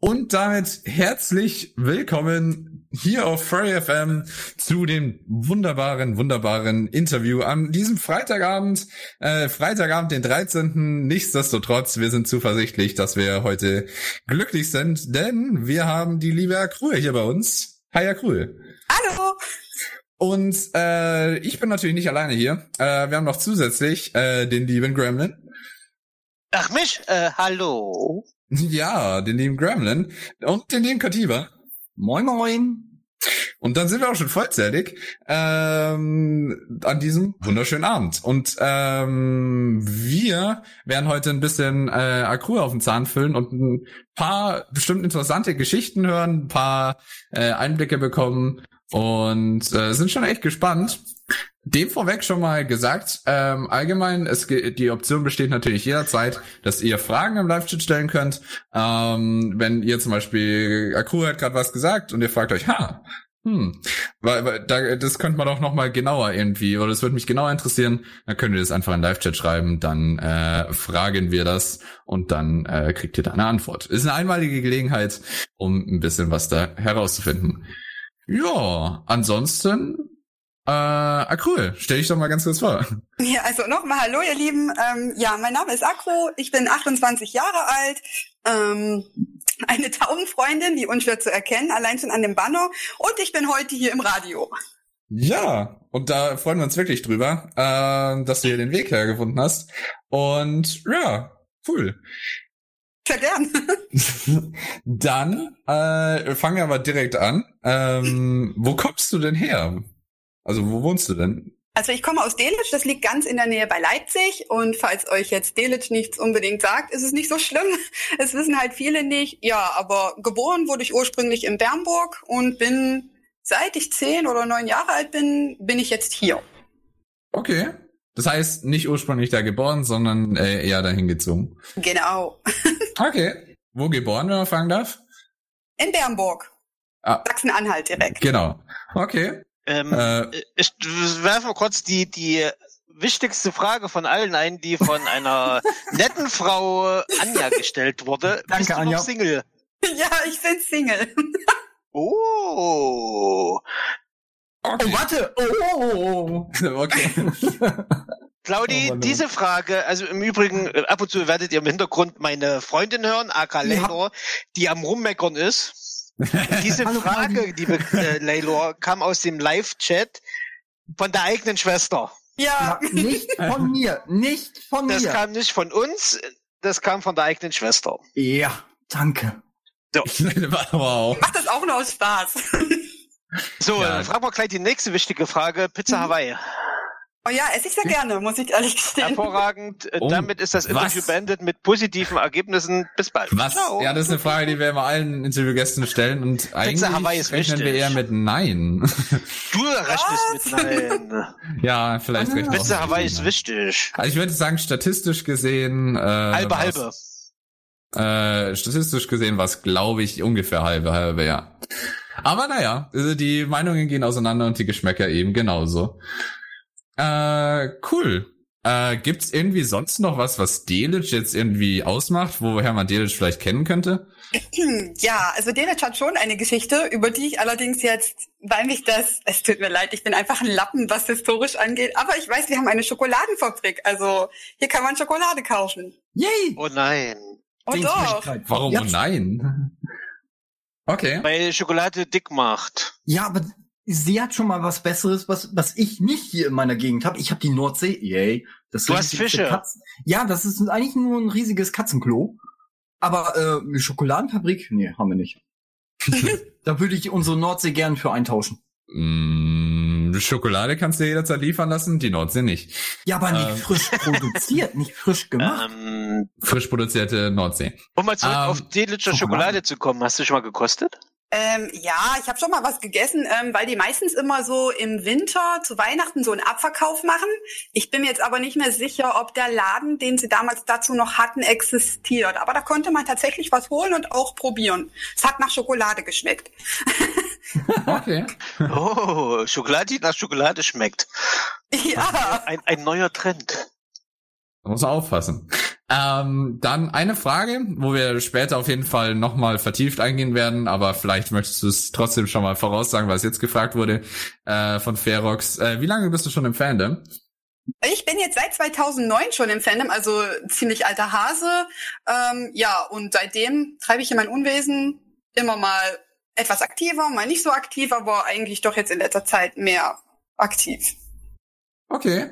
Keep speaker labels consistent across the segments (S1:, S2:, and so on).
S1: Und damit herzlich willkommen hier auf Furry FM zu dem wunderbaren, wunderbaren Interview an diesem Freitagabend, äh, Freitagabend, den 13. Nichtsdestotrotz, wir sind zuversichtlich, dass wir heute glücklich sind, denn wir haben die liebe Akrue hier bei uns. Hi Akrue.
S2: Hallo.
S1: Und äh, ich bin natürlich nicht alleine hier. Äh, wir haben noch zusätzlich äh, den lieben Gremlin.
S3: Ach mich? Äh, hallo.
S1: Ja, den lieben Gremlin und den lieben Katiba.
S4: Moin moin.
S1: Und dann sind wir auch schon vollzählig ähm, an diesem wunderschönen Abend. Und ähm, wir werden heute ein bisschen äh, Acru auf den Zahn füllen und ein paar bestimmt interessante Geschichten hören, ein paar äh, Einblicke bekommen und äh, sind schon echt gespannt. Dem vorweg schon mal gesagt, ähm, allgemein, es, die Option besteht natürlich jederzeit, dass ihr Fragen im Live-Chat stellen könnt. Ähm, wenn ihr zum Beispiel, Akku hat gerade was gesagt und ihr fragt euch, ha, hm, weil, weil da, das könnte man doch noch mal genauer irgendwie, oder das würde mich genauer interessieren, dann könnt ihr das einfach in Live-Chat schreiben, dann äh, fragen wir das und dann äh, kriegt ihr da eine Antwort. Ist eine einmalige Gelegenheit, um ein bisschen was da herauszufinden. Ja, ansonsten äh, Akru, stell dich doch mal ganz kurz vor.
S2: Ja, also nochmal Hallo, ihr Lieben. Ähm, ja, mein Name ist Akru, ich bin 28 Jahre alt, ähm, eine Taubenfreundin, die unschwer zu erkennen, allein schon an dem Banner. Und ich bin heute hier im Radio.
S1: Ja, und da freuen wir uns wirklich drüber, äh, dass du hier den Weg hergefunden hast. Und ja, cool.
S2: Sehr gern.
S1: Dann äh, fangen wir aber direkt an. Ähm, wo kommst du denn her? Also wo wohnst du denn?
S2: Also ich komme aus Delitzsch, das liegt ganz in der Nähe bei Leipzig. Und falls euch jetzt Delitzsch nichts unbedingt sagt, ist es nicht so schlimm. Es wissen halt viele nicht. Ja, aber geboren wurde ich ursprünglich in Bernburg und bin, seit ich zehn oder neun Jahre alt bin, bin ich jetzt hier.
S1: Okay. Das heißt, nicht ursprünglich da geboren, sondern äh, eher dahin gezogen.
S2: Genau.
S1: okay. Wo geboren, wenn man fragen darf?
S2: In Bernburg. Ah. Sachsen-Anhalt direkt.
S1: Genau. Okay.
S3: Ähm, äh, ich werfe mal kurz die, die wichtigste Frage von allen ein, die von einer netten Frau Anja gestellt wurde.
S4: Danke,
S3: Bist du
S4: Anja.
S3: noch Single?
S2: Ja, ich bin Single.
S3: Oh.
S4: Okay. Oh, warte. Oh.
S1: okay.
S3: Claudi,
S1: Oh
S3: diese Frage, also im Übrigen, äh, ab und zu werdet ihr im Hintergrund meine Freundin hören, Aka Leylor, die am Rummeckern ist. Diese
S4: Hallo,
S3: Frage, liebe äh, Leylor, kam aus dem Live-Chat von der eigenen Schwester.
S2: Ja.
S4: Ja, nicht von mir. Nicht von
S3: Das
S4: mir.
S3: kam nicht von uns, das kam von der eigenen Schwester.
S4: ja, danke.
S1: wow.
S2: Macht das auch nur aus Spaß.
S3: So,
S1: Ja.
S3: dann fragen wir gleich die nächste wichtige Frage. Pizza Hawaii.
S2: Oh ja, esse ich sehr gerne, muss ich ehrlich gestehen.
S3: Hervorragend.
S1: Oh,
S3: Damit ist das Interview
S1: was?
S3: beendet mit positiven Ergebnissen. Bis bald.
S1: Was?
S3: Ciao.
S1: Ja, das ist eine Frage, die wir immer allen Interviewgästen stellen und eigentlich
S3: Hawaii ist
S1: rechnen wir
S3: wichtig.
S1: eher mit Nein.
S3: Du rechnest mit Nein.
S1: ja, vielleicht recht.
S3: Pizza Hawaii ist wichtig.
S1: Also ich würde sagen, statistisch gesehen äh,
S3: Halbe, halbe.
S1: Äh, statistisch gesehen war es, glaube ich, ungefähr halbe, halbe, ja. Aber naja, also die Meinungen gehen auseinander und die Geschmäcker eben genauso. Äh, cool. Äh, gibt's irgendwie sonst noch was, was Delitzsch jetzt irgendwie ausmacht, woher man Delitzsch vielleicht kennen könnte?
S2: Ja, also Delitzsch hat schon eine Geschichte, über die ich allerdings jetzt, weil mich das, es tut mir leid, ich bin einfach ein Lappen, was historisch angeht, aber ich weiß, wir haben eine Schokoladenfabrik, also hier kann man Schokolade kaufen.
S4: Yay.
S3: Oh nein.
S2: Oh doch.
S4: Sehenswürdigkeit.
S1: Warum
S4: Ja,
S1: oh nein? Okay.
S3: Weil Schokolade dick macht.
S4: ja, aber sie hat schon mal was Besseres, was, was ich nicht hier in meiner Gegend habe. Ich habe die Nordsee. Yay. Das
S3: Du hast Fische.
S4: Katzen- Ja, das ist eigentlich nur ein riesiges Katzenklo. Aber äh, eine Schokoladenfabrik? Nee, haben wir nicht. da würde ich unsere Nordsee gern für eintauschen.
S1: Mm, Schokolade kannst du jederzeit liefern lassen, die Nordsee nicht.
S4: Ja, aber nicht
S1: Ähm.
S4: frisch produziert, nicht frisch gemacht.
S3: Ähm,
S1: Frisch produzierte Nordsee.
S3: um mal zurück
S1: Ähm,
S3: auf Delitscher
S4: Schokolade.
S3: Schokolade zu kommen. Hast du schon mal gekostet?
S2: Ähm, ja, ich habe schon mal was gegessen, ähm, weil die meistens immer so im Winter zu Weihnachten so einen Abverkauf machen. Ich bin mir jetzt aber nicht mehr sicher, ob der Laden, den sie damals dazu noch hatten, existiert. Aber da konnte man tatsächlich was holen und auch probieren. Es hat nach Schokolade geschmeckt.
S1: Okay.
S3: Oh, Schokolade, die nach Schokolade schmeckt.
S2: ja.
S3: Ein, ein neuer Trend.
S1: Da muss man aufpassen. Ähm, dann eine Frage, wo wir später auf jeden Fall nochmal vertieft eingehen werden, aber vielleicht möchtest du es trotzdem schon mal voraussagen, was jetzt gefragt wurde äh, von Ferox. Äh, wie lange bist du schon im Fandom?
S2: Ich bin jetzt seit 2009 schon im Fandom, also ziemlich alter Hase. Ähm, ja, und seitdem treibe ich hier mein Unwesen immer mal etwas aktiver, mal nicht so aktiv, aber eigentlich doch jetzt in letzter Zeit mehr aktiv.
S1: Okay.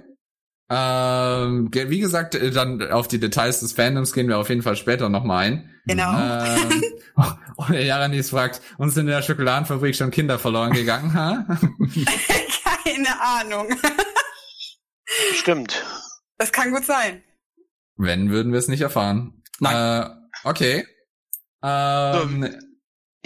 S1: Ähm, wie gesagt, äh, dann auf die Details des Fandoms gehen wir auf jeden Fall später nochmal ein.
S2: Genau.
S1: Ähm, und der Jaranis fragt, uns sind in der Schokoladenfabrik schon Kinder verloren gegangen, ha?
S2: Keine Ahnung.
S3: Stimmt.
S2: Das kann gut sein.
S1: Wenn, würden wir es nicht erfahren.
S4: Nein.
S1: Äh, okay. Ähm,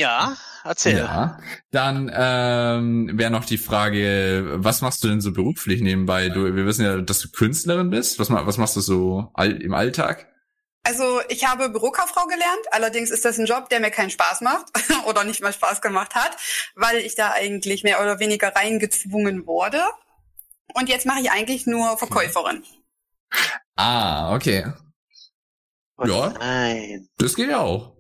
S3: Ja, erzähl.
S1: ja. Dann ähm, wäre noch die Frage, was machst du denn so beruflich nebenbei? Du, wir wissen ja, dass du Künstlerin bist. Was, was machst du so all, im Alltag?
S2: Also ich habe Bürokauffrau gelernt, allerdings ist das ein Job, der mir keinen Spaß macht oder nicht mal Spaß gemacht hat, weil ich da eigentlich mehr oder weniger reingezwungen wurde. Und jetzt mache ich eigentlich nur Verkäuferin.
S1: Ah, okay.
S3: Oh
S1: Ja.
S3: Nein.
S1: Das geht ja auch.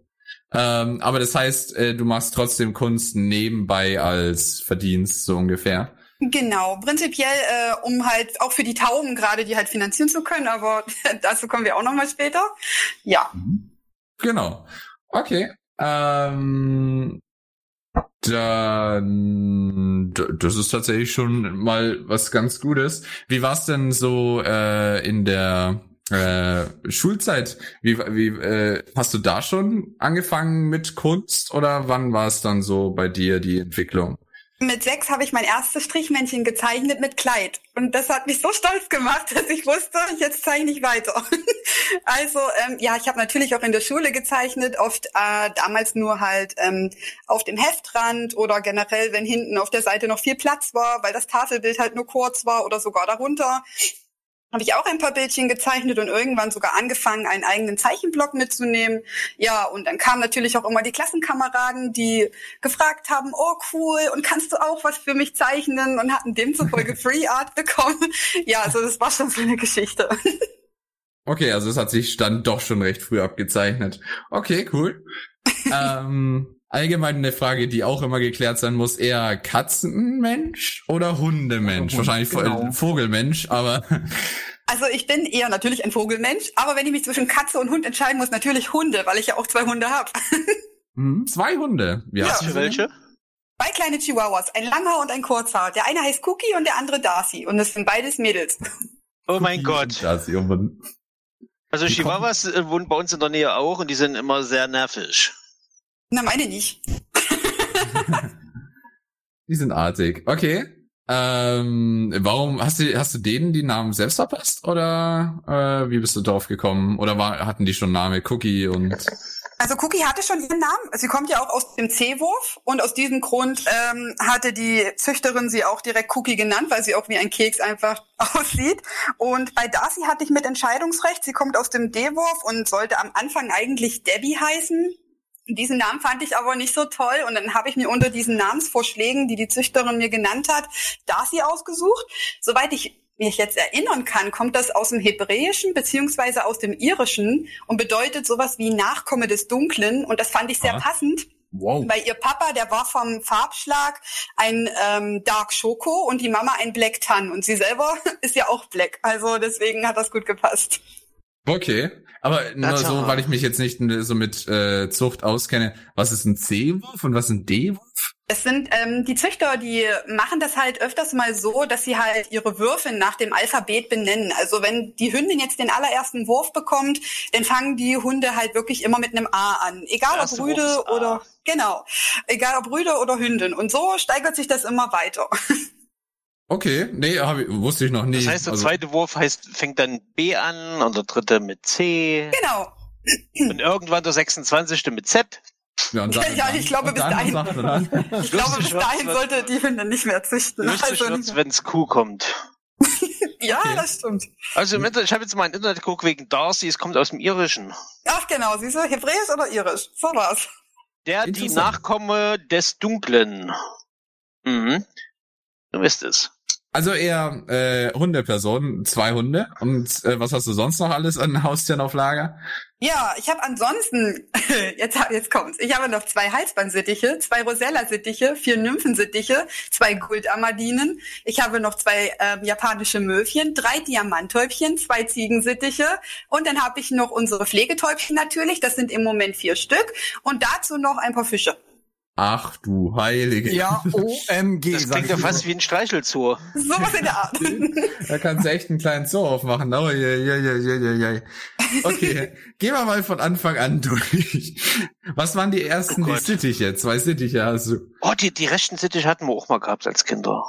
S1: Ähm, aber das heißt, äh, du machst trotzdem Kunst nebenbei als Verdienst, so ungefähr.
S2: Genau, prinzipiell, äh, um halt auch für die Tauben gerade die halt finanzieren zu können, aber dazu kommen wir auch nochmal später. Ja,
S1: Genau. Okay. Ähm, dann, das ist tatsächlich schon mal was ganz Gutes. Wie war's denn so äh, in der äh, Schulzeit? Wie, wie äh, hast du da schon angefangen mit Kunst oder wann war es dann so bei dir die Entwicklung?
S2: mit sechs habe ich mein erstes Strichmännchen gezeichnet mit Kleid. Und das hat mich so stolz gemacht, dass ich wusste, jetzt zeichne ich weiter. also ähm, ja, ich habe natürlich auch in der Schule gezeichnet, oft äh, damals nur halt ähm, auf dem Heftrand oder generell, wenn hinten auf der Seite noch viel Platz war, weil das Tafelbild halt nur kurz war oder sogar darunter. Habe ich auch ein paar Bildchen gezeichnet und irgendwann sogar angefangen, einen eigenen Zeichenblock mitzunehmen. Ja, und dann kamen natürlich auch immer die Klassenkameraden, die gefragt haben, oh cool, und kannst du auch was für mich zeichnen? Und hatten demzufolge Free Art bekommen. Ja, also das war schon so eine Geschichte.
S1: Okay, also es hat sich dann doch schon recht früh abgezeichnet. Okay, cool. ähm, allgemein eine Frage, die auch immer geklärt sein muss, eher Katzenmensch oder Hundemensch?
S4: Hund,
S1: Wahrscheinlich
S4: genau.
S1: Vogelmensch, aber
S2: Also ich bin eher natürlich ein Vogelmensch, aber wenn ich mich zwischen Katze und Hund entscheiden muss, natürlich Hunde, weil ich ja auch zwei Hunde habe.
S1: hm, zwei Hunde. Wie
S2: Ja.
S1: hast du
S3: welche?
S2: Zwei kleine Chihuahuas, ein Langhaar und ein Kurzhaar. Der eine heißt Cookie und der andere Darcy. Und das sind beides Mädels.
S3: Oh mein? Gott.
S1: Das, Junge.
S3: Also
S1: Die kommen-
S3: Chihuahuas äh, wohnen bei uns in der Nähe auch und die sind immer sehr nervig.
S2: Na, meine nicht.
S1: Die sind artig. Okay. Ähm, warum hast du hast du denen die Namen selbst verpasst oder äh, wie bist du drauf gekommen? Oder war, hatten die schon Name Cookie und
S2: Also Cookie hatte schon ihren Namen. Sie kommt ja auch aus dem C-Wurf und aus diesem Grund ähm, hatte die Züchterin sie auch direkt Cookie genannt, weil sie auch wie ein Keks einfach aussieht. Und bei Darcy hatte ich mit Entscheidungsrecht. Sie kommt aus dem D-Wurf und sollte am Anfang eigentlich Debbie heißen. Diesen Namen fand ich aber nicht so toll und dann habe ich mir unter diesen Namensvorschlägen, die die Züchterin mir genannt hat, Darcy ausgesucht. Soweit ich mich jetzt erinnern kann, kommt das aus dem Hebräischen beziehungsweise aus dem Irischen und bedeutet sowas wie Nachkomme des Dunklen und das fand ich sehr
S1: Ah.
S2: passend,
S4: Wow.
S2: weil ihr Papa, der war vom Farbschlag ein ähm, Dark Schoko und die Mama ein Black Tan und sie selber ist ja auch Black, also deswegen hat das gut gepasst.
S1: Okay, aber nur so, weil ich mich jetzt nicht so mit äh, Zucht auskenne. Was ist ein C-Wurf und was ist ein D-Wurf?
S2: Es sind ähm, die Züchter, die machen das halt öfters mal so, dass sie halt ihre Würfe nach dem Alphabet benennen. Also wenn die Hündin jetzt den allerersten Wurf bekommt, dann fangen die Hunde halt wirklich immer mit einem A an. Egal ob Rüde oder genau, egal ob Rüde oder Hündin. Und so steigert sich das immer weiter.
S1: Okay, nee, hab ich, wusste ich noch nie.
S3: Das heißt, der
S1: Also-
S3: zweite Wurf heißt, fängt dann B an und der dritte mit C
S2: genau.
S3: und irgendwann der 26. mit Z.
S1: ja, und
S2: Ja, ich glaube,
S1: und
S2: bis
S1: dann
S2: dahin-
S1: dann,
S2: Ich glaube, bis dahin sollte die Hündin nicht mehr züchten.
S3: Lustig
S2: Also,
S3: wird's, wenn's Q kommt.
S2: ja,
S1: Okay.
S2: das stimmt.
S3: Also im Internet, ich habe jetzt mal im Internet geguckt wegen Darcy, es kommt aus dem Irischen.
S2: Ach genau, siehst du, Hebräisch oder Irisch? So war's.
S3: Der, die. Nachkomme des Dunklen. Mhm. Du wisst es.
S1: Also eher äh, Hundeperson, zwei Hunde. Und äh, was hast du sonst noch alles an Haustieren auf Lager?
S2: Ja, ich habe ansonsten, jetzt, jetzt kommt's, ich habe noch zwei Halsbandsittiche, zwei Rosella-Sittiche, vier Nymphensittiche, zwei Guldamadinen, ich habe noch zwei ähm, japanische Möwchen, drei Diamantäubchen, zwei Ziegensittiche und dann habe ich noch unsere Pflegetäubchen natürlich, das sind im Moment vier Stück und dazu noch ein paar Fische.
S1: Ach du Heilige.
S4: Ja, OMG.
S3: Das klingt ja fast wie ein Streichelzoo.
S2: Sowas in der Art.
S1: Da kannst du echt einen kleinen Zoo aufmachen. Oh, je, je, je, je, je. Okay, gehen wir mal von Anfang an durch. Was waren die ersten
S3: Oh
S1: die. Sittiche? Zwei Sittiche hast du.
S3: Oh, die, die rechten Sittich hatten wir auch mal gehabt als Kinder.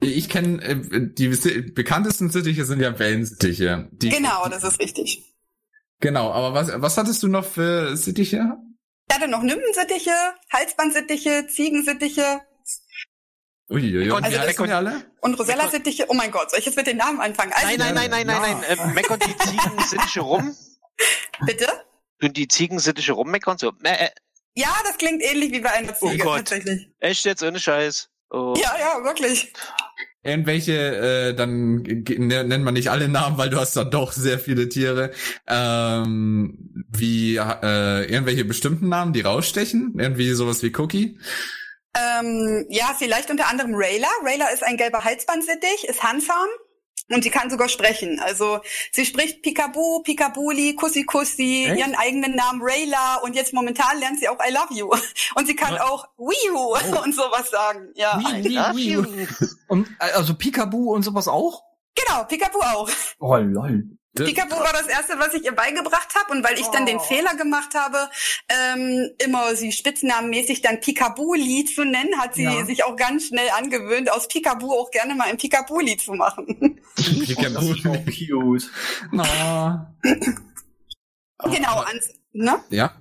S1: Ich kenne äh, die bekanntesten Sittiche sind ja Wellensittiche. Die,
S2: genau, das ist richtig.
S1: Genau, aber was, was hattest du noch für Sittiche?
S2: Ich hatte noch Nympensittiche, Halsbandsittiche, Ziegensittiche
S1: Uiuiui, und
S3: Also das-
S1: alle?
S2: und Rosella-Sittiche. Oh mein Gott, soll ich jetzt mit den Namen anfangen? Also,
S3: Nein, nein, nein, nein, nein, nein.
S4: Ja.
S3: Äh, meckern die Ziegensittiche rum?
S2: Bitte?
S3: Tun die Ziegensittiche rummeckern? So, äh, äh,
S2: Ja, das klingt ähnlich wie bei einer Ziege,
S3: Gott.
S2: tatsächlich.
S3: echt jetzt ohne Scheiß. Oh.
S2: Ja, ja, wirklich.
S1: Irgendwelche, äh, dann ne- nennt man nicht alle Namen, weil du hast da doch sehr viele Tiere. Ähm, wie äh, irgendwelche bestimmten Namen, die rausstechen? Irgendwie sowas wie Cookie?
S2: Ähm, ja, vielleicht unter anderem Rayla. Rayla ist ein gelber Halsbandsittich, ist handsam und sie kann sogar sprechen. Also sie spricht Pikabu, Pikabuli, Kussi Kussi,
S4: Echt?
S2: ihren eigenen Namen Rayla und jetzt momentan lernt sie auch I love you. Und sie kann
S1: Was?
S2: auch Wihu und sowas sagen. Ja.
S3: I love you.
S4: Und also Pikabu und sowas auch?
S2: Genau, Pikabu auch.
S4: Oh lol.
S2: Pikabu war das erste, was ich ihr beigebracht habe und weil ich dann den
S4: Oh.
S2: Fehler gemacht habe, ähm, immer sie spitznamenmäßig dann Pikabuli zu nennen, hat sie
S4: Ja.
S2: sich auch ganz schnell angewöhnt, aus Pikabu auch gerne mal ein Pikabuli zu machen.
S4: Oh, ist so cute.
S1: No.
S2: genau, ans, ne?
S1: Ja.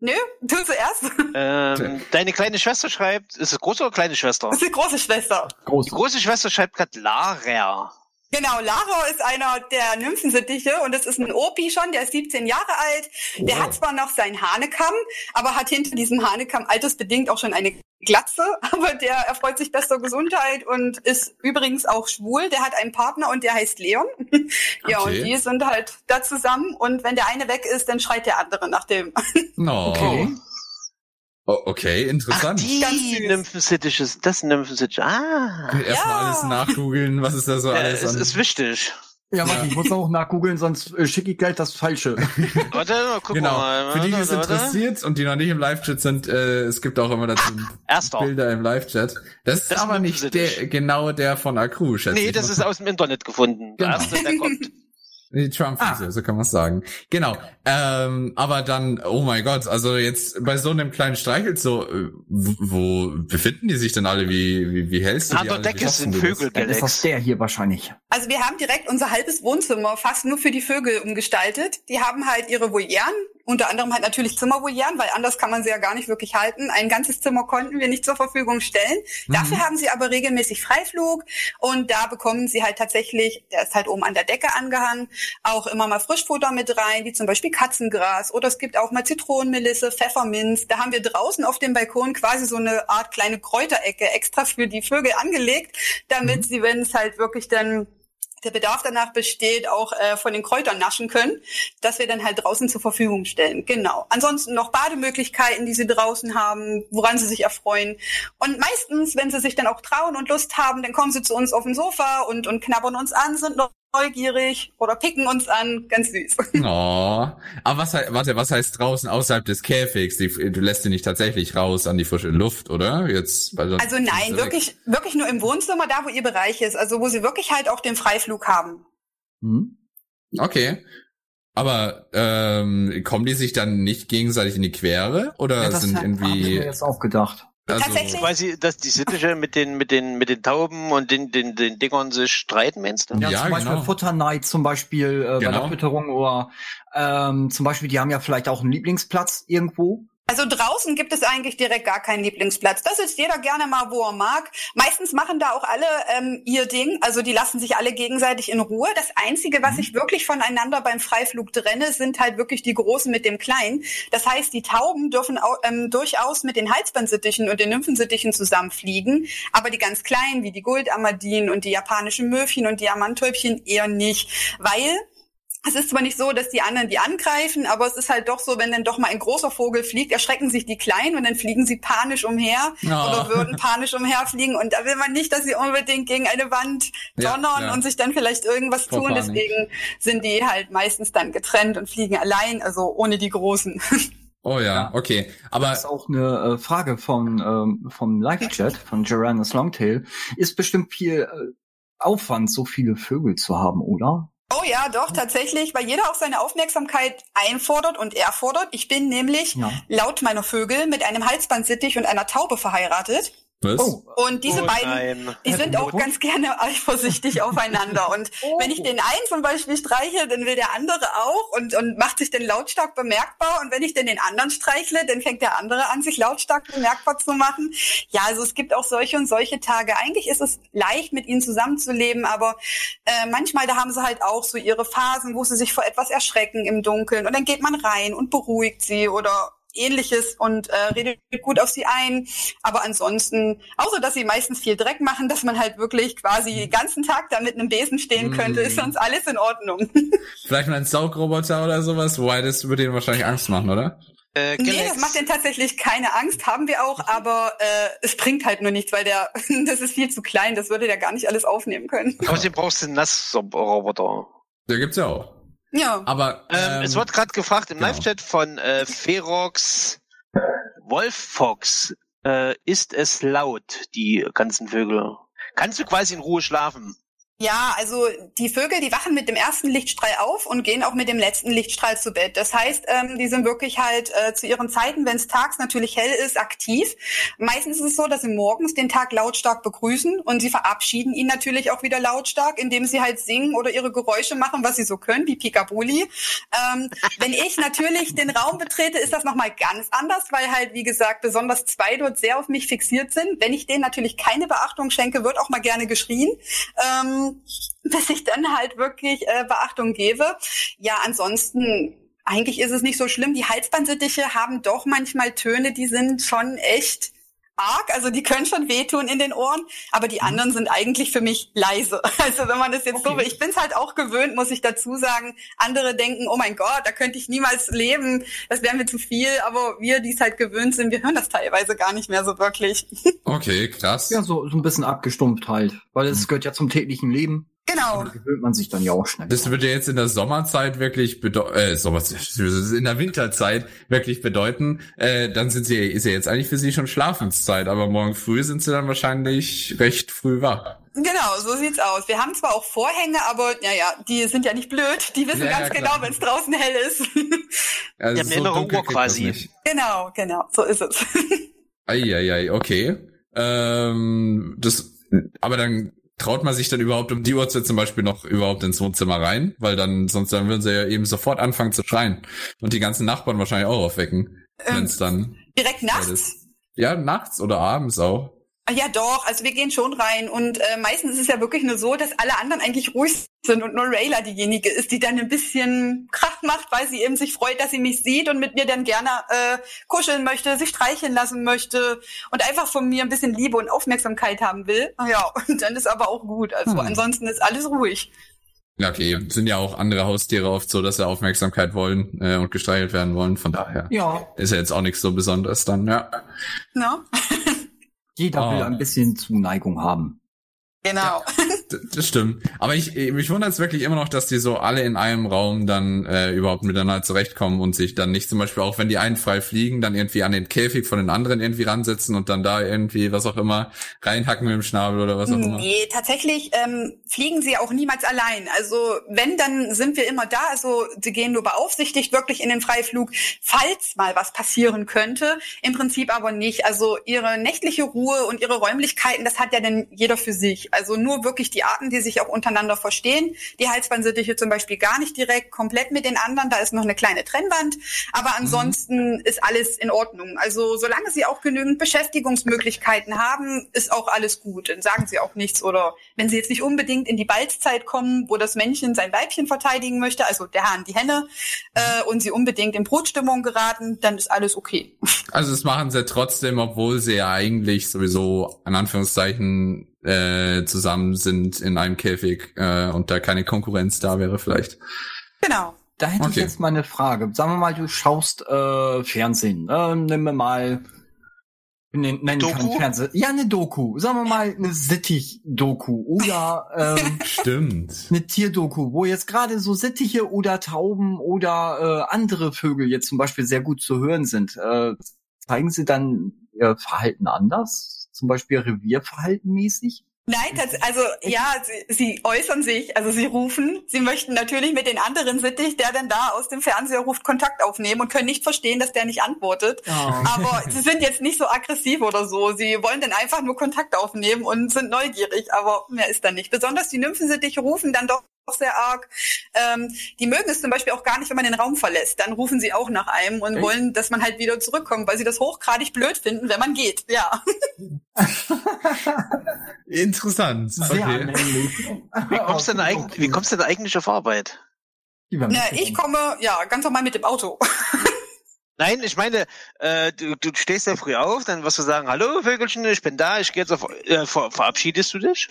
S2: Nö, du zuerst.
S3: Ähm, deine kleine Schwester schreibt, ist es große oder kleine Schwester?
S2: Das ist die große Schwester.
S4: Groß.
S3: Die große Schwester schreibt gerade Lara.
S2: Genau, Lara ist einer der Nymphensittiche und das ist ein Opi schon, der ist 17 Jahre alt. Der
S1: Wow.
S2: hat zwar noch seinen Hanekamm, aber hat hinter diesem Hanekamm altersbedingt auch schon eine Glatze, aber der erfreut sich bester Gesundheit und ist übrigens auch schwul. Der hat einen Partner und der heißt Leon. ja,
S1: Okay.
S2: und die sind halt da zusammen und wenn der eine weg ist, dann schreit der andere nach dem.
S1: No.
S4: Okay.
S1: Oh, okay,
S3: Ach,
S1: interessant.
S3: die
S2: Ganz
S3: das Nymphensittiche. Ah.
S1: Erstmal
S2: Ja.
S1: alles nachgoogeln, was ist da so
S3: Ja,
S1: alles
S3: es
S1: an.
S3: ist wichtig.
S4: Ja, warte, ich muss auch nachgoogeln, sonst äh, schicke ich gleich das Falsche.
S3: Warte, mal, gucken
S1: Genau.
S3: mal.
S1: Für die, die es interessiert und die noch nicht im Live-Chat sind, äh, es gibt auch immer dazu
S3: Erster.
S1: Bilder im Live-Chat. Das ist
S3: Das
S1: aber nicht der, genau der von Akru, schätze
S3: Nee,
S1: ich
S3: das ist aus dem Internet gefunden. Der
S1: Genau.
S3: erste, der kommt.
S1: Die trump
S4: Ah.
S1: so kann man sagen. Genau. Ähm, aber dann, oh mein Gott, also jetzt bei so einem kleinen Streichel so, äh, wo, befinden die sich denn alle? Wie, wie, wie hältst du
S3: An
S1: die
S3: der
S1: alle?
S3: Decke sind
S1: du das?
S3: Vögel.
S4: Dann ist das der hier wahrscheinlich.
S2: Also wir haben direkt unser halbes Wohnzimmer fast nur für die Vögel umgestaltet. Die haben halt ihre Volieren, unter anderem halt natürlich Zimmervolieren, weil anders kann man sie ja gar nicht wirklich halten. Ein ganzes Zimmer konnten wir nicht zur Verfügung stellen. Dafür haben sie aber regelmäßig Freiflug und da bekommen sie halt tatsächlich, der ist halt oben an der Decke angehangen, auch immer mal Frischfutter mit rein, wie zum Beispiel Katzengras oder es gibt auch mal Zitronenmelisse, Pfefferminz. Da haben wir draußen auf dem Balkon quasi so eine Art kleine Kräuterecke extra für die Vögel angelegt, damit sie, wenn es halt wirklich dann der Bedarf danach besteht, auch äh, von den Kräutern naschen können, dass wir dann halt draußen zur Verfügung stellen. Genau. Ansonsten noch Bademöglichkeiten, die sie draußen haben, woran sie sich erfreuen. Und meistens, wenn sie sich dann auch trauen und Lust haben, dann kommen sie zu uns auf den Sofa und, und knabbern uns an, sind neugierig oder picken uns an. Ganz süß.
S1: Oh. Aber was, warte, was heißt draußen außerhalb des Käfigs? Die, du lässt die nicht tatsächlich raus an die frische Luft, oder? Jetzt,
S2: Also nein,
S1: sie weg.
S2: wirklich, wirklich nur im Wohnzimmer, da wo ihr Bereich ist, also wo sie wirklich halt auch den Freiflug haben.
S4: Hm?
S1: Okay. Aber ähm, kommen die sich dann nicht gegenseitig in die Quere? Oder
S4: Ja, das
S1: sind
S4: hab- hab ich
S1: irgendwie.
S4: mir jetzt auch gedacht.
S1: Also,
S2: Tatsächlich?
S3: Weil sie, dass die Sittiche mit den, mit den, mit den Tauben und den, den, den Dingern sich streiten, meinst du?
S4: Ja,
S1: Ja,
S4: zum Beispiel
S1: genau.
S4: Futterneid zum Beispiel äh, bei
S1: Genau.
S4: der Fütterung oder ähm, zum Beispiel, die haben ja vielleicht auch einen Lieblingsplatz irgendwo.
S2: Also draußen gibt es eigentlich direkt gar keinen Lieblingsplatz. Da sitzt jeder gerne mal, wo er mag. Meistens machen da auch alle ähm, ihr Ding. Also die lassen sich alle gegenseitig in Ruhe. Das Einzige, was ich wirklich voneinander beim Freiflug trenne, sind halt wirklich die Großen mit dem Kleinen. Das heißt, die Tauben dürfen au ähm, durchaus mit den Halsbandsittichen und den Nymphensittichen zusammenfliegen. Aber die ganz Kleinen, wie die Goldamadinen und die japanischen Möwchen und Diamanttäubchen eher nicht. Weil es ist zwar nicht so, dass die anderen die angreifen, aber es ist halt doch so, wenn dann doch mal ein großer Vogel fliegt, erschrecken sich die Kleinen und dann fliegen sie panisch umher
S1: Oh.
S2: oder würden panisch umherfliegen und da will man nicht, dass sie unbedingt gegen eine Wand
S1: Ja,
S2: donnern
S1: ja.
S2: und sich dann vielleicht irgendwas
S1: Vor
S2: tun.
S1: Panik.
S2: Deswegen sind die halt meistens dann getrennt und fliegen allein, also ohne die Großen.
S1: Oh ja,
S4: Ja.
S1: okay. Aber
S4: Das ist auch eine äh, Frage von ähm, vom Live-Chat von Geranus Longtail. Ist bestimmt viel äh, Aufwand, so viele Vögel zu haben, oder?
S2: Oh ja, doch, tatsächlich, weil jeder auch seine Aufmerksamkeit einfordert und er fordert. Ich bin nämlich
S4: Ja.
S2: laut meiner Vögel mit einem Halsbandsittich und einer Taube verheiratet.
S1: Was?
S4: Oh,
S2: Und diese
S3: oh
S2: beiden
S3: nein.
S2: Die sind auch ganz gerne eifersüchtig aufeinander. Und wenn ich den einen zum Beispiel streiche, dann will der andere auch und, und macht sich dann lautstark bemerkbar. Und wenn ich dann den anderen streichle, dann fängt der andere an, sich lautstark bemerkbar zu machen. Ja, also es gibt auch solche und solche Tage. Eigentlich ist es leicht, mit ihnen zusammenzuleben, aber äh, manchmal, da haben sie halt auch so ihre Phasen, wo sie sich vor etwas erschrecken im Dunkeln. Und dann geht man rein und beruhigt sie oder ähnliches und äh, redet gut auf sie ein. Aber ansonsten, außer dass sie meistens viel Dreck machen, dass man halt wirklich quasi den ganzen Tag da mit einem Besen stehen könnte, ist
S1: Mm.
S2: sonst alles in Ordnung.
S1: Vielleicht mal ein Saugroboter oder sowas, wobei das würde denen wahrscheinlich Angst machen, oder?
S3: Äh,
S2: nee, das macht denen tatsächlich keine Angst, haben wir auch, aber äh, es bringt halt nur nichts, weil der, das ist viel zu klein, das würde der gar nicht alles aufnehmen können.
S3: Außerdem brauchst du einen Nassroboter.
S1: Da gibt's ja auch.
S2: Ja.
S1: Aber
S3: Ähm, es wird gerade gefragt im
S1: genau.
S3: Live-Chat von äh, Ferox Wolffox. Äh, ist es laut, die ganzen Vögel? Kannst du quasi in Ruhe schlafen?
S2: Ja, also die Vögel, die wachen mit dem ersten Lichtstrahl auf und gehen auch mit dem letzten Lichtstrahl zu Bett. Das heißt, ähm, die sind wirklich halt äh, zu ihren Zeiten, wenn es tags natürlich hell ist, aktiv. Meistens ist es so, dass sie morgens den Tag lautstark begrüßen und sie verabschieden ihn natürlich auch wieder lautstark, indem sie halt singen oder ihre Geräusche machen, was sie so können, wie Pikabuli. Ähm, wenn ich natürlich den Raum betrete, ist das nochmal ganz anders, weil halt, wie gesagt, besonders zwei dort sehr auf mich fixiert sind. Wenn ich denen natürlich keine Beachtung schenke, wird auch mal gerne geschrien. Ähm, bis ich dann halt wirklich äh, Beachtung gebe. Ja, ansonsten eigentlich ist es nicht so schlimm. Die Halsbandsittiche haben doch manchmal Töne, die sind schon echt arg, also die können schon wehtun in den Ohren, aber die anderen sind eigentlich für mich leise. Also wenn man das jetzt so
S4: Okay.
S2: will, ich bin es halt auch gewöhnt, muss ich dazu sagen. Andere denken, oh mein Gott, da könnte ich niemals leben, das wäre mir zu viel, aber wir, die es halt gewöhnt sind, wir hören das teilweise gar nicht mehr so wirklich.
S1: okay, krass.
S4: ja, so, so ein bisschen abgestumpft halt, weil es gehört ja zum täglichen Leben.
S2: Genau.
S4: Da gewöhnt man sich dann ja auch schnell.
S1: Das würde jetzt in der Sommerzeit wirklich bedeuten, äh, Sommerzeit, in der Winterzeit wirklich bedeuten, äh, dann sind sie, ist ja jetzt eigentlich für sie schon Schlafenszeit, aber morgen früh sind sie dann wahrscheinlich recht früh wach.
S2: Genau, so sieht's aus. Wir haben zwar auch Vorhänge, aber naja, die sind ja nicht blöd. Die wissen
S1: Ja, ja,
S2: ganz
S1: klar.
S2: genau, wenn es draußen hell ist.
S1: Also
S3: Die haben eine innere
S1: dunkel
S3: Uhr quasi.
S2: genau, genau, so ist es.
S1: Eieiei, okay. Ähm, das, aber dann traut man sich dann überhaupt um die Uhrzeit zum Beispiel noch überhaupt ins Wohnzimmer rein, weil dann sonst dann würden sie ja eben sofort anfangen zu schreien und die ganzen Nachbarn wahrscheinlich auch aufwecken,
S2: Ähm,
S1: wenn es dann
S2: Direkt nachts.
S1: ja nachts oder abends auch.
S2: Ah, Ja, doch, also wir gehen schon rein und äh, meistens ist es ja wirklich nur so, dass alle anderen eigentlich ruhig sind und nur Rayla diejenige ist, die dann ein bisschen Krach macht, weil sie eben sich freut, dass sie mich sieht und mit mir dann gerne äh, kuscheln möchte, sich streicheln lassen möchte und einfach von mir ein bisschen Liebe und Aufmerksamkeit haben will. Ah Ja, und dann ist aber auch gut. Also
S1: Hm.
S2: ansonsten ist alles ruhig.
S1: Ja, okay, sind ja auch andere Haustiere oft so, dass sie Aufmerksamkeit wollen äh, und gestreichelt werden wollen. Von daher
S4: Ja,
S1: ist ja jetzt auch nichts so Besonderes dann, ja.
S2: Ne?
S4: jeder
S1: Ah.
S4: will ein bisschen Zuneigung haben.
S2: Genau.
S1: Das stimmt. Aber ich, mich wundert es wirklich immer noch, dass die so alle in einem Raum dann äh, überhaupt miteinander zurechtkommen und sich dann nicht zum Beispiel auch, wenn die einen frei fliegen, dann irgendwie an den Käfig von den anderen irgendwie ransetzen und dann da irgendwie, was auch immer, reinhacken mit dem Schnabel oder was auch immer.
S2: Nee, tatsächlich ähm, fliegen sie auch niemals allein. Also wenn, dann sind wir immer da. Also sie gehen nur beaufsichtigt wirklich in den Freiflug, falls mal was passieren könnte. Im Prinzip aber nicht. Also ihre nächtliche Ruhe und ihre Räumlichkeiten, das hat ja dann jeder für sich. Also nur wirklich die die Arten, die sich auch untereinander verstehen. Die Halsbandsittiche zum Beispiel gar nicht direkt komplett mit den anderen, da ist noch eine kleine Trennwand. Aber ansonsten mhm. ist alles in Ordnung. Also solange sie auch genügend Beschäftigungsmöglichkeiten haben, ist auch alles gut. Dann sagen sie auch nichts. Oder wenn sie jetzt nicht unbedingt in die Balzzeit kommen, wo das Männchen sein Weibchen verteidigen möchte, also der Hahn die Henne, äh, und sie unbedingt in Brutstimmung geraten, dann ist alles okay.
S1: Also das machen sie trotzdem, obwohl sie ja eigentlich sowieso in Anführungszeichen äh, zusammen sind in einem Käfig äh, und da keine Konkurrenz da wäre vielleicht.
S2: Genau.
S4: Da hätte okay. ich jetzt mal eine Frage. Sagen wir mal, du schaust äh, Fernsehen. Äh, nimm mir mal Nein, nein, Doku? Fernsehen. Ja, eine Doku. Sagen wir mal eine Sittich-Doku oder ähm,
S1: Stimmt.
S4: eine Tierdoku, wo jetzt gerade so Sittiche oder Tauben oder äh, andere Vögel jetzt zum Beispiel sehr gut zu hören sind. Äh, zeigen sie dann ihr Verhalten anders? Zum Beispiel Revierverhalten mäßig?
S2: Nein, also ja, sie, sie äußern sich, also sie rufen. Sie möchten natürlich mit den anderen Sittich, der denn da aus dem Fernseher ruft, Kontakt aufnehmen und können nicht verstehen, dass der nicht antwortet. Oh. Aber sie sind jetzt nicht so aggressiv oder so. Sie wollen dann einfach nur Kontakt aufnehmen und sind neugierig, aber mehr ist dann nicht. Besonders die Nymphensittiche rufen dann doch sehr arg. Ähm, die mögen es zum Beispiel auch gar nicht, wenn man den Raum verlässt. Dann rufen sie auch nach einem und Echt? wollen, dass man halt wieder zurückkommt, weil sie das hochgradig blöd finden, wenn man geht. Ja.
S1: Interessant.
S3: Sehr okay. Wie kommst, du denn eigentlich, wie kommst du denn eigentlich auf Arbeit?
S2: Na, ich komme, ja, ganz normal mit dem Auto.
S3: Nein, ich meine, äh, du, du stehst ja früh auf, dann wirst du sagen, hallo Vögelchen, ich bin da, ich gehe jetzt auf, äh, ver, verabschiedest du dich?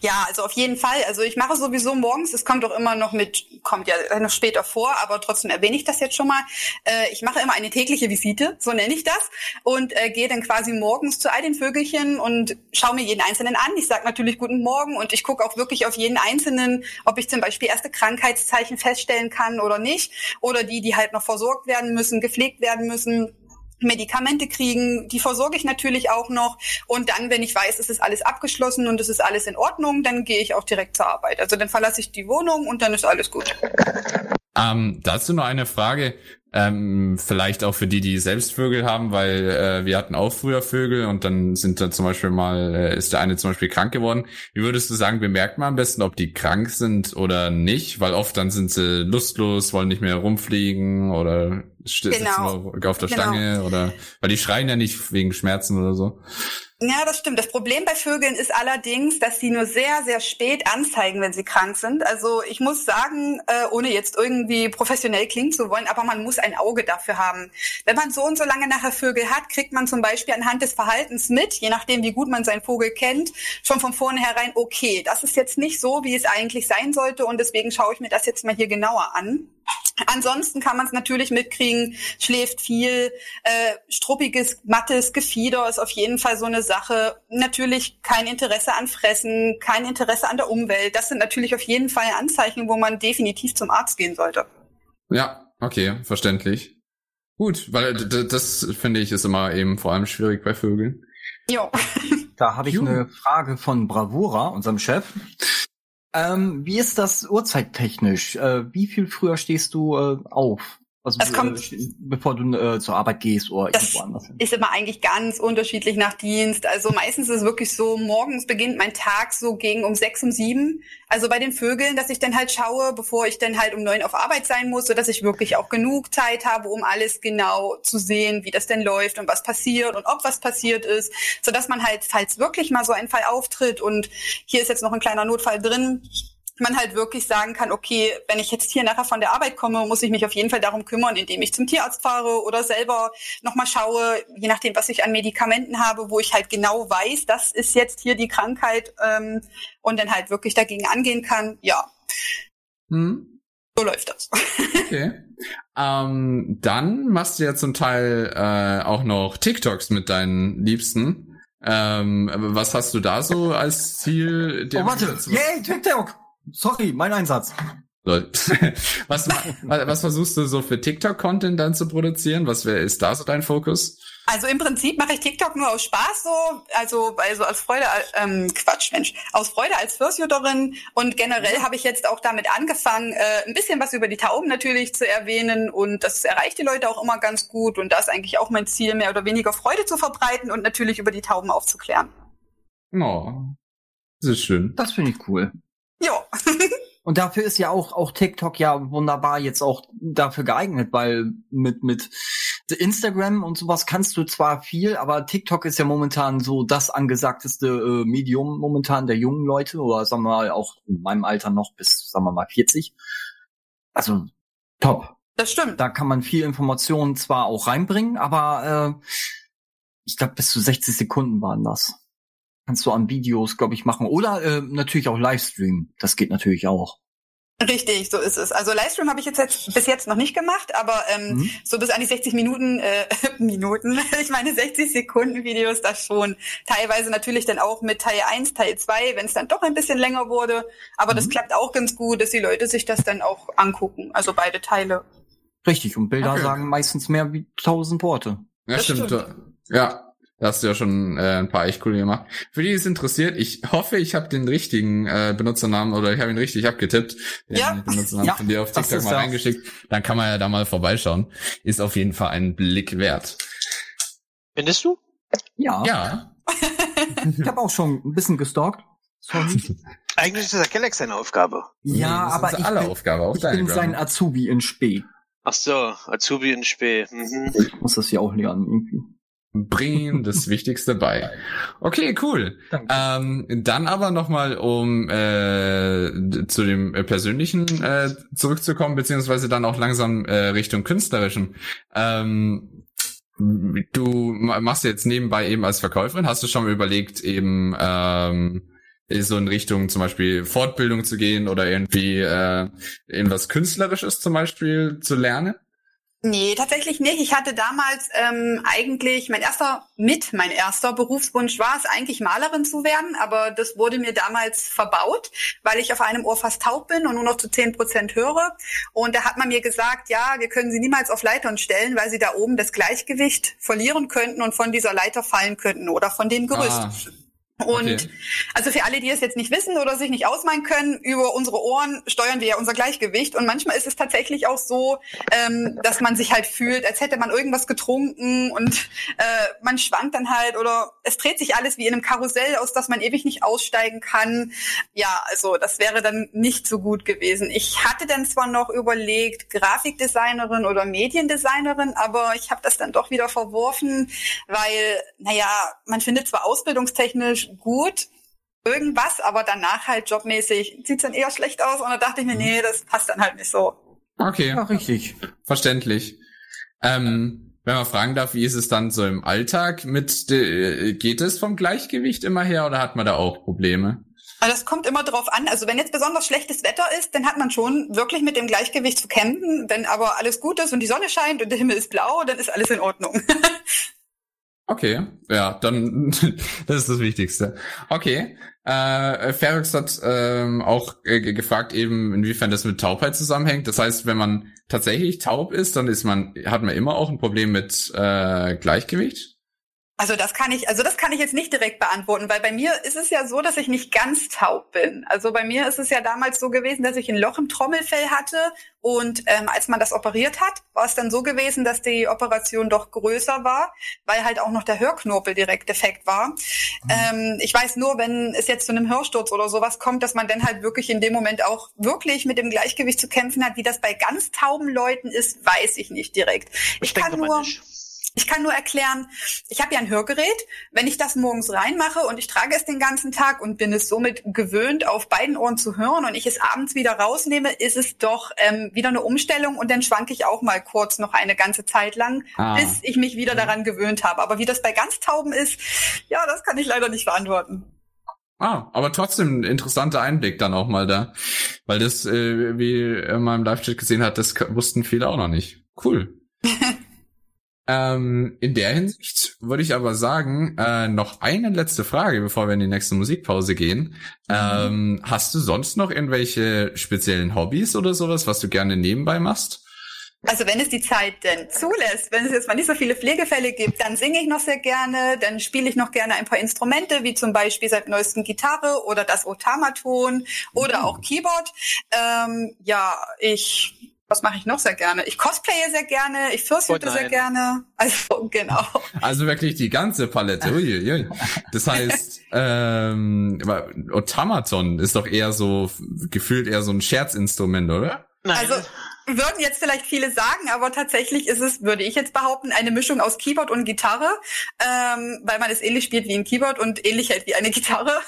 S2: Ja, also auf jeden Fall. Also ich mache sowieso morgens, es kommt auch immer noch mit, kommt ja noch später vor, aber trotzdem erwähne ich das jetzt schon mal. Äh, ich mache immer eine tägliche Visite, so nenne ich das, und äh, gehe dann quasi morgens zu all den Vögelchen und schaue mir jeden Einzelnen an. Ich sage natürlich guten Morgen und ich gucke auch wirklich auf jeden Einzelnen, ob ich zum Beispiel erste Krankheitszeichen feststellen kann oder nicht. Oder die, die halt noch versorgt werden müssen, gepflegt werden müssen Medikamente kriegen, die versorge ich natürlich auch noch. Und dann, wenn ich weiß, es ist alles abgeschlossen und es ist alles in Ordnung, dann gehe ich auch direkt zur Arbeit. Also dann verlasse ich die Wohnung und dann ist alles gut.
S1: Ähm, dazu noch eine Frage. Ähm, vielleicht auch für die, die selbst Vögel haben, weil äh, wir hatten auch früher Vögel und dann sind da zum Beispiel mal, äh, ist der eine zum Beispiel krank geworden. Wie würdest du sagen, bemerkt man am besten, ob die krank sind oder nicht? Weil oft dann sind sie lustlos, wollen nicht mehr rumfliegen oder sitzen genau. nur auf der genau. Stange oder weil die schreien ja nicht wegen Schmerzen oder so.
S2: Ja, das stimmt. Das Problem bei Vögeln ist allerdings, dass sie nur sehr, sehr spät anzeigen, wenn sie krank sind. Also ich muss sagen, äh, ohne jetzt irgendwie professionell klingen zu wollen, aber man muss ein Auge dafür haben. Wenn man so und so lange nachher Vögel hat, kriegt man zum Beispiel anhand des Verhaltens mit, je nachdem, wie gut man seinen Vogel kennt, schon von vornherein, okay, das ist jetzt nicht so, wie es eigentlich sein sollte und deswegen schaue ich mir das jetzt mal hier genauer an. Ansonsten kann man es natürlich mitkriegen, schläft viel, äh, struppiges, mattes Gefieder ist auf jeden Fall so eine Sache. Natürlich kein Interesse an Fressen, kein Interesse an der Umwelt. Das sind natürlich auf jeden Fall Anzeichen, wo man definitiv zum Arzt gehen sollte.
S1: Ja, okay, verständlich. Gut, weil das finde ich ist immer eben vor allem schwierig bei Vögeln.
S2: Jo.
S4: Da habe ich eine Frage von Bravura, unserem Chef. Ähm, wie ist das uhrzeittechnisch? Äh, wie viel früher stehst du äh, auf? Also,
S2: es kommt,
S4: äh, bevor du äh, zur Arbeit gehst oder
S2: das anders hin. ist immer eigentlich ganz unterschiedlich nach Dienst. Also meistens ist es wirklich so, morgens beginnt mein Tag so gegen um sechs, um sieben. Also bei den Vögeln, dass ich dann halt schaue, bevor ich dann halt um neun auf Arbeit sein muss, so dass ich wirklich auch genug Zeit habe, um alles genau zu sehen, wie das denn läuft und was passiert und ob was passiert ist, so dass man halt, falls wirklich mal so ein Fall auftritt und hier ist jetzt noch ein kleiner Notfall drin, man halt wirklich sagen kann, okay, wenn ich jetzt hier nachher von der Arbeit komme, muss ich mich auf jeden Fall darum kümmern, indem ich zum Tierarzt fahre oder selber nochmal schaue, je nachdem, was ich an Medikamenten habe, wo ich halt genau weiß, das ist jetzt hier die Krankheit ähm, und dann halt wirklich dagegen angehen kann. Ja. Hm. So läuft das.
S1: Okay. Ähm, dann machst du ja zum Teil äh, auch noch TikToks mit deinen Liebsten. Ähm, was hast du da so als Ziel?
S4: oh, warte. Yay, TikTok! Sorry, mein Einsatz.
S1: was, was versuchst du so für TikTok-Content dann zu produzieren? Was wär, ist da so dein Fokus?
S2: Also im Prinzip mache ich TikTok nur aus Spaß so, also also als Freude, ähm, Quatsch, Mensch, aus Freude als Fürstjutterin und generell habe ich jetzt auch damit angefangen, äh, ein bisschen was über die Tauben natürlich zu erwähnen und das erreicht die Leute auch immer ganz gut und da ist eigentlich auch mein Ziel, mehr oder weniger Freude zu verbreiten und natürlich über die Tauben aufzuklären.
S1: Oh, Das ist schön.
S4: Das finde ich cool.
S2: Ja.
S4: Und dafür ist ja auch, auch TikTok ja wunderbar jetzt auch dafür geeignet, weil mit, mit Instagram und sowas kannst du zwar viel, aber TikTok ist ja momentan so das angesagteste äh, Medium momentan der jungen Leute oder sagen wir mal auch in meinem Alter noch bis, sagen wir mal, 40. Also top.
S2: Das stimmt.
S4: Da kann man viel Informationen zwar auch reinbringen, aber äh, ich glaube bis zu 60 Sekunden waren das. Kannst du an Videos, glaube ich, machen. Oder äh, natürlich auch Livestream. Das geht natürlich auch.
S2: Richtig, so ist es. Also Livestream habe ich jetzt, jetzt bis jetzt noch nicht gemacht, aber ähm,
S4: Mhm.
S2: so bis an die 60 Minuten, äh, Minuten, ich meine 60 Sekunden Videos, das schon. Teilweise natürlich dann auch mit Teil 1, Teil 2, wenn es dann doch ein bisschen länger wurde. Aber das
S4: Mhm.
S2: klappt auch ganz gut, dass die Leute sich das dann auch angucken. Also beide Teile.
S4: Richtig. Und Bilder
S1: Okay.
S4: sagen meistens mehr wie tausend Worte.
S1: Ja,
S2: Das
S1: stimmt.
S2: stimmt.
S1: Ja, da hast du ja schon äh, ein paar echt coole gemacht. Für die, die es interessiert, ich hoffe, ich habe den richtigen äh, Benutzernamen oder ich habe ihn richtig abgetippt. Den
S2: Ja.
S1: Benutzernamen
S4: Ja,
S1: von dir auf
S4: das
S1: TikTok mal reingeschickt. Dann kann man ja da mal vorbeischauen. Ist auf jeden Fall ein Blick wert.
S3: Findest du?
S4: Ja.
S1: Ja.
S4: Ich habe auch schon ein bisschen gestalkt. Sorry.
S3: Eigentlich ist das Galax seine Aufgabe.
S4: ja,
S1: das ist
S4: aber ich
S1: aller
S4: bin,
S1: Aufgabe, auch
S4: ich
S1: deine,
S4: bin sein. Azubi in Spee.
S3: Ach so, Azubi in Spee. Mhm.
S4: Ich muss das ja auch lernen irgendwie.
S1: Bring ihm das Wichtigste bei. Okay, cool. Ähm, dann aber nochmal, um äh, zu dem äh, Persönlichen äh, zurückzukommen, beziehungsweise dann auch langsam äh, Richtung Künstlerischen. Ähm, du ma- machst jetzt nebenbei eben als Verkäuferin, hast du schon mal überlegt, eben ähm, so in Richtung zum Beispiel Fortbildung zu gehen oder irgendwie äh, irgendwas Künstlerisches zum Beispiel zu lernen?
S2: Nee, tatsächlich nicht. Ich hatte damals ähm, eigentlich mein erster, mit mein erster Berufswunsch war es eigentlich Malerin zu werden, aber das wurde mir damals verbaut, weil ich auf einem Ohr fast taub bin und nur noch zu 10 Prozent höre. Und da hat man mir gesagt, ja, wir können sie niemals auf Leitern stellen, weil sie da oben das Gleichgewicht verlieren könnten und von dieser Leiter fallen könnten oder von dem Gerüst.
S1: Ah,
S2: Und
S1: Okay.
S2: also für alle, die es jetzt nicht wissen oder sich nicht ausmalen können, über unsere Ohren steuern wir ja unser Gleichgewicht. Und manchmal ist es tatsächlich auch so, ähm, dass man sich halt fühlt, als hätte man irgendwas getrunken und äh, man schwankt dann halt oder es dreht sich alles wie in einem Karussell, aus das man ewig nicht aussteigen kann. Ja, also das wäre dann nicht so gut gewesen. Ich hatte dann zwar noch überlegt, Grafikdesignerin oder Mediendesignerin, aber ich habe das dann doch wieder verworfen, weil, naja, man findet zwar ausbildungstechnisch gut irgendwas, aber danach halt jobmäßig sieht's dann eher schlecht aus und da dachte ich mir, nee, das passt dann halt nicht so.
S1: Okay.
S4: Ja, richtig.
S1: Verständlich. Ähm, wenn man fragen darf, wie ist es dann so im Alltag mit, de, geht es vom Gleichgewicht immer her oder hat man da auch Probleme?
S2: Aber das kommt immer drauf an. Also wenn jetzt besonders schlechtes Wetter ist, dann hat man schon wirklich mit dem Gleichgewicht zu kämpfen. Wenn aber alles gut ist und die Sonne scheint und der Himmel ist blau, dann ist alles in Ordnung.
S1: Okay, ja, dann das ist das Wichtigste. Okay, äh, Ferrix hat ähm, auch äh, ge- gefragt eben, inwiefern das mit Taubheit zusammenhängt. Das heißt, wenn man tatsächlich taub ist, dann ist man hat man immer auch ein Problem mit äh, Gleichgewicht.
S2: Also das kann ich, also das kann ich jetzt nicht direkt beantworten, weil bei mir ist es ja so, dass ich nicht ganz taub bin. Also bei mir ist es ja damals so gewesen, dass ich ein Loch im Trommelfell hatte und ähm, als man das operiert hat, war es dann so gewesen, dass die Operation doch größer war, weil halt auch noch der Hörknorpel direkt defekt war. Ähm, ich weiß nur, wenn es jetzt zu einem Hörsturz oder sowas kommt, dass man dann halt wirklich in dem Moment auch wirklich mit dem Gleichgewicht zu kämpfen hat. Wie das bei ganz tauben Leuten ist, weiß ich nicht direkt. Ich,
S3: denke
S2: kann nur
S3: nicht.
S2: Ich kann nur erklären, ich habe ja ein Hörgerät. Wenn ich das morgens reinmache und ich trage es den ganzen Tag und bin es somit gewöhnt, auf beiden Ohren zu hören und ich es abends wieder rausnehme, ist es doch ähm, wieder eine Umstellung und dann schwanke ich auch mal kurz noch eine ganze Zeit lang,
S1: Ah.
S2: bis ich mich wieder daran gewöhnt habe. Aber wie das bei ganz Tauben ist, ja, das kann ich leider nicht beantworten.
S1: Ah, aber trotzdem ein interessanter Einblick dann auch mal da, weil das, äh, wie man im Live-Chat gesehen hat, das wussten viele auch noch nicht. Cool. ähm, in der Hinsicht würde ich aber sagen, äh, noch eine letzte Frage, bevor wir in die nächste Musikpause gehen. Ähm, hast du sonst noch irgendwelche speziellen Hobbys oder sowas, was du gerne nebenbei machst?
S2: Also wenn es die Zeit denn zulässt, wenn es jetzt mal nicht so viele Pflegefälle gibt, dann singe ich noch sehr gerne, dann spiele ich noch gerne ein paar Instrumente, wie zum Beispiel seit neuestem Gitarre oder das Otamaton oder auch Keyboard. Ähm, ja, ich was mache ich noch sehr gerne? Ich cosplaye sehr gerne, ich fursuite
S3: Oh
S2: sehr gerne. Also, genau.
S1: Also wirklich die ganze Palette. Ui, ui. Das heißt, ähm, Automaton ist doch eher so gefühlt eher so ein Scherzinstrument, oder?
S3: Nein.
S2: Also, würden jetzt vielleicht viele sagen, aber tatsächlich ist es, würde ich jetzt behaupten, eine Mischung aus Keyboard und Gitarre, ähm, weil man es ähnlich spielt wie ein Keyboard und ähnlich hält wie eine Gitarre.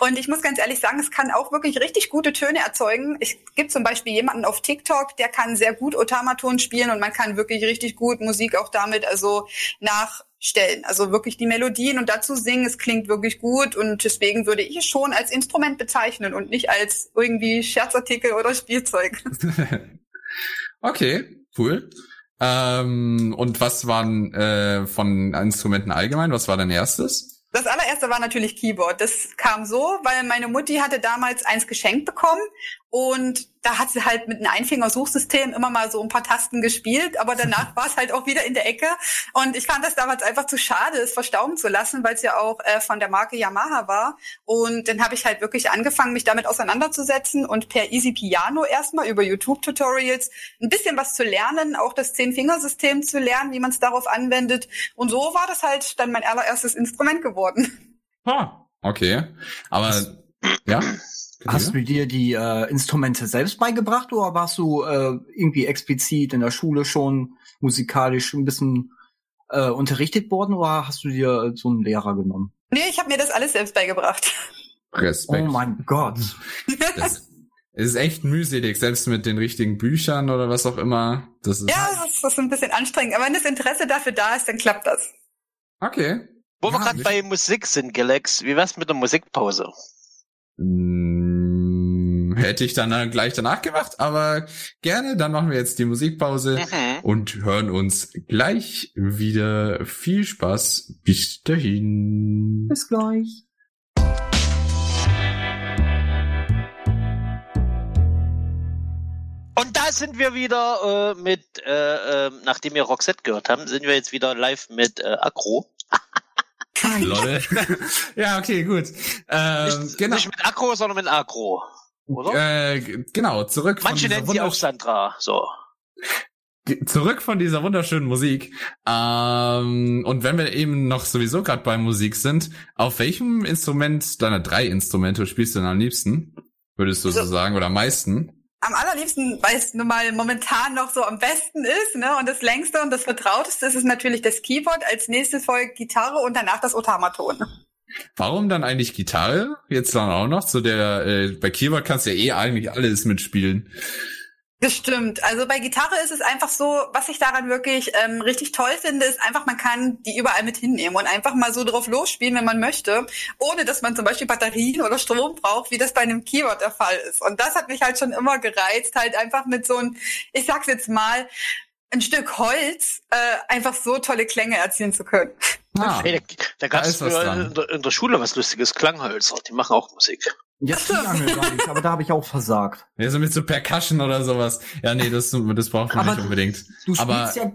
S2: Und ich muss ganz ehrlich sagen, es kann auch wirklich richtig gute Töne erzeugen. Es gibt zum Beispiel jemanden auf TikTok, der kann sehr gut Otamaton spielen und man kann wirklich richtig gut Musik auch damit also nachstellen. Also wirklich die Melodien und dazu singen, es klingt wirklich gut und deswegen würde ich es schon als Instrument bezeichnen und nicht als irgendwie Scherzartikel oder Spielzeug.
S1: Okay, cool. Ähm, und was waren äh, von Instrumenten allgemein? Was war dein erstes?
S2: Das allererste war natürlich Keyboard. Das kam so, weil meine Mutti hatte damals eins geschenkt bekommen und da hat sie halt mit einem Einfingersuchsystem immer mal so ein paar Tasten gespielt, aber danach war es halt auch wieder in der Ecke und ich fand das damals einfach zu schade, es verstauben zu lassen, weil es ja auch äh, von der Marke Yamaha war und dann habe ich halt wirklich angefangen, mich damit auseinanderzusetzen und per Easy Piano erstmal über YouTube-Tutorials ein bisschen was zu lernen, auch das Zehn-Fingersystem zu lernen, wie man es darauf anwendet und so war das halt dann mein allererstes Instrument geworden.
S1: Ah, okay. Aber ja.
S4: Hast du dir die äh, Instrumente selbst beigebracht oder warst du äh, irgendwie explizit in der Schule schon musikalisch ein bisschen äh, unterrichtet worden oder hast du dir so einen Lehrer genommen?
S2: Nee, ich habe mir das alles selbst beigebracht.
S1: Respekt.
S4: Oh mein Gott.
S1: Das es ist echt mühselig, selbst mit den richtigen Büchern oder was auch immer. Das ist
S2: Ja, das ist, das ist ein bisschen anstrengend, aber wenn das Interesse dafür da ist, dann klappt das.
S1: okay.
S3: Wo wir
S1: Ja,
S3: gerade
S1: nicht-
S3: bei Musik sind, Gelex, wie wär's mit der Musikpause?
S1: Hm, hätte ich dann äh, gleich danach gemacht, aber gerne. Dann machen wir jetzt die Musikpause
S3: Mhm.
S1: und hören uns gleich wieder. Viel Spaß. Bis dahin.
S4: Bis gleich.
S3: Und da sind wir wieder äh, mit, äh, äh, nachdem wir Roxette gehört haben, sind wir jetzt wieder live mit äh, Akro.
S1: Lol. ja, okay, gut. Ähm,
S3: Nicht,
S1: genau.
S3: nicht mit Akro, sondern mit Agro. Oder?
S1: Äh, genau, zurück von
S3: Manche
S1: dieser
S3: nennen sie auch Sandra. So.
S1: Zurück von dieser wunderschönen Musik. Ähm, und wenn wir eben noch sowieso gerade bei Musik sind, auf welchem Instrument deiner drei Instrumente spielst du denn am liebsten? Würdest du so sagen, oder am meisten?
S2: Am allerliebsten, weil es nun mal momentan noch so am besten ist, ne? Und das längste und das vertrauteste ist es natürlich das Keyboard, als nächstes folgt Gitarre und danach das Otamaton.
S1: Warum dann eigentlich Gitarre? Jetzt dann auch noch zu der, äh, bei Keyboard kannst du ja eh eigentlich alles mitspielen.
S2: Das stimmt. Also bei Gitarre ist es einfach so, was ich daran wirklich ähm, richtig toll finde, ist einfach, man kann die überall mit hinnehmen und einfach mal so drauf losspielen, wenn man möchte, ohne dass man zum Beispiel Batterien oder Strom braucht, wie das bei einem Keyboard der Fall ist. Und das hat mich halt schon immer gereizt, halt einfach mit so ein, ich sag's jetzt mal, ein Stück Holz äh, einfach so tolle Klänge erzielen zu können.
S1: Ah,
S3: Hey, da da gab es in der, in der Schule was Lustiges, Klanghölzer. Die machen auch Musik.
S4: Ja, Triangel war ich, aber da habe ich auch versagt.
S1: ja, so mit so Percussion oder sowas. Ja, nee, das, das braucht man
S4: Aber
S1: nicht unbedingt.
S4: Du spielst
S1: Aber-
S4: ja.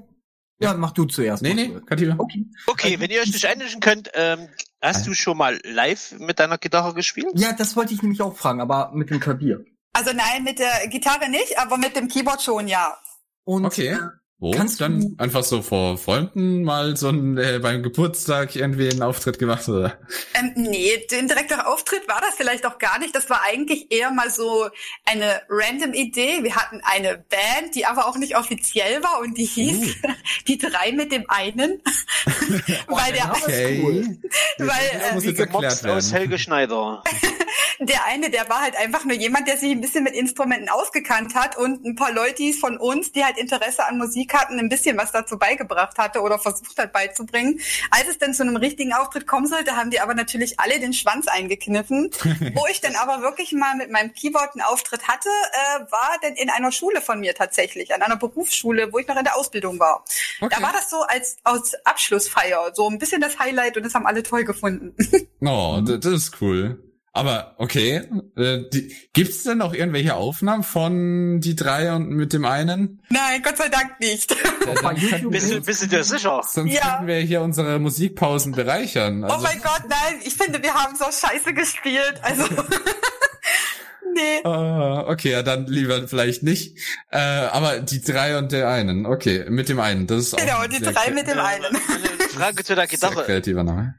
S4: Ja, mach du zuerst.
S1: Nee, nee,
S4: du.
S1: Kativa.
S4: Okay.
S3: Okay, wenn ihr euch nicht einmischen könnt, ähm, hast du schon mal live mit deiner Gitarre gespielt?
S4: Ja, das wollte ich nämlich auch fragen, aber mit dem Klavier.
S2: Also nein, mit der Gitarre nicht, aber mit dem Keyboard schon, ja.
S4: Und
S1: Okay.
S4: äh,
S1: Wo?
S4: Kannst
S1: dann
S4: du-
S1: einfach so vor Freunden mal so ein, äh, beim Geburtstag irgendwie einen Auftritt gemacht oder?
S2: Ähm, nee, den direkter Auftritt war das vielleicht auch gar nicht. Das war eigentlich eher mal so eine random Idee. Wir hatten eine Band, die aber auch nicht offiziell war und die hieß Die drei mit dem einen. weil der,
S1: Okay.
S2: Weil, äh,
S1: muss jetzt erklärt
S3: gemobst aus
S1: werden.
S3: Helge Schneider.
S2: der eine, der war halt einfach nur jemand, der sich ein bisschen mit Instrumenten ausgekannt hat und ein paar Leute von uns, die halt Interesse an Musik hatten, ein bisschen was dazu beigebracht hatte oder versucht hat beizubringen. Als es dann zu einem richtigen Auftritt kommen sollte, haben die aber natürlich alle den Schwanz eingekniffen. Wo ich dann aber wirklich mal mit meinem Keyboard einen Auftritt hatte, äh, war denn in einer Schule von mir tatsächlich, an einer Berufsschule, wo ich noch in der Ausbildung war.
S1: Okay.
S2: Da war das so als, als Abschlussfeier, so ein bisschen das Highlight und das haben alle toll gefunden.
S1: Oh, das ist cool. Aber okay, äh, die, gibt's denn noch irgendwelche Aufnahmen von die drei und mit dem einen?
S2: Nein, Gott sei Dank nicht.
S1: Ja,
S3: bist du dir sicher?
S1: sonst
S2: Ja.
S1: könnten wir hier unsere Musikpausen bereichern. Also,
S2: oh mein Gott, nein, ich finde, wir haben so scheiße gespielt. Also. nee.
S1: Ah, okay, ja, dann lieber vielleicht nicht. Äh, aber die drei und der einen. Okay, mit dem einen. Das ist auch
S2: Genau, die drei mit dem
S3: Äh,
S2: einen.
S3: Eine Frage zu der Gitarre.
S1: kreativer Name.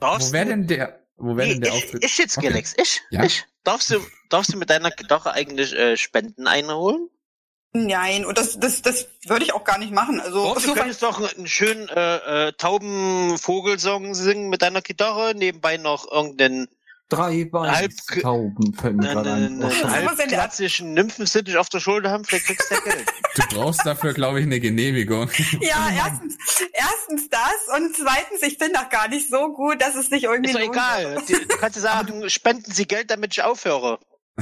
S3: Darfst
S1: Wo wäre denn der, wo wäre denn der
S3: ich,
S1: Auftritt?
S3: ich jetzt,
S1: Okay.
S3: Galax. Ich?
S1: Ja?
S3: Ich? Darfst du, darfst du mit deiner Gitarre eigentlich äh, Spenden einholen?
S2: Nein, und das, das, das würde ich auch gar nicht machen. Also,
S3: Doch, du
S2: so
S3: könntest doch einen schönen äh, äh, Tauben-Vogelsong singen mit deiner Gitarre, nebenbei noch irgendeinen
S4: Drei
S3: Halb-
S4: weiße Tauben fällt mir gerade
S3: einen,
S4: ein. Oh,
S3: einen
S2: sowas in der Art.
S3: halbklassischen Nymphensittich auf der Schulter haben, vielleicht kriegst du ja Geld.
S1: Du brauchst dafür, glaube ich, eine Genehmigung.
S2: ja, erstens, erstens das und zweitens, ich bin doch gar nicht so gut, dass es sich irgendwie
S3: Ist doch egal. Die- Du kannst dir sagen, spenden Sie Geld, damit ich aufhöre.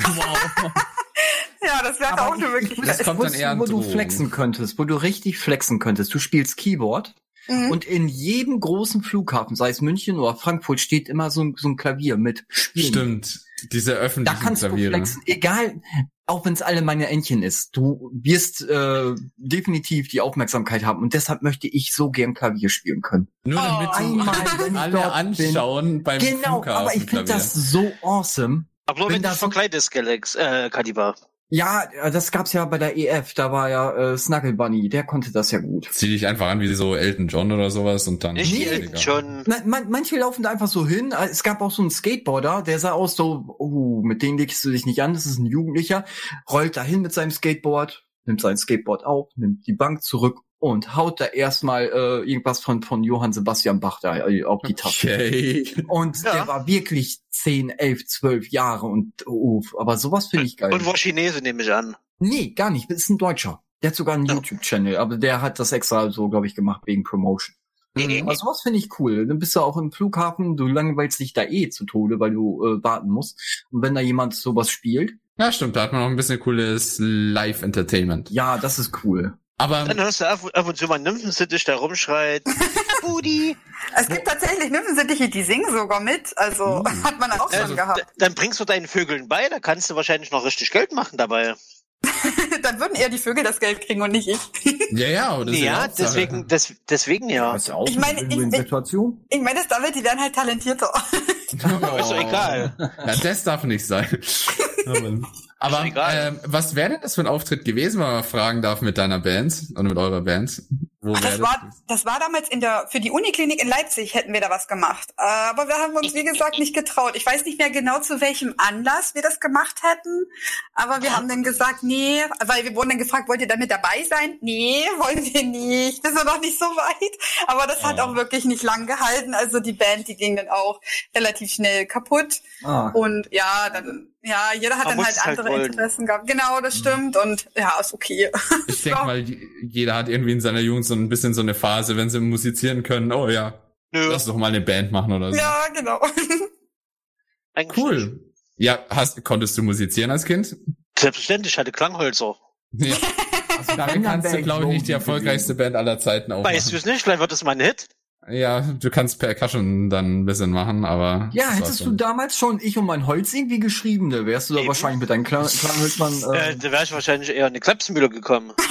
S2: Ja, das wäre auch eine
S1: Das
S2: Möglichkeit.
S1: kommt dann eher an
S4: wo du flexen könntest, wo du richtig flexen könntest. Du spielst Keyboard
S2: Mhm.
S4: und in jedem großen Flughafen, sei es München oder Frankfurt, steht immer so ein, so ein Klavier mit Spielen.
S1: Stimmt. Diese
S4: Da
S1: öffentlichen
S4: kannst
S1: Klaviere.
S4: du flexen, egal, auch wenn es alle meine Entchen ist. Du wirst äh, definitiv die Aufmerksamkeit haben und deshalb möchte ich so gern Klavier spielen können.
S1: Nur damit
S2: Oh.
S1: du
S4: Einmal, wenn ich
S1: alle
S4: dort
S1: anschauen beim
S4: Genau,
S1: Flughafen.
S4: aber ich finde das so awesome.
S3: Aber nur
S4: Wenn
S3: wenn, du
S4: da
S3: verkleidest, Galax, äh, Kadiba.
S4: Ja, äh, das gab's ja bei der EF, da war ja äh, Snuggle Bunny, der konnte das ja gut.
S1: Zieh dich einfach an wie so Elton John oder sowas und dann.
S3: Nicht
S4: Nee,
S3: Elton John.
S4: Man, man, manche laufen da einfach so hin. Äh, Es gab auch so einen Skateboarder, der sah aus so, oh, mit dem legst du dich nicht an, das ist ein Jugendlicher, rollt da hin mit seinem Skateboard, nimmt sein Skateboard auf, nimmt die Bank zurück und haut da erstmal äh, irgendwas von, von Johann Sebastian Bach da äh, auf die Taste.
S1: Okay.
S4: Und
S3: Ja.
S4: der war wirklich 10, 11, 12 Jahre und oh, aber sowas finde ich geil.
S3: Und war Chinese, nehme ich an.
S4: Nee, gar nicht. Das ist ein Deutscher. Der hat sogar einen
S3: Ja.
S4: YouTube-Channel, aber der hat das extra so, glaube ich, gemacht wegen Promotion.
S3: Mhm.
S4: Aber sowas finde ich cool. Dann bist du auch im Flughafen, du langweilst dich da eh zu Tode, weil du äh, warten musst. Und wenn da jemand sowas spielt,
S1: Ja, stimmt, da hat man auch ein bisschen cooles Live-Entertainment.
S4: ja, das ist cool.
S1: Aber
S3: Dann hörst du ab, ab und zu mal Nymphensittich, der rumschreit. Budi.
S2: Es gibt tatsächlich Nymphen die singen sogar mit. Also
S1: Mhm.
S2: hat man auch schon gehabt.
S3: d- dann bringst du deinen Vögeln bei, da kannst du wahrscheinlich noch richtig Geld machen dabei.
S2: Dann würden eher die Vögel das Geld kriegen und nicht ich.
S1: ja, ja, das ist die
S3: ja, deswegen, des, deswegen ja.
S4: ist ja auch
S2: Ich meine,
S4: eine
S2: ich-
S4: Win-Win-Situation.
S2: Ich meine, das damit, die werden halt talentierter.
S3: Ist doch egal.
S1: Ja, das darf nicht sein. Aber
S3: egal.
S1: ähm, was wäre denn das für ein Auftritt gewesen, wenn man fragen darf mit deiner Band oder mit eurer Band? Wo
S2: Ach, das war, das war damals in der, für die Uniklinik in Leipzig hätten wir da was gemacht. Aber wir haben uns, wie gesagt, nicht getraut. Ich weiß nicht mehr genau, zu welchem Anlass wir das gemacht hätten. Aber wir haben dann gesagt, nee, weil wir wurden dann gefragt, wollt ihr damit dabei sein? Nee, wollen wir nicht. Das war noch nicht so weit. Aber das hat
S1: Oh.
S2: auch wirklich nicht lang gehalten. Also die Band, die ging dann auch relativ schnell kaputt.
S4: Ah,
S2: Und ja, dann, ja, jeder hat
S3: Man
S2: dann halt
S3: halt
S2: andere
S3: wollen.
S2: Interessen gehabt. Genau, das stimmt. Und ja, ist okay.
S1: Ich denke mal, jeder hat irgendwie in seiner Jugend so ein bisschen so eine Phase, wenn sie musizieren können. Oh ja,
S3: Nö,
S1: lass doch mal eine Band machen oder so.
S2: Ja, genau.
S1: Cool. Ja, hast, konntest du musizieren als Kind?
S3: Selbstverständlich, ich hatte Klangholzer.
S1: Ja.
S4: also
S1: Damit kannst du,
S4: ich
S1: glaube ich, nicht die erfolgreichste Band aller Zeiten aufmachen.
S3: Weißt du es nicht? Vielleicht wird es mal ein Hit.
S1: Ja, du kannst Percussion dann ein bisschen machen, aber.
S4: Ja, hättest du damals schon ich und mein Holz irgendwie geschrieben, da wärst du da
S3: Eben.
S4: wahrscheinlich mit deinen Kla Klanghölzern.
S3: Äh,
S4: Äh,
S3: da wäre ich wahrscheinlich eher in eine Klapsmühle gekommen.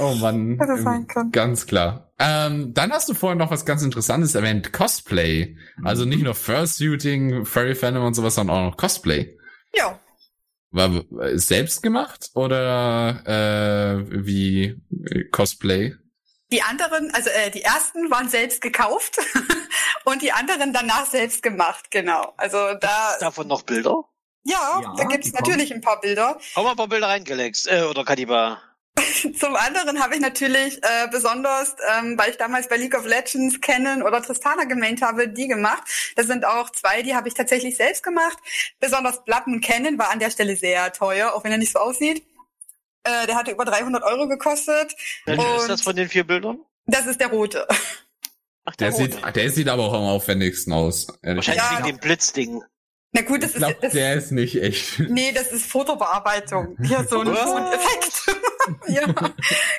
S1: Oh Mann.
S2: Hätte sein können.
S1: Ganz klar. Ähm, dann hast du vorhin noch was ganz Interessantes erwähnt. Cosplay. Also nicht nur Fursuiting, Furry Fandom und sowas, sondern auch noch Cosplay.
S2: Ja.
S1: War selbst gemacht oder äh, wie äh, Cosplay?
S2: Die anderen, also äh, die ersten waren selbst gekauft und die anderen danach selbst gemacht, genau. Also da,
S3: Davon noch Bilder?
S2: ja,
S4: Ja,
S2: da gibt's
S4: die kommen.
S2: natürlich ein paar Bilder.
S3: Hau mal ein paar Bilder rein, Galax. Äh, oder Kadiba.
S2: Zum anderen habe ich natürlich äh, besonders, ähm, weil ich damals bei League of Legends Canon oder Tristana gemeint habe, die gemacht. Das sind auch zwei, die habe ich tatsächlich selbst gemacht. Besonders Blappen Canon war an der Stelle sehr teuer, auch wenn er nicht so aussieht. Äh, der hatte über 300 Euro gekostet.
S3: Welcher ist
S2: Und-
S3: das von den vier Bildern?
S2: Das ist der rote.
S3: Ach,
S1: Der
S3: rote.
S1: sieht, der sieht aber auch am aufwendigsten aus.
S3: Wahrscheinlich
S2: Ja.
S3: wegen dem Blitzding.
S2: Na gut, das
S1: Ich glaube,
S2: ist das,
S1: der ist nicht echt.
S2: Nee, das ist Fotobearbeitung. Ja, so ein, so ein
S3: Was?
S2: Effekt. ja,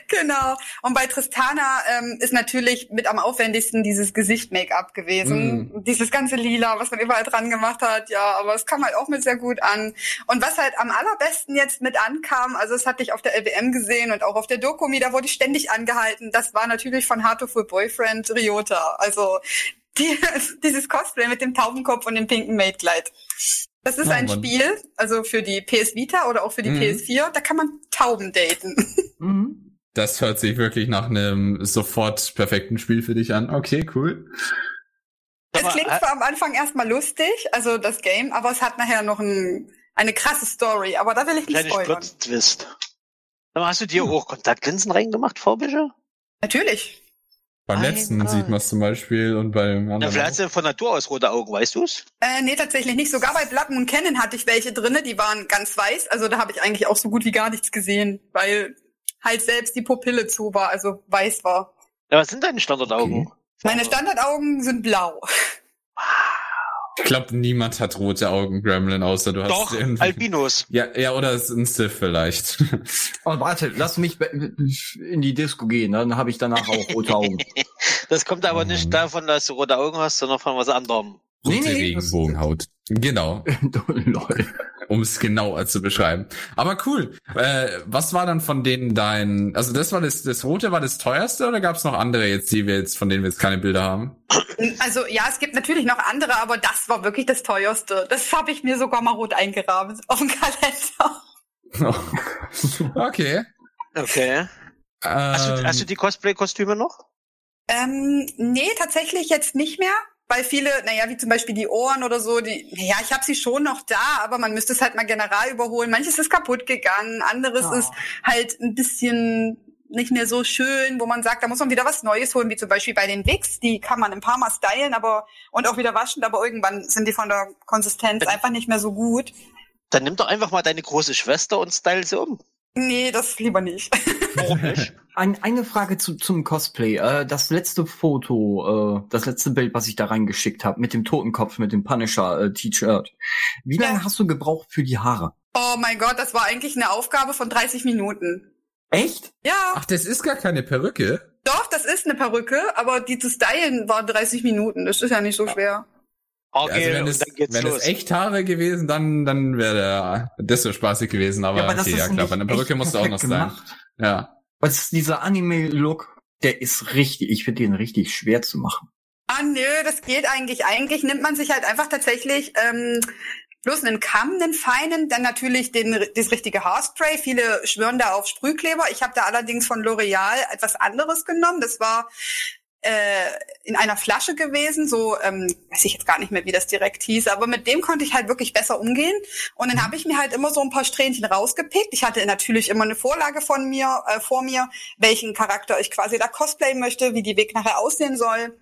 S2: genau. Und bei Tristana ähm, ist natürlich mit am aufwendigsten dieses Gesicht-Make-up gewesen. Dieses ganze Lila, was man überall dran gemacht hat. Ja, aber es kam halt auch mit sehr gut an. Und was halt am allerbesten jetzt mit ankam, also das hatte ich auf der LBM gesehen und auch auf der Dokumi, da wurde ich ständig angehalten. Das war natürlich von Hard to Full Boyfriend Ryota. Also die, dieses Cosplay mit dem Taubenkopf und dem pinken Maidkleid. Das ist
S1: Ja,
S2: ein
S1: Mann.
S2: Spiel, also für die PS Vita oder auch für die
S1: Mhm.
S2: PS4, da kann man Tauben daten.
S4: Mhm.
S1: Das hört sich wirklich nach einem sofort perfekten Spiel für dich an. Okay, cool.
S2: Es
S3: Aber,
S2: klingt
S3: äh,
S2: zwar am Anfang erstmal lustig, also das Game, aber es hat nachher noch ein, eine krasse Story, aber da will ich nicht spoilern.
S3: Plot-Twist. Aber hast du dir auch Kontaktlinsen reingemacht, Vorbische?
S2: Natürlich.
S1: Beim
S3: Mein
S1: letzten
S3: Gott.
S1: sieht man es zum Beispiel und beim
S3: Na,
S1: anderen.
S3: vielleicht
S1: auch.
S3: hast du von Natur aus rote Augen, weißt du's?
S2: Äh, nee, tatsächlich nicht. Sogar bei Blood Moon Cannon hatte ich welche drinne, die waren ganz weiß. Also da habe ich eigentlich auch so gut wie gar nichts gesehen, weil halt selbst die Pupille zu war, also weiß war.
S3: Ja, was sind deine Standardaugen?
S2: Meine Standardaugen sind blau.
S1: Ich glaube, niemand hat rote Augen, Gremlin, außer du hast
S3: Doch,
S1: irgendwie-
S3: Albinos.
S1: Ja, ja, oder es ist ein Sith vielleicht.
S4: Oh, warte, lass mich in die Disco gehen, dann habe ich danach auch rote Augen.
S3: Das kommt aber nicht
S1: Mann.
S3: davon, dass du rote Augen hast, sondern von was anderem.
S1: Rote
S4: nee,
S1: Regenbogenhaut. Genau,
S4: Lol.
S1: um es genauer zu beschreiben. Aber cool. Äh, was war dann von denen dein, also das war das, das Rote war das teuerste oder gab es noch andere jetzt, die wir jetzt, von denen wir jetzt keine Bilder haben?
S2: Also ja, es gibt natürlich noch andere, aber das war wirklich das teuerste. Das habe ich mir sogar mal rot eingerahmt auf dem Kalender.
S1: okay.
S3: Okay. Hast, du,
S1: Ähm,
S3: hast du die Cosplay-Kostüme noch?
S2: Ähm, nee, tatsächlich jetzt nicht mehr. Weil viele, naja, wie zum Beispiel die Ohren oder so, die, naja, ich habe sie schon noch da, aber man müsste es halt mal general überholen. Manches ist kaputt gegangen, anderes
S4: Oh.
S2: ist halt ein bisschen nicht mehr so schön, wo man sagt, da muss man wieder was Neues holen, wie zum Beispiel bei den Wigs, die kann man ein paar Mal stylen, aber und auch wieder waschen, aber irgendwann sind die von der Konsistenz einfach nicht mehr so gut.
S3: Dann nimm doch einfach mal deine große Schwester und style sie um.
S2: Nee, das lieber nicht.
S3: Warum nicht?
S4: Ein, eine Frage zu, zum Cosplay. Äh, das letzte Foto, äh, das letzte Bild, was ich da reingeschickt habe, mit dem Totenkopf, mit dem Punisher-T-Shirt. Wie
S2: Ja.
S4: lange hast du gebraucht für die Haare?
S2: Oh mein Gott, das war eigentlich eine Aufgabe von 30 Minuten.
S4: Echt?
S2: Ja,
S1: Ach, das ist gar keine Perücke.
S2: doch, das ist eine Perücke, aber die zu stylen war 30 Minuten. Das ist ja nicht so schwer.
S3: Okay,
S1: also wenn es,
S3: dann geht's
S1: wenn
S3: los.
S1: es echt Haare gewesen, dann, dann wäre das so spaßig gewesen. Aber, okay, ja klar, bei einer Perücke
S4: echt
S1: musst du auch noch sein. Ja.
S4: Was ist dieser Anime-Look? Der ist richtig, ich finde den richtig schwer zu machen.
S2: Ah, nö, das geht eigentlich. Eigentlich nimmt man sich halt einfach tatsächlich ähm, bloß einen Kamm, einen feinen, dann natürlich den, das richtige Haarspray. Viele schwören da auf Sprühkleber. Ich habe da allerdings von L'Oreal etwas anderes genommen. Das war äh, in einer Flasche gewesen, so ähm, weiß ich jetzt gar nicht mehr, wie das direkt hieß, aber mit dem konnte ich halt wirklich besser umgehen. Und dann habe ich mir halt immer so ein paar Strähnchen rausgepickt. Ich hatte natürlich immer eine Vorlage von mir, äh, vor mir, welchen Charakter ich quasi da cosplayen möchte, wie die Weg nachher aussehen soll.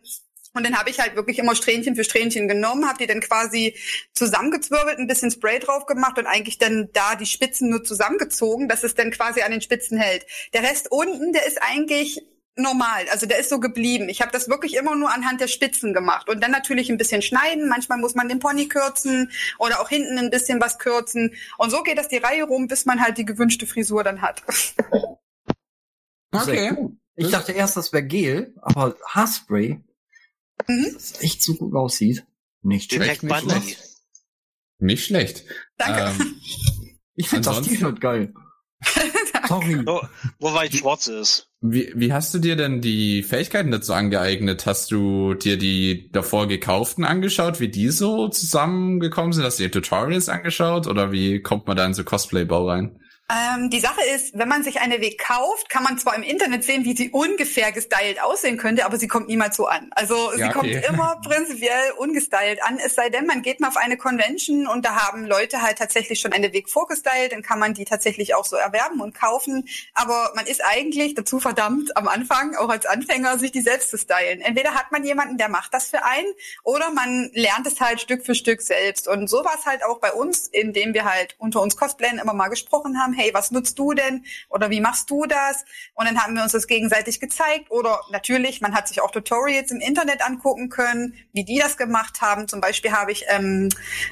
S2: Und dann habe ich halt wirklich immer Strähnchen für Strähnchen genommen, habe die dann quasi zusammengezwirbelt, ein bisschen Spray drauf gemacht und eigentlich dann da die Spitzen nur zusammengezogen, dass es dann quasi an den Spitzen hält. Der Rest unten, der ist eigentlich normal, also der ist so geblieben. Ich habe das wirklich immer nur anhand der Spitzen gemacht und dann natürlich ein bisschen schneiden. Manchmal muss man den Pony kürzen oder auch hinten ein bisschen was kürzen und so geht das die Reihe rum, bis man halt die gewünschte Frisur dann hat.
S4: Cool. Ich dachte erst, das wäre Gel, aber Haarspray,
S2: Mhm.
S4: das echt so gut aussieht. Nicht schlecht.
S1: Nicht schlecht. Nicht schlecht.
S2: Danke.
S1: Ähm,
S4: Ich finde das T-Shirt geil. Sorry.
S3: So, wo weit schwarz ist.
S1: Wie, wie hast du dir denn die Fähigkeiten dazu angeeignet? Hast du dir die davor gekauften angeschaut, wie die so zusammengekommen sind? Hast du dir Tutorials angeschaut oder wie kommt man da in so Cosplay-Bau rein?
S2: Ähm, die Sache ist, wenn man sich eine Weg kauft, kann man zwar im Internet sehen, wie sie ungefähr gestylt aussehen könnte, aber sie kommt niemals so an. Also sie
S1: Ja,
S2: kommt
S1: okay.
S2: immer prinzipiell ungestylt an, es sei denn, man geht mal auf eine Convention und da haben Leute halt tatsächlich schon eine Weg vorgestylt, dann kann man die tatsächlich auch so erwerben und kaufen. Aber man ist eigentlich dazu verdammt, am Anfang, auch als Anfänger, sich die selbst zu stylen. Entweder hat man jemanden, der macht das für einen, oder man lernt es halt Stück für Stück selbst. Und so war es halt auch bei uns, indem wir halt unter uns Cosplayen immer mal gesprochen haben, hey, was nutzt du denn? Oder wie machst du das? Und dann haben wir uns das gegenseitig gezeigt. Oder natürlich, man hat sich auch Tutorials im Internet angucken können, wie die das gemacht haben. Zum Beispiel habe ich, ähm,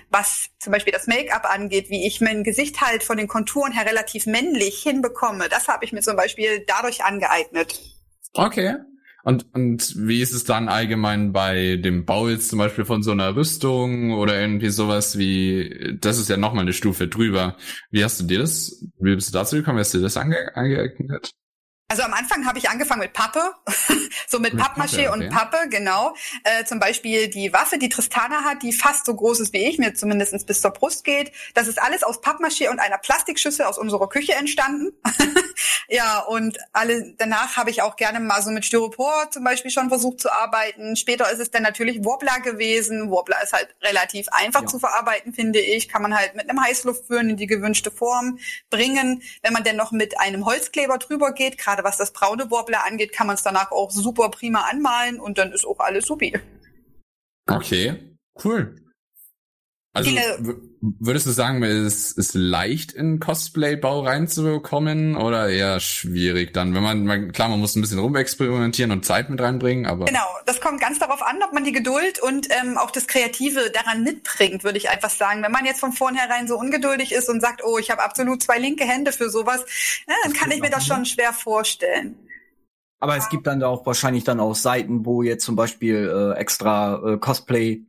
S2: was zum Beispiel das Make-up angeht, wie ich mein Gesicht halt von den Konturen her relativ männlich hinbekomme. Das habe ich mir zum Beispiel dadurch angeeignet.
S1: Okay. Und, und wie ist es dann allgemein bei dem Bau jetzt zum Beispiel von so einer Rüstung oder irgendwie sowas wie, das ist ja nochmal eine Stufe drüber. Wie hast du dir das, wie bist du dazu gekommen, wie hast du dir das ange, angeeignet?
S2: Also am Anfang habe ich angefangen mit Pappe, so mit,
S1: Mit
S2: Pappmaché und
S1: okay.
S2: Pappe, genau. Äh, zum Beispiel die Waffe, die Tristana hat, die fast so groß ist wie ich, mir zumindest bis zur Brust geht. Das ist alles aus Pappmaché und einer Plastikschüssel aus unserer Küche entstanden. ja, und alle danach habe ich auch gerne mal so mit Styropor zum Beispiel schon versucht zu arbeiten. Später ist es dann natürlich Wobbler gewesen. Wobbler ist halt relativ einfach
S4: Ja.
S2: zu verarbeiten, finde ich. Kann man halt mit einem Heißluftföhn in die gewünschte Form bringen. Wenn man denn noch mit einem Holzkleber drüber geht, gerade was das braune Wobbler angeht, kann man es danach auch super prima anmalen und dann ist auch alles supi.
S1: Okay, cool. Also w- würdest du sagen, es ist leicht in Cosplay-Bau reinzukommen oder eher schwierig dann? Wenn man, man, klar, man muss ein bisschen rumexperimentieren und Zeit mit reinbringen, aber
S2: Genau, das kommt ganz darauf an, ob man die Geduld und ähm, auch das Kreative daran mitbringt, würde ich einfach sagen. Wenn man jetzt von vornherein so ungeduldig ist und sagt, oh, ich habe absolut zwei linke Hände für sowas, na, dann kann ich mir das schon schwer vorstellen.
S4: Aber es gibt dann da auch wahrscheinlich dann auch Seiten, wo jetzt zum Beispiel äh, extra äh, Cosplay äh,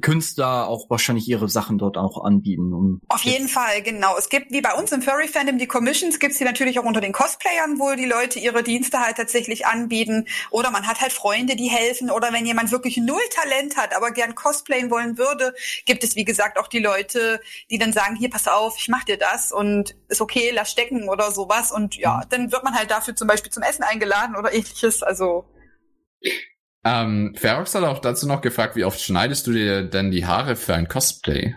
S4: Künstler auch wahrscheinlich ihre Sachen dort auch anbieten. Um
S2: Auf jeden Fall, genau. Es gibt, wie bei uns im Furry-Fandom, die Commissions, gibt's die natürlich auch unter den Cosplayern, wo die Leute ihre Dienste halt tatsächlich anbieten. Oder man hat halt Freunde, die helfen. Oder wenn jemand wirklich null Talent hat, aber gern cosplayen wollen würde, gibt es, wie gesagt, auch die Leute, die dann sagen, hier, pass auf, ich mach dir das und ist okay, lass stecken oder sowas. Und ja, dann wird man halt dafür zum Beispiel zum Essen eingeladen oder ähnliches. Also,
S1: ähm, Ferox hat auch dazu noch gefragt, wie oft schneidest du dir denn die Haare für ein Cosplay?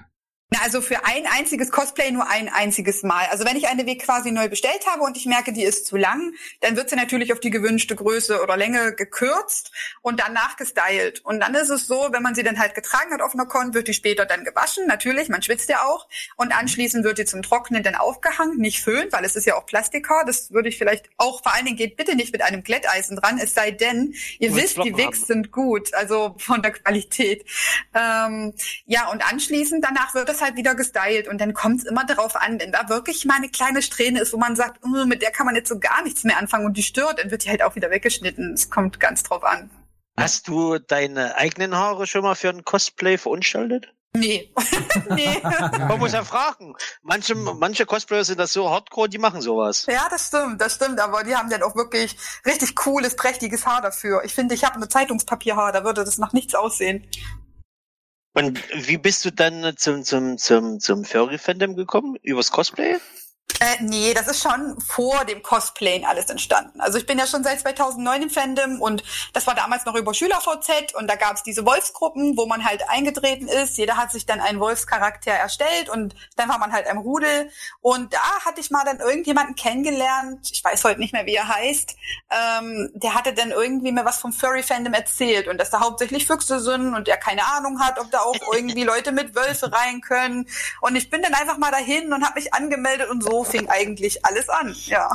S2: Na, also für ein einziges Cosplay nur ein einziges Mal. Also wenn ich eine Weg quasi neu bestellt habe und ich merke, die ist zu lang, dann wird sie natürlich auf die gewünschte Größe oder Länge gekürzt und danach gestylt. Und dann ist es so, wenn man sie dann halt getragen hat auf einer Con, wird die später dann gewaschen, natürlich, man schwitzt ja auch. Und anschließend wird die zum Trocknen dann aufgehangen, nicht föhnt, weil es ist ja auch Plastikhaar. Das würde ich vielleicht auch, vor allen Dingen geht bitte nicht mit einem Glätteisen dran, es sei denn, ihr wisst, die Wigs sind gut, also von der Qualität. Ähm, ja, und anschließend danach wird es halt wieder gestylt und dann kommt es immer darauf an, wenn da wirklich mal eine kleine Strähne ist, wo man sagt, "Uh, mit der kann man jetzt so gar nichts mehr anfangen und die stört, dann wird die halt auch wieder weggeschnitten. Es kommt ganz drauf an.
S3: Hast du deine eigenen Haare schon mal für ein Cosplay verunstaltet?
S2: Nee. nee.
S3: Man muss ja fragen. Manche, manche Cosplayer sind das so hardcore, die machen sowas.
S2: Ja, das stimmt, das stimmt, aber die haben dann auch wirklich richtig cooles, prächtiges Haar dafür. Ich finde, ich habe eine Zeitungspapierhaar, da würde das nach nichts aussehen.
S3: Und wie bist du dann zum, zum, zum, zum Furry-Fandom gekommen? Übers Cosplay?
S2: Äh, nee, das ist schon vor dem Cosplayen alles entstanden. Also ich bin ja schon seit 2009 im Fandom und das war damals noch über SchülerVZ und da gab es diese Wolfsgruppen, wo man halt eingetreten ist. Jeder hat sich dann einen Wolfscharakter erstellt und dann war man halt im Rudel. Und da hatte ich mal dann irgendjemanden kennengelernt, ich weiß heute nicht mehr, wie er heißt, ähm, der hatte dann irgendwie mir was vom Furry-Fandom erzählt und dass da hauptsächlich Füchse sind und der keine Ahnung hat, ob da auch irgendwie Leute mit Wölfe rein können. Und ich bin dann einfach mal dahin und habe mich angemeldet und so fing eigentlich alles an, ja.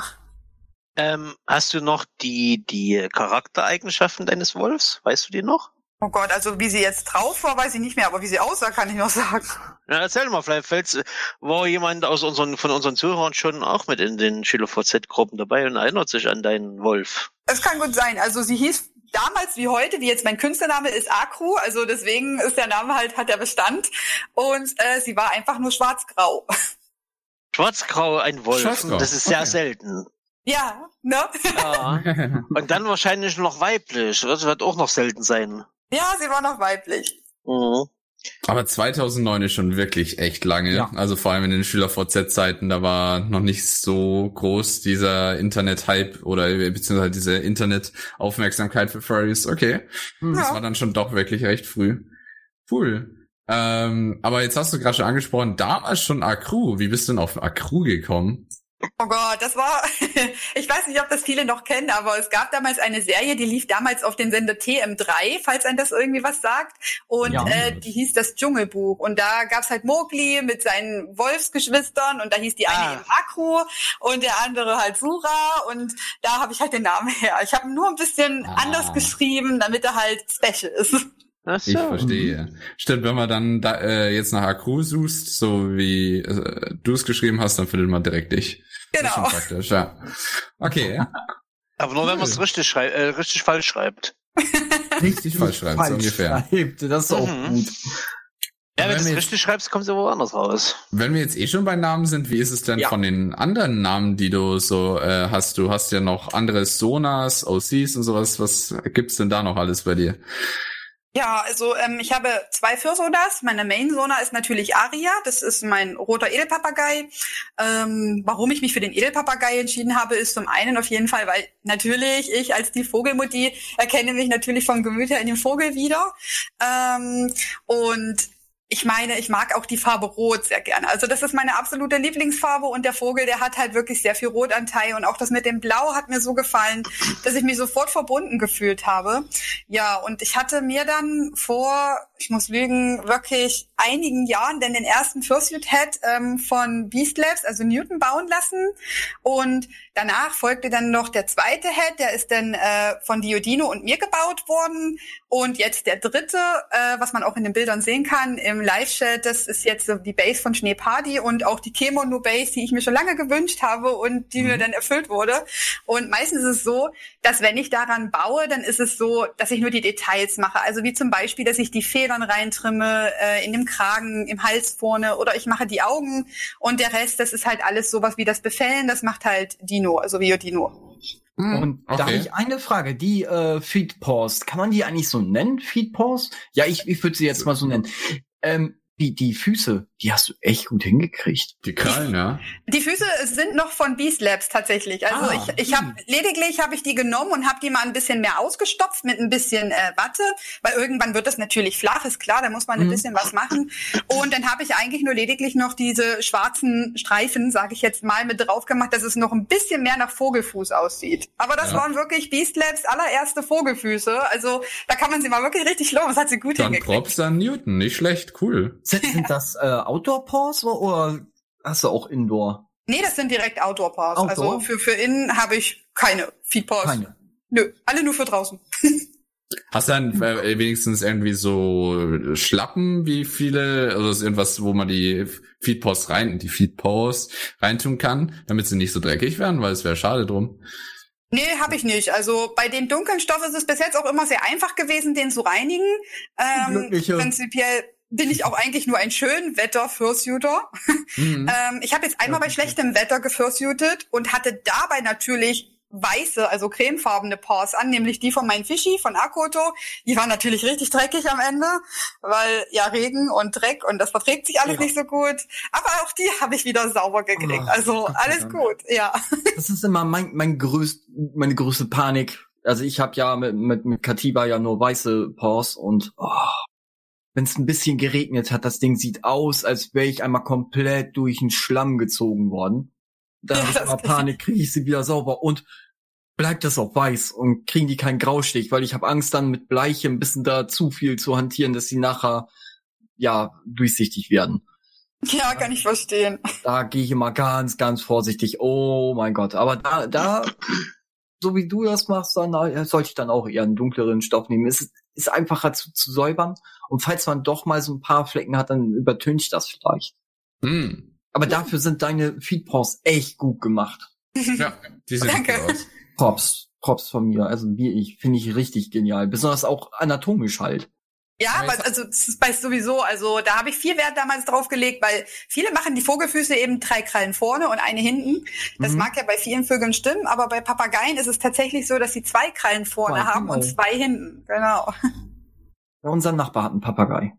S3: Ähm, hast du noch die, die Charaktereigenschaften deines Wolfs? Weißt du die noch?
S2: Oh Gott, also wie sie jetzt drauf war, weiß ich nicht mehr, aber wie sie aussah, kann ich noch sagen.
S3: Na, erzähl mal, vielleicht fällt's, war jemand aus unseren, von unseren Zuhörern schon auch mit in den SchülerVZ-Gruppen dabei und erinnert sich an deinen Wolf.
S2: Es kann gut sein. Also sie hieß damals wie heute, wie jetzt mein Künstlername ist Akru, also deswegen ist der Name halt, hat der Bestand. Und äh, sie war einfach nur schwarz-grau.
S3: Schwarzgrau, ein Wolf.
S1: Schwarzgrau,
S3: Das ist sehr
S1: okay.
S3: selten.
S2: Ja, ne?
S3: Ja. und dann wahrscheinlich noch weiblich. Das wird auch noch selten sein.
S2: Ja, sie war noch weiblich.
S3: Mhm.
S1: Aber 2009 ist schon wirklich echt lange.
S4: Ja.
S1: Also vor allem in den Schüler-VZ-Zeiten, da war noch nicht so groß dieser Internet-Hype oder beziehungsweise diese Internet-Aufmerksamkeit für Furries. Okay. Das
S2: Ja.
S1: war dann schon doch wirklich recht früh. Cool. Ähm, aber jetzt hast du gerade schon angesprochen, damals schon Akru. Wie bist du denn auf Akru gekommen?
S2: Oh Gott, das war, ich weiß nicht, ob das viele noch kennen, aber es gab damals eine Serie, die lief damals auf den Sender TM3, falls ein das irgendwie was sagt. Und
S4: Ja.
S2: äh, die hieß das Dschungelbuch. Und da gab's halt Mowgli mit seinen Wolfsgeschwistern und da hieß die eine
S3: Ah.
S2: eben Akru und der andere halt Sura. Und da habe ich halt den Namen her. Ich habe ihn nur ein bisschen
S1: Ah.
S2: anders geschrieben, damit er halt special ist.
S3: Ach so.
S1: Ich verstehe. Stimmt, wenn man dann da, äh, jetzt nach Akru suchst, so wie äh, du es geschrieben hast, dann findet man direkt dich. Das ist schon
S2: Genau.
S1: praktisch, ja. Okay.
S3: Aber nur wenn man es richtig, schrei äh, richtig falsch schreibt.
S1: Richtig falsch schreiben, so ungefähr.
S4: schreibt. Das ist auch
S3: Mhm.
S4: gut.
S3: Ja, wenn
S1: Wenn
S3: du es richtig schreibst, kommst du woanders raus.
S1: Wenn wir jetzt eh schon bei Namen sind, wie ist es denn
S4: Ja.
S1: von den anderen Namen, die du so äh, hast? Du hast ja noch andere Sonas, OCs und sowas. Was gibt's denn da noch alles bei dir?
S2: Ja, also ähm, ich habe zwei Fürsonas. Meine Main-Sona ist natürlich Aria. Das ist mein roter Edelpapagei. Ähm, warum ich mich für den Edelpapagei entschieden habe, ist zum einen auf jeden Fall, weil natürlich ich als die Vogelmutti erkenne mich natürlich vom Gemüt her in dem Vogel wieder. Ähm, und ich meine, ich mag auch die Farbe Rot sehr gerne. Also das ist meine absolute Lieblingsfarbe und der Vogel, der hat halt wirklich sehr viel Rotanteil und auch das mit dem Blau hat mir so gefallen, dass ich mich sofort verbunden gefühlt habe. Ja, und ich hatte mir dann vor, ich muss lügen, wirklich einigen Jahren denn den ersten Fursuit Head ähm, von Beast Labs, also Newton, bauen lassen. Und danach folgte dann noch der zweite Head, der ist dann äh, von Diodino und mir gebaut worden. Und jetzt der dritte, äh, was man auch in den Bildern sehen kann, im Live-Chat, das ist jetzt so die Base von Schneeparty und auch die Kemono Base, die ich mir schon lange gewünscht habe und die mir dann erfüllt wurde. Und meistens ist es so, dass wenn ich daran baue, dann ist es so, dass ich nur die Details mache. Also wie zum Beispiel, dass ich die Federn reintrimme, äh, in dem Kragen, im Hals vorne oder ich mache die Augen und der Rest, das ist halt alles sowas wie das Befällen, das macht halt Dino, also Rio Dino.
S4: Und da habe ich eine Frage, die äh, Feed Pause, kann man die eigentlich so nennen, Feed Pause? Ja, ich, ich würde sie jetzt mal so nennen. Ähm, die, die Füße, die hast du echt gut hingekriegt.
S1: Die Krallen, ja.
S2: Die Füße sind noch von Beast Labs tatsächlich. Also
S4: Ah,
S2: ich, ich habe lediglich habe ich die genommen und habe die mal ein bisschen mehr ausgestopft mit ein bisschen äh, Watte, weil irgendwann wird das natürlich flach, ist klar, da muss man ein
S4: Mhm.
S2: bisschen was machen. Und dann habe ich eigentlich nur lediglich noch diese schwarzen Streifen, sage ich jetzt mal, mit drauf gemacht, dass es noch ein bisschen mehr nach Vogelfuß aussieht. Aber das
S1: Ja.
S2: waren wirklich Beast Labs allererste Vogelfüße. Also da kann man sie mal wirklich richtig loben. Das hat sie gut
S1: Dann
S2: hingekriegt.
S1: Props an Newton, nicht schlecht, cool.
S4: Sind, sind das äh, Outdoor-Pause oder hast du auch Indoor?
S2: Nee, das sind direkt Outdoor Paws.
S4: Outdoor?
S2: Also für, für innen habe ich keine Feed Paws.
S4: Keine.
S2: Nö, alle nur für draußen.
S1: Hast du dann äh, wenigstens irgendwie so Schlappen, wie viele, oder ist irgendwas, wo man die Feedposts rein, die Feedposts reintun kann, damit sie nicht so dreckig werden, weil es wäre schade drum.
S2: Nee, habe ich nicht. Also bei den dunklen Stoff ist es bis jetzt auch immer sehr einfach gewesen, den zu reinigen. Ähm,
S4: Glückliche.
S2: prinzipiell bin ich auch eigentlich nur ein schönwetter Fursuiter.
S1: Mhm.
S2: Ähm, ich habe jetzt einmal bei schlechtem Wetter gefursuited und hatte dabei natürlich weiße, also cremefarbene Paws an, nämlich die von meinem Fischi, von Akoto. Die waren natürlich richtig dreckig am Ende, weil ja Regen und Dreck und das verträgt sich alles
S4: Ja.
S2: nicht so gut. Aber auch die habe ich wieder sauber gekriegt.
S4: Oh,
S2: also alles
S4: Dank.
S2: gut, ja.
S4: Das ist immer mein, mein größt, meine größte Panik. Also ich habe ja mit, mit, mit Katiba ja nur weiße Paws und oh, wenn es ein bisschen geregnet hat, das Ding sieht aus, als wäre ich einmal komplett durch den Schlamm gezogen worden. Da
S2: Ja,
S4: hab ich
S2: ich-
S4: Panik, kriege ich sie wieder sauber und bleibt das auch weiß und kriegen die keinen Graustich, weil ich habe Angst dann mit Bleiche ein bisschen da zu viel zu hantieren, dass sie nachher ja durchsichtig werden.
S2: Ja, kann ich verstehen.
S4: Da gehe ich immer ganz, ganz vorsichtig. Oh mein Gott. Aber da, da, so wie du das machst, dann äh, sollte ich dann auch eher einen dunkleren Stoff nehmen. Es ist, ist einfacher zu, zu säubern. Und falls man doch mal so ein paar Flecken hat, dann übertüncht das vielleicht.
S1: Mhm.
S4: Aber dafür sind deine Feedpaws echt gut gemacht.
S1: Ja, die sehen
S2: Danke.
S1: gut aus.
S4: Props. Props von mir. Also wie ich, finde ich richtig genial. Besonders auch anatomisch halt.
S2: Ja,
S1: Aber
S2: weil, also das ist bei sowieso, also da habe ich viel Wert damals drauf gelegt, weil viele machen die Vogelfüße eben drei Krallen vorne und eine hinten. Das
S4: Mhm.
S2: mag ja bei vielen Vögeln stimmen, aber bei Papageien ist es tatsächlich so, dass sie zwei Krallen vorne
S4: Zwei,
S2: haben und
S4: genau.
S2: zwei hinten. Genau.
S4: Unser Nachbar hat einen Papagei.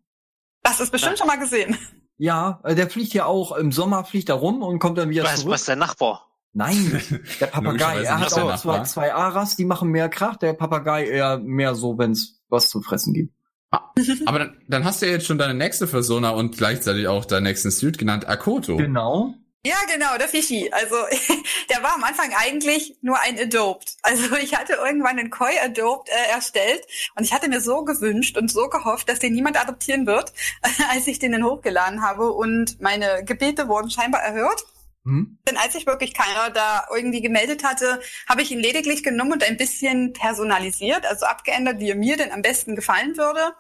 S2: Das ist bestimmt schon mal gesehen.
S4: Ja, äh, der fliegt ja auch im Sommer fliegt er rum und kommt dann wieder
S3: Was,
S4: zurück.
S3: was der Nachbar?
S4: Nein, der Papagei. Er hat auch zwei, zwei Aras, die machen mehr Krach. Der Papagei eher mehr so, wenn es was zu fressen gibt.
S1: Aber dann, dann hast du ja jetzt schon deine nächste Persona und gleichzeitig auch deinen nächsten Suit genannt, Akoto.
S4: Genau.
S2: Ja, genau, der Fischi. Also der war am Anfang eigentlich nur ein Adoped. Also ich hatte irgendwann einen Koi Adoped äh, erstellt und ich hatte mir so gewünscht und so gehofft, dass den niemand adoptieren wird, als ich den dann hochgeladen habe und meine Gebete wurden scheinbar erhört.
S4: Hm?
S2: Denn als sich wirklich keiner da irgendwie gemeldet hatte, habe ich ihn lediglich genommen und ein bisschen personalisiert, also abgeändert, wie er mir denn am besten gefallen würde.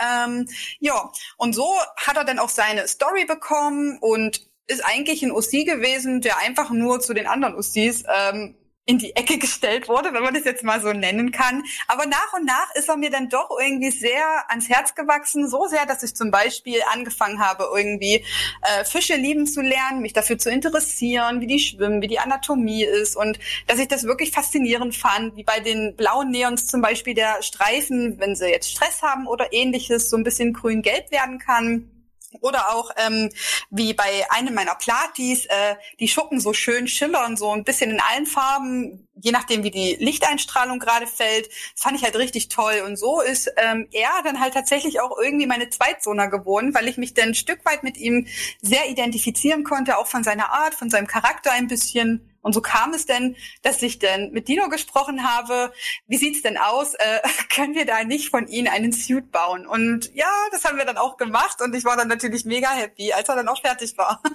S2: Ähm, ja, und so hat er dann auch seine Story bekommen und ist eigentlich ein OC gewesen, der einfach nur zu den anderen OCs ähm, in die Ecke gestellt wurde, wenn man das jetzt mal so nennen kann. Aber nach und nach ist er mir dann doch irgendwie sehr ans Herz gewachsen, so sehr, dass ich zum Beispiel angefangen habe, irgendwie äh, Fische lieben zu lernen, mich dafür zu interessieren, wie die schwimmen, wie die Anatomie ist und dass ich das wirklich faszinierend fand, wie bei den blauen Neons zum Beispiel der Streifen, wenn sie jetzt Stress haben oder ähnliches, so ein bisschen grün-gelb werden kann. Oder auch ähm, wie bei einem meiner Platis, äh, die Schuppen so schön schillern, so ein bisschen in allen Farben, je nachdem wie die Lichteinstrahlung gerade fällt. Das fand ich halt richtig toll. Und so ist ähm, er dann halt tatsächlich auch irgendwie meine Zweitsohner geworden, weil ich mich dann ein Stück weit mit ihm sehr identifizieren konnte, auch von seiner Art, von seinem Charakter ein bisschen. Und so kam es denn, dass ich dann mit Dino gesprochen habe. Wie sieht's denn aus? Äh, können wir da nicht von Ihnen einen Suit bauen? Und ja, das haben wir dann auch gemacht und ich war dann natürlich mega happy, als er dann auch fertig war.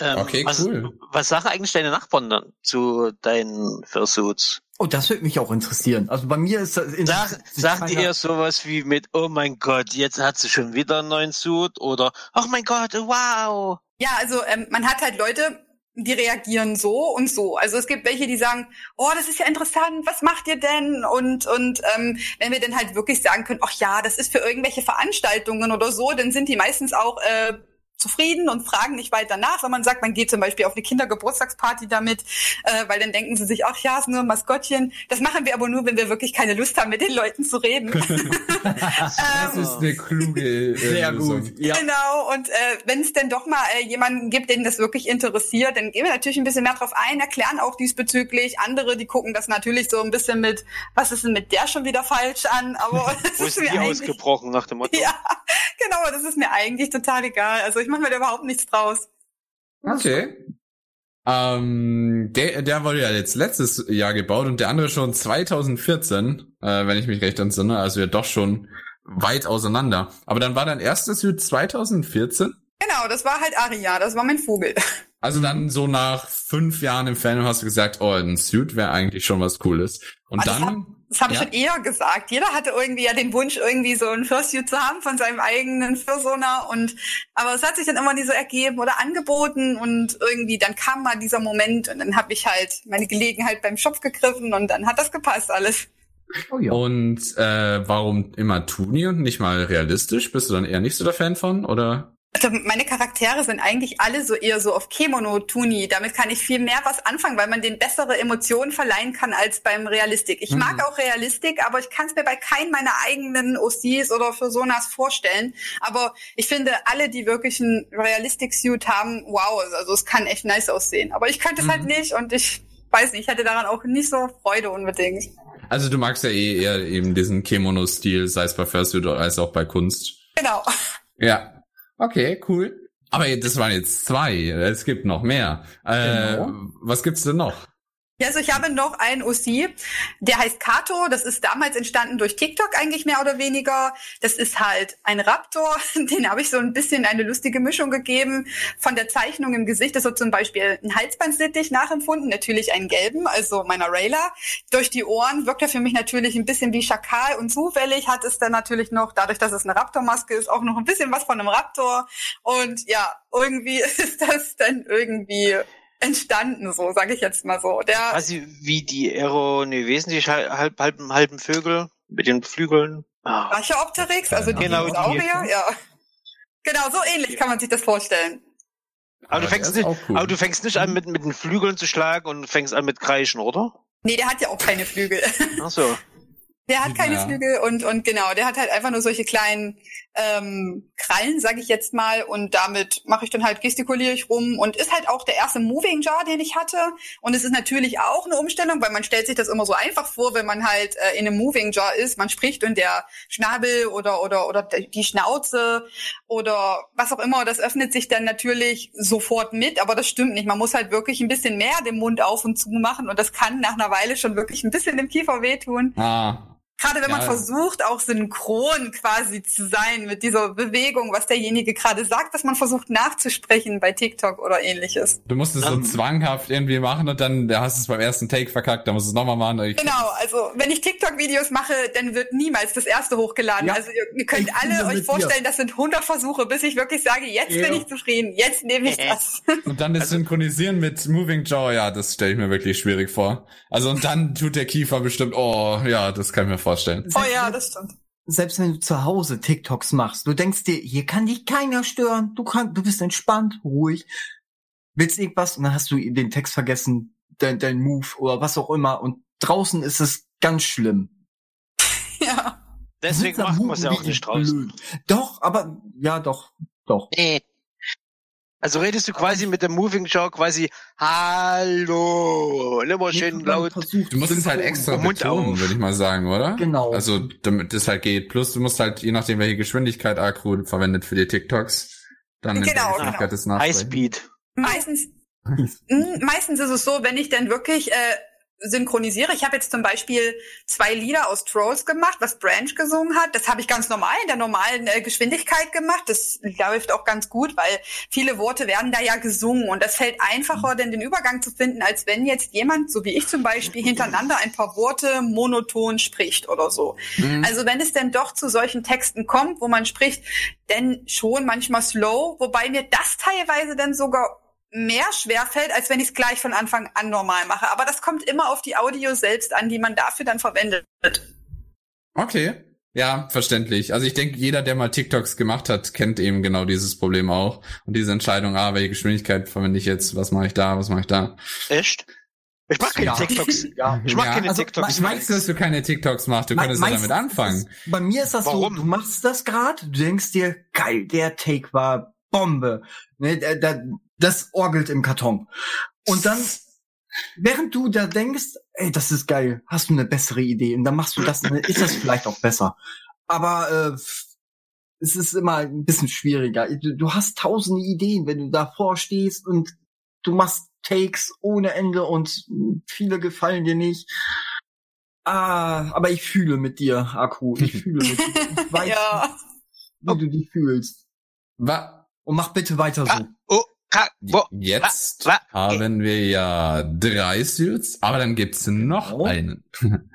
S3: Ähm,
S1: Okay,
S3: was,
S1: cool.
S3: Was sagen eigentlich deine Nachbarn dann zu deinen Fursuits?
S4: Oh, das würde mich auch interessieren. Also bei mir ist das in
S3: Sag, sagt ihr sowas wie mit, oh mein Gott, jetzt hat sie schon wieder einen neuen Suit oder, oh mein Gott, wow.
S2: Ja, also ähm, man hat halt Leute, die reagieren so und so. Also es gibt welche, die sagen, oh, das ist ja interessant, was macht ihr denn? Und und ähm, wenn wir dann halt wirklich sagen können, ach ja, das ist für irgendwelche Veranstaltungen oder so, dann sind die meistens auch äh, zufrieden und fragen nicht weiter nach, wenn man sagt, man geht zum Beispiel auf eine Kindergeburtstagsparty damit, äh, weil dann denken sie sich, ach ja, ist nur ein Maskottchen. Das machen wir aber nur, wenn wir wirklich keine Lust haben, mit den Leuten zu reden.
S1: Das ist eine kluge äh,
S4: Sehr
S1: Lösung.
S4: gut. Ja.
S2: Genau, und äh, wenn es denn doch mal äh, jemanden gibt, den das wirklich interessiert, dann gehen wir natürlich ein bisschen mehr drauf ein, erklären auch diesbezüglich. Andere, die gucken das natürlich so ein bisschen mit, was ist denn mit der schon wieder falsch an, aber das
S3: Wo
S2: ist
S3: ist
S2: mir
S3: die
S2: eigentlich,
S3: ausgebrochen nach dem Motto?
S2: ja, genau, das ist mir eigentlich total egal. Also ich mache mir da überhaupt nichts draus.
S1: Okay. Ähm, der, der wurde ja jetzt letztes Jahr gebaut und der andere schon 2014, äh, wenn ich mich recht entsinne. Also ja doch schon weit auseinander. Aber dann war dein erstes Suit 2014?
S2: Genau, das war halt Aria, das war mein Vogel.
S1: Also dann so nach fünf Jahren im Fandom hast du gesagt, oh, ein Suit wäre eigentlich schon was Cooles. Und
S2: Also
S1: dann,
S2: Das habe ich
S1: Ja.
S2: schon eher gesagt. Jeder hatte irgendwie ja den Wunsch, irgendwie so ein Fursuit zu haben von seinem eigenen Fursona und aber es hat sich dann immer nie so ergeben oder angeboten und irgendwie dann kam mal dieser Moment und dann habe ich halt meine Gelegenheit beim Shop gegriffen und dann hat das gepasst alles.
S4: Oh ja.
S1: und äh, warum immer Tuni und nicht mal realistisch? Bist du dann eher nicht so der Fan von? Oder?
S2: Also meine Charaktere sind eigentlich alle so eher so auf Kemono-Tuni. Damit kann ich viel mehr was anfangen, weil man denen bessere Emotionen verleihen kann als beim Realistik. Ich
S1: Mhm.
S2: mag auch Realistik, aber ich kann es mir bei keinem meiner eigenen OCs oder Personas vorstellen. Aber ich finde, alle, die wirklich einen Realistic-Suit haben, wow, also es kann echt nice aussehen. Aber ich könnte es
S1: Mhm.
S2: halt nicht und ich weiß nicht, ich hätte daran auch nicht so Freude unbedingt.
S1: Also du magst ja eh eher eben diesen Kimono-Stil, sei es bei Fursuit als auch bei Kunst.
S2: Genau.
S1: Ja. Okay, cool. Aber das waren jetzt zwei. Es gibt noch mehr. Äh,
S4: Genau.
S1: Was gibt's denn noch?
S2: Ja, also ich habe noch einen OC, der heißt Kato. Das ist damals entstanden durch TikTok eigentlich mehr oder weniger. Das ist halt ein Raptor. Den habe ich so ein bisschen eine lustige Mischung gegeben. Von der Zeichnung im Gesicht ist so zum Beispiel ein Halsbandsittich nachempfunden. Natürlich einen gelben, also meiner Rayla. Durch die Ohren wirkt er für mich natürlich ein bisschen wie Schakal und zufällig hat es dann natürlich noch, dadurch, dass es eine Raptormaske ist, auch noch ein bisschen was von einem Raptor. Und ja, irgendwie ist das dann irgendwie entstanden, so sage ich jetzt mal so. Der
S3: Quasi wie die Aero, nee, wesentlich halb, halb, halben, halben Vögel mit den Flügeln. Ah.
S2: Brachioopteryx, also die
S3: Genau, die.
S2: Dinosaurier, ja. Genau, so ähnlich kann man sich das vorstellen.
S3: Aber du
S1: der
S3: fängst nicht,
S1: cool.
S3: aber du fängst nicht an mit, mit den Flügeln zu schlagen und fängst an mit Kreischen, oder?
S2: Nee, der hat ja auch keine Flügel.
S3: Ach so.
S2: Der hat keine
S1: Ja.
S2: Flügel und, und genau, der hat halt einfach nur solche kleinen ähm, Krallen, sage ich jetzt mal, und damit mache ich dann halt, gestikuliere ich rum und ist halt auch der erste Moving Jar, den ich hatte. Und es ist natürlich auch eine Umstellung, weil man stellt sich das immer so einfach vor, wenn man halt äh, in einem Moving Jar ist, man spricht und der Schnabel oder oder oder die Schnauze oder was auch immer, das öffnet sich dann natürlich sofort mit, aber das stimmt nicht. Man muss halt wirklich ein bisschen mehr den Mund auf und zu machen und das kann nach einer Weile schon wirklich ein bisschen im Kiefer wehtun.
S1: Ah,
S2: Gerade wenn man
S1: Ja.
S2: versucht, auch synchron quasi zu sein mit dieser Bewegung, was derjenige gerade sagt, dass man versucht nachzusprechen bei TikTok oder ähnliches.
S1: Du musst es so
S3: Ähm.
S1: zwanghaft irgendwie machen und dann da hast du es beim ersten Take verkackt, dann musst du es nochmal machen. Ich-
S2: Genau, also wenn ich TikTok-Videos mache, dann wird niemals das erste hochgeladen.
S4: Ja.
S2: Also ihr, ihr könnt
S4: Ich
S2: alle euch vorstellen, das sind 100 Versuche, bis ich wirklich sage, jetzt
S4: Ja.
S2: bin ich zufrieden, jetzt nehme ich das.
S1: Und dann das Synchronisieren mit Moving Jaw, ja, das stelle ich mir wirklich schwierig vor. Also und dann tut der Kiefer bestimmt, oh ja, das kann ich mir vorstellen.
S2: oh ja, das stimmt.
S4: Selbst wenn du zu Hause TikToks machst, du denkst dir, hier kann dich keiner stören, du kannst, du bist entspannt, ruhig, willst irgendwas und dann hast du den Text vergessen, dein, dein Move oder was auch immer und draußen ist es ganz schlimm.
S2: Ja.
S3: Deswegen macht man es ja auch nicht draußen.
S4: blöd. Doch, aber ja, doch, doch.
S3: Nee. Also redest du quasi mit dem Moving Jaw quasi Hallo, immer schön laut.
S4: versucht,
S1: Du musst es halt extra
S3: Mund
S1: betonen,
S3: auf.
S1: würde ich mal sagen, oder?
S4: Genau.
S1: Also damit das halt geht. Plus du musst halt, je nachdem welche Geschwindigkeit Akku verwendet für die TikToks, dann
S2: Genau,
S1: der Geschwindigkeit des.
S3: Highspeed.
S2: Meistens, Mm, meistens ist es so, wenn ich dann wirklich äh, synchronisiere. Ich habe jetzt zum Beispiel zwei Lieder aus Trolls gemacht, was Branch gesungen hat. Das habe ich ganz normal in der normalen äh, Geschwindigkeit gemacht. Das läuft auch ganz gut, weil viele Worte werden da ja gesungen und das fällt einfacher, denn den Übergang zu finden, als wenn jetzt jemand, so wie ich zum Beispiel, hintereinander ein paar Worte monoton spricht oder so.
S1: Mhm.
S2: Also wenn es denn doch zu solchen Texten kommt, wo man spricht, denn schon manchmal slow, wobei mir das teilweise dann sogar mehr schwer fällt, als wenn ich es gleich von Anfang an normal mache. Aber das kommt immer auf die Audio selbst an, die man dafür dann verwendet.
S1: Okay. Ja, verständlich. Also ich denke, jeder, der mal TikToks gemacht hat, kennt eben genau dieses Problem auch. Und diese Entscheidung, ah, welche Geschwindigkeit verwende ich jetzt, was mache ich da, was mache ich da.
S3: Echt? Ich mach keine
S4: Ja.
S3: TikToks.
S4: Ja.
S3: Ich mach
S1: Ja,
S3: keine
S4: also,
S3: TikToks.
S1: Ich weiß, dass du keine TikToks machst, du könntest ja damit anfangen.
S4: ist es- Bei mir ist das
S3: Warum?
S4: so, du machst das gerade, du denkst dir, geil, der Take war Bombe. Ne, da, da, das orgelt im Karton. Und dann, während du da denkst, ey, das ist geil, hast du eine bessere Idee und dann machst du das, dann ist das vielleicht auch besser. Aber äh, es ist immer ein bisschen schwieriger. Du, du hast tausende Ideen, wenn du davor stehst und du machst Takes ohne Ende und viele gefallen dir nicht. Ah, aber ich fühle mit dir, Akku. Ich fühle mit dir. Ich weiß,
S2: ja.
S4: wie du dich fühlst.
S1: Wa
S4: Und mach bitte weiter so.
S3: Ah, oh,
S1: Jetzt haben wir ja drei Suits, aber dann gibt's noch
S4: Oh.
S1: einen.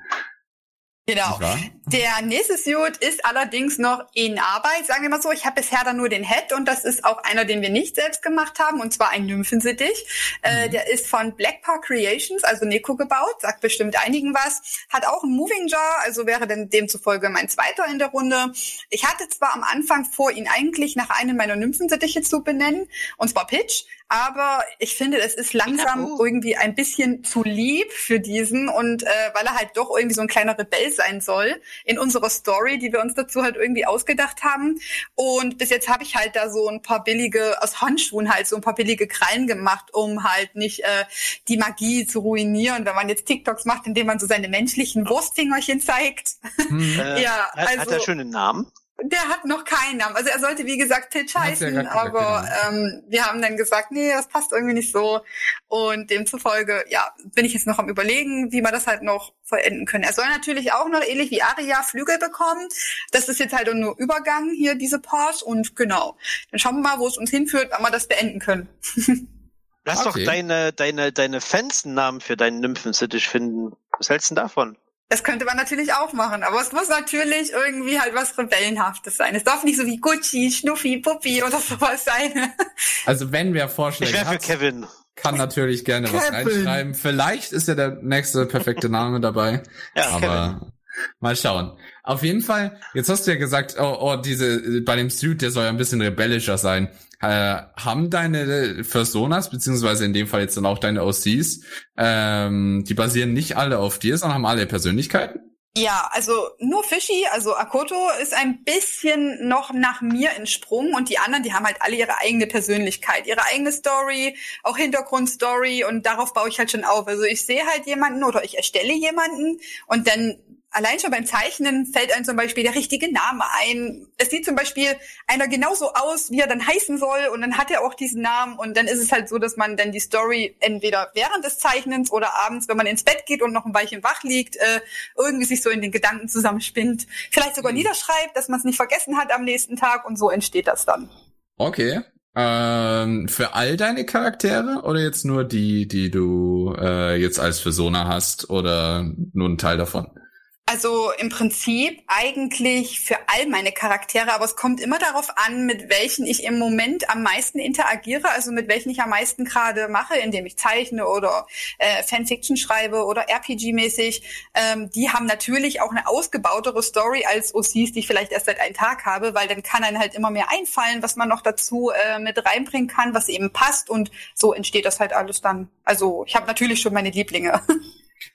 S2: Genau. Der nächste Suit ist allerdings noch in Arbeit, sagen wir mal so. Ich habe bisher dann nur den Head und das ist auch einer, den wir nicht selbst gemacht haben, und zwar ein Nymphensittich. Äh,
S1: Mhm.
S2: der ist von Black Park Creations, also Neko gebaut, sagt bestimmt einigen was. Hat auch einen Moving Jar, also wäre dann demzufolge mein zweiter in der Runde. Ich hatte zwar am Anfang vor, ihn eigentlich nach einem meiner Nymphensittiche zu benennen, und zwar Pitch, aber ich finde, es ist langsam
S3: Ja,
S2: irgendwie ein bisschen zu lieb für diesen und äh, weil er halt doch irgendwie so ein kleiner Rebell sein soll in unserer Story, die wir uns dazu halt irgendwie ausgedacht haben. Und bis jetzt habe ich halt da so ein paar billige, aus Handschuhen halt so ein paar billige Krallen gemacht, um halt nicht äh, die Magie zu ruinieren, wenn man jetzt TikToks macht, indem man so seine menschlichen Wurstfingerchen zeigt.
S1: Hm.
S3: äh,
S2: Ja,
S3: hat, hat
S2: also-
S3: er schon einen Namen?
S2: Der hat noch keinen Namen. Also er sollte, wie gesagt,
S1: ja
S2: heißen,
S1: gesagt,
S2: aber
S1: genau.
S2: ähm, wir haben dann gesagt, nee, das passt irgendwie nicht so. Und demzufolge, ja, bin ich jetzt noch am überlegen, wie wir das halt noch vollenden können. Er soll natürlich auch noch ähnlich wie Aria Flügel bekommen. Das ist jetzt halt nur Übergang hier, diese Part. Und genau, dann schauen wir mal, wo es uns hinführt, wann wir das beenden können.
S3: Lass
S1: Okay.
S3: doch deine, deine, deine Fans einen Namen für deinen Nymphensittich finden. Was hältst du denn davon?
S2: Das könnte man natürlich auch machen, aber es muss natürlich irgendwie halt was Rebellenhaftes sein. Es darf nicht so wie Gucci, Schnuffi, Puppi oder sowas sein.
S1: Also wenn wer
S3: Ich
S1: Vorschläge
S3: für
S1: hat,
S3: Kevin.
S1: kann natürlich gerne was
S4: Kevin.
S1: reinschreiben. Vielleicht ist ja der nächste perfekte Name dabei.
S3: Ja, Kevin.
S1: aber mal schauen. Auf jeden Fall, jetzt hast du ja gesagt, oh, oh diese, bei dem Suit, der soll ja ein bisschen rebellischer sein. Äh, haben deine Personas, beziehungsweise in dem Fall jetzt dann auch deine OCs, ähm, die basieren nicht alle auf dir, sondern haben alle Persönlichkeiten?
S2: Ja, also nur Fischi, also Akoto ist ein bisschen noch nach mir entsprungen und die anderen, die haben halt alle ihre eigene Persönlichkeit, ihre eigene Story, auch Hintergrundstory und darauf baue ich halt schon auf. Also ich sehe halt jemanden oder ich erstelle jemanden und dann allein schon beim Zeichnen fällt einem zum Beispiel der richtige Name ein. Es sieht zum Beispiel einer genauso aus, wie er dann heißen soll und dann hat er auch diesen Namen und dann ist es halt so, dass man dann die Story entweder während des Zeichnens oder abends, wenn man ins Bett geht und noch ein Weilchen wach liegt, äh, irgendwie sich so in den Gedanken zusammenspinnt. Vielleicht sogar mhm. niederschreibt, dass man es nicht vergessen hat am nächsten Tag und so entsteht das dann.
S1: Okay. Ähm, für all deine Charaktere oder jetzt nur die, die du äh, jetzt als Persona hast oder nur ein Teil davon?
S2: Also im Prinzip eigentlich für all meine Charaktere, aber es kommt immer darauf an, mit welchen ich im Moment am meisten interagiere, also mit welchen ich am meisten gerade mache, indem ich zeichne oder äh, Fanfiction schreibe oder RPG-mäßig. Ähm, die haben natürlich auch eine ausgebautere Story als OCs, die ich vielleicht erst seit einem Tag habe, weil dann kann einem halt immer mehr einfallen, was man noch dazu äh, mit reinbringen kann, was eben passt und so entsteht das halt alles dann. Also ich habe natürlich schon meine Lieblinge.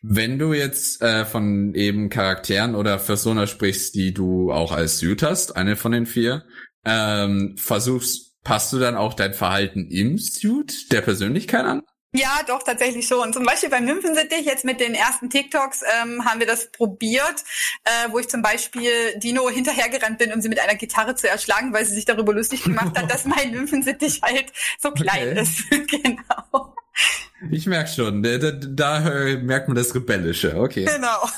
S1: Wenn du jetzt äh, von eben Charakteren oder Persona sprichst, die du auch als Suit hast, eine von den vier, ähm, versuchst, passt du dann auch dein Verhalten im Suit der Persönlichkeit an?
S2: Ja, doch, tatsächlich schon. Zum Beispiel beim Nymphensittich, jetzt mit den ersten TikToks, ähm, haben wir das probiert, äh, wo ich zum Beispiel Dino hinterhergerannt bin, um sie mit einer Gitarre zu erschlagen, weil sie sich darüber lustig gemacht hat, dass mein Nymphensittich halt so klein okay. ist. genau.
S1: Ich merk schon, da, da, da merkt man das Rebellische, okay.
S2: Genau.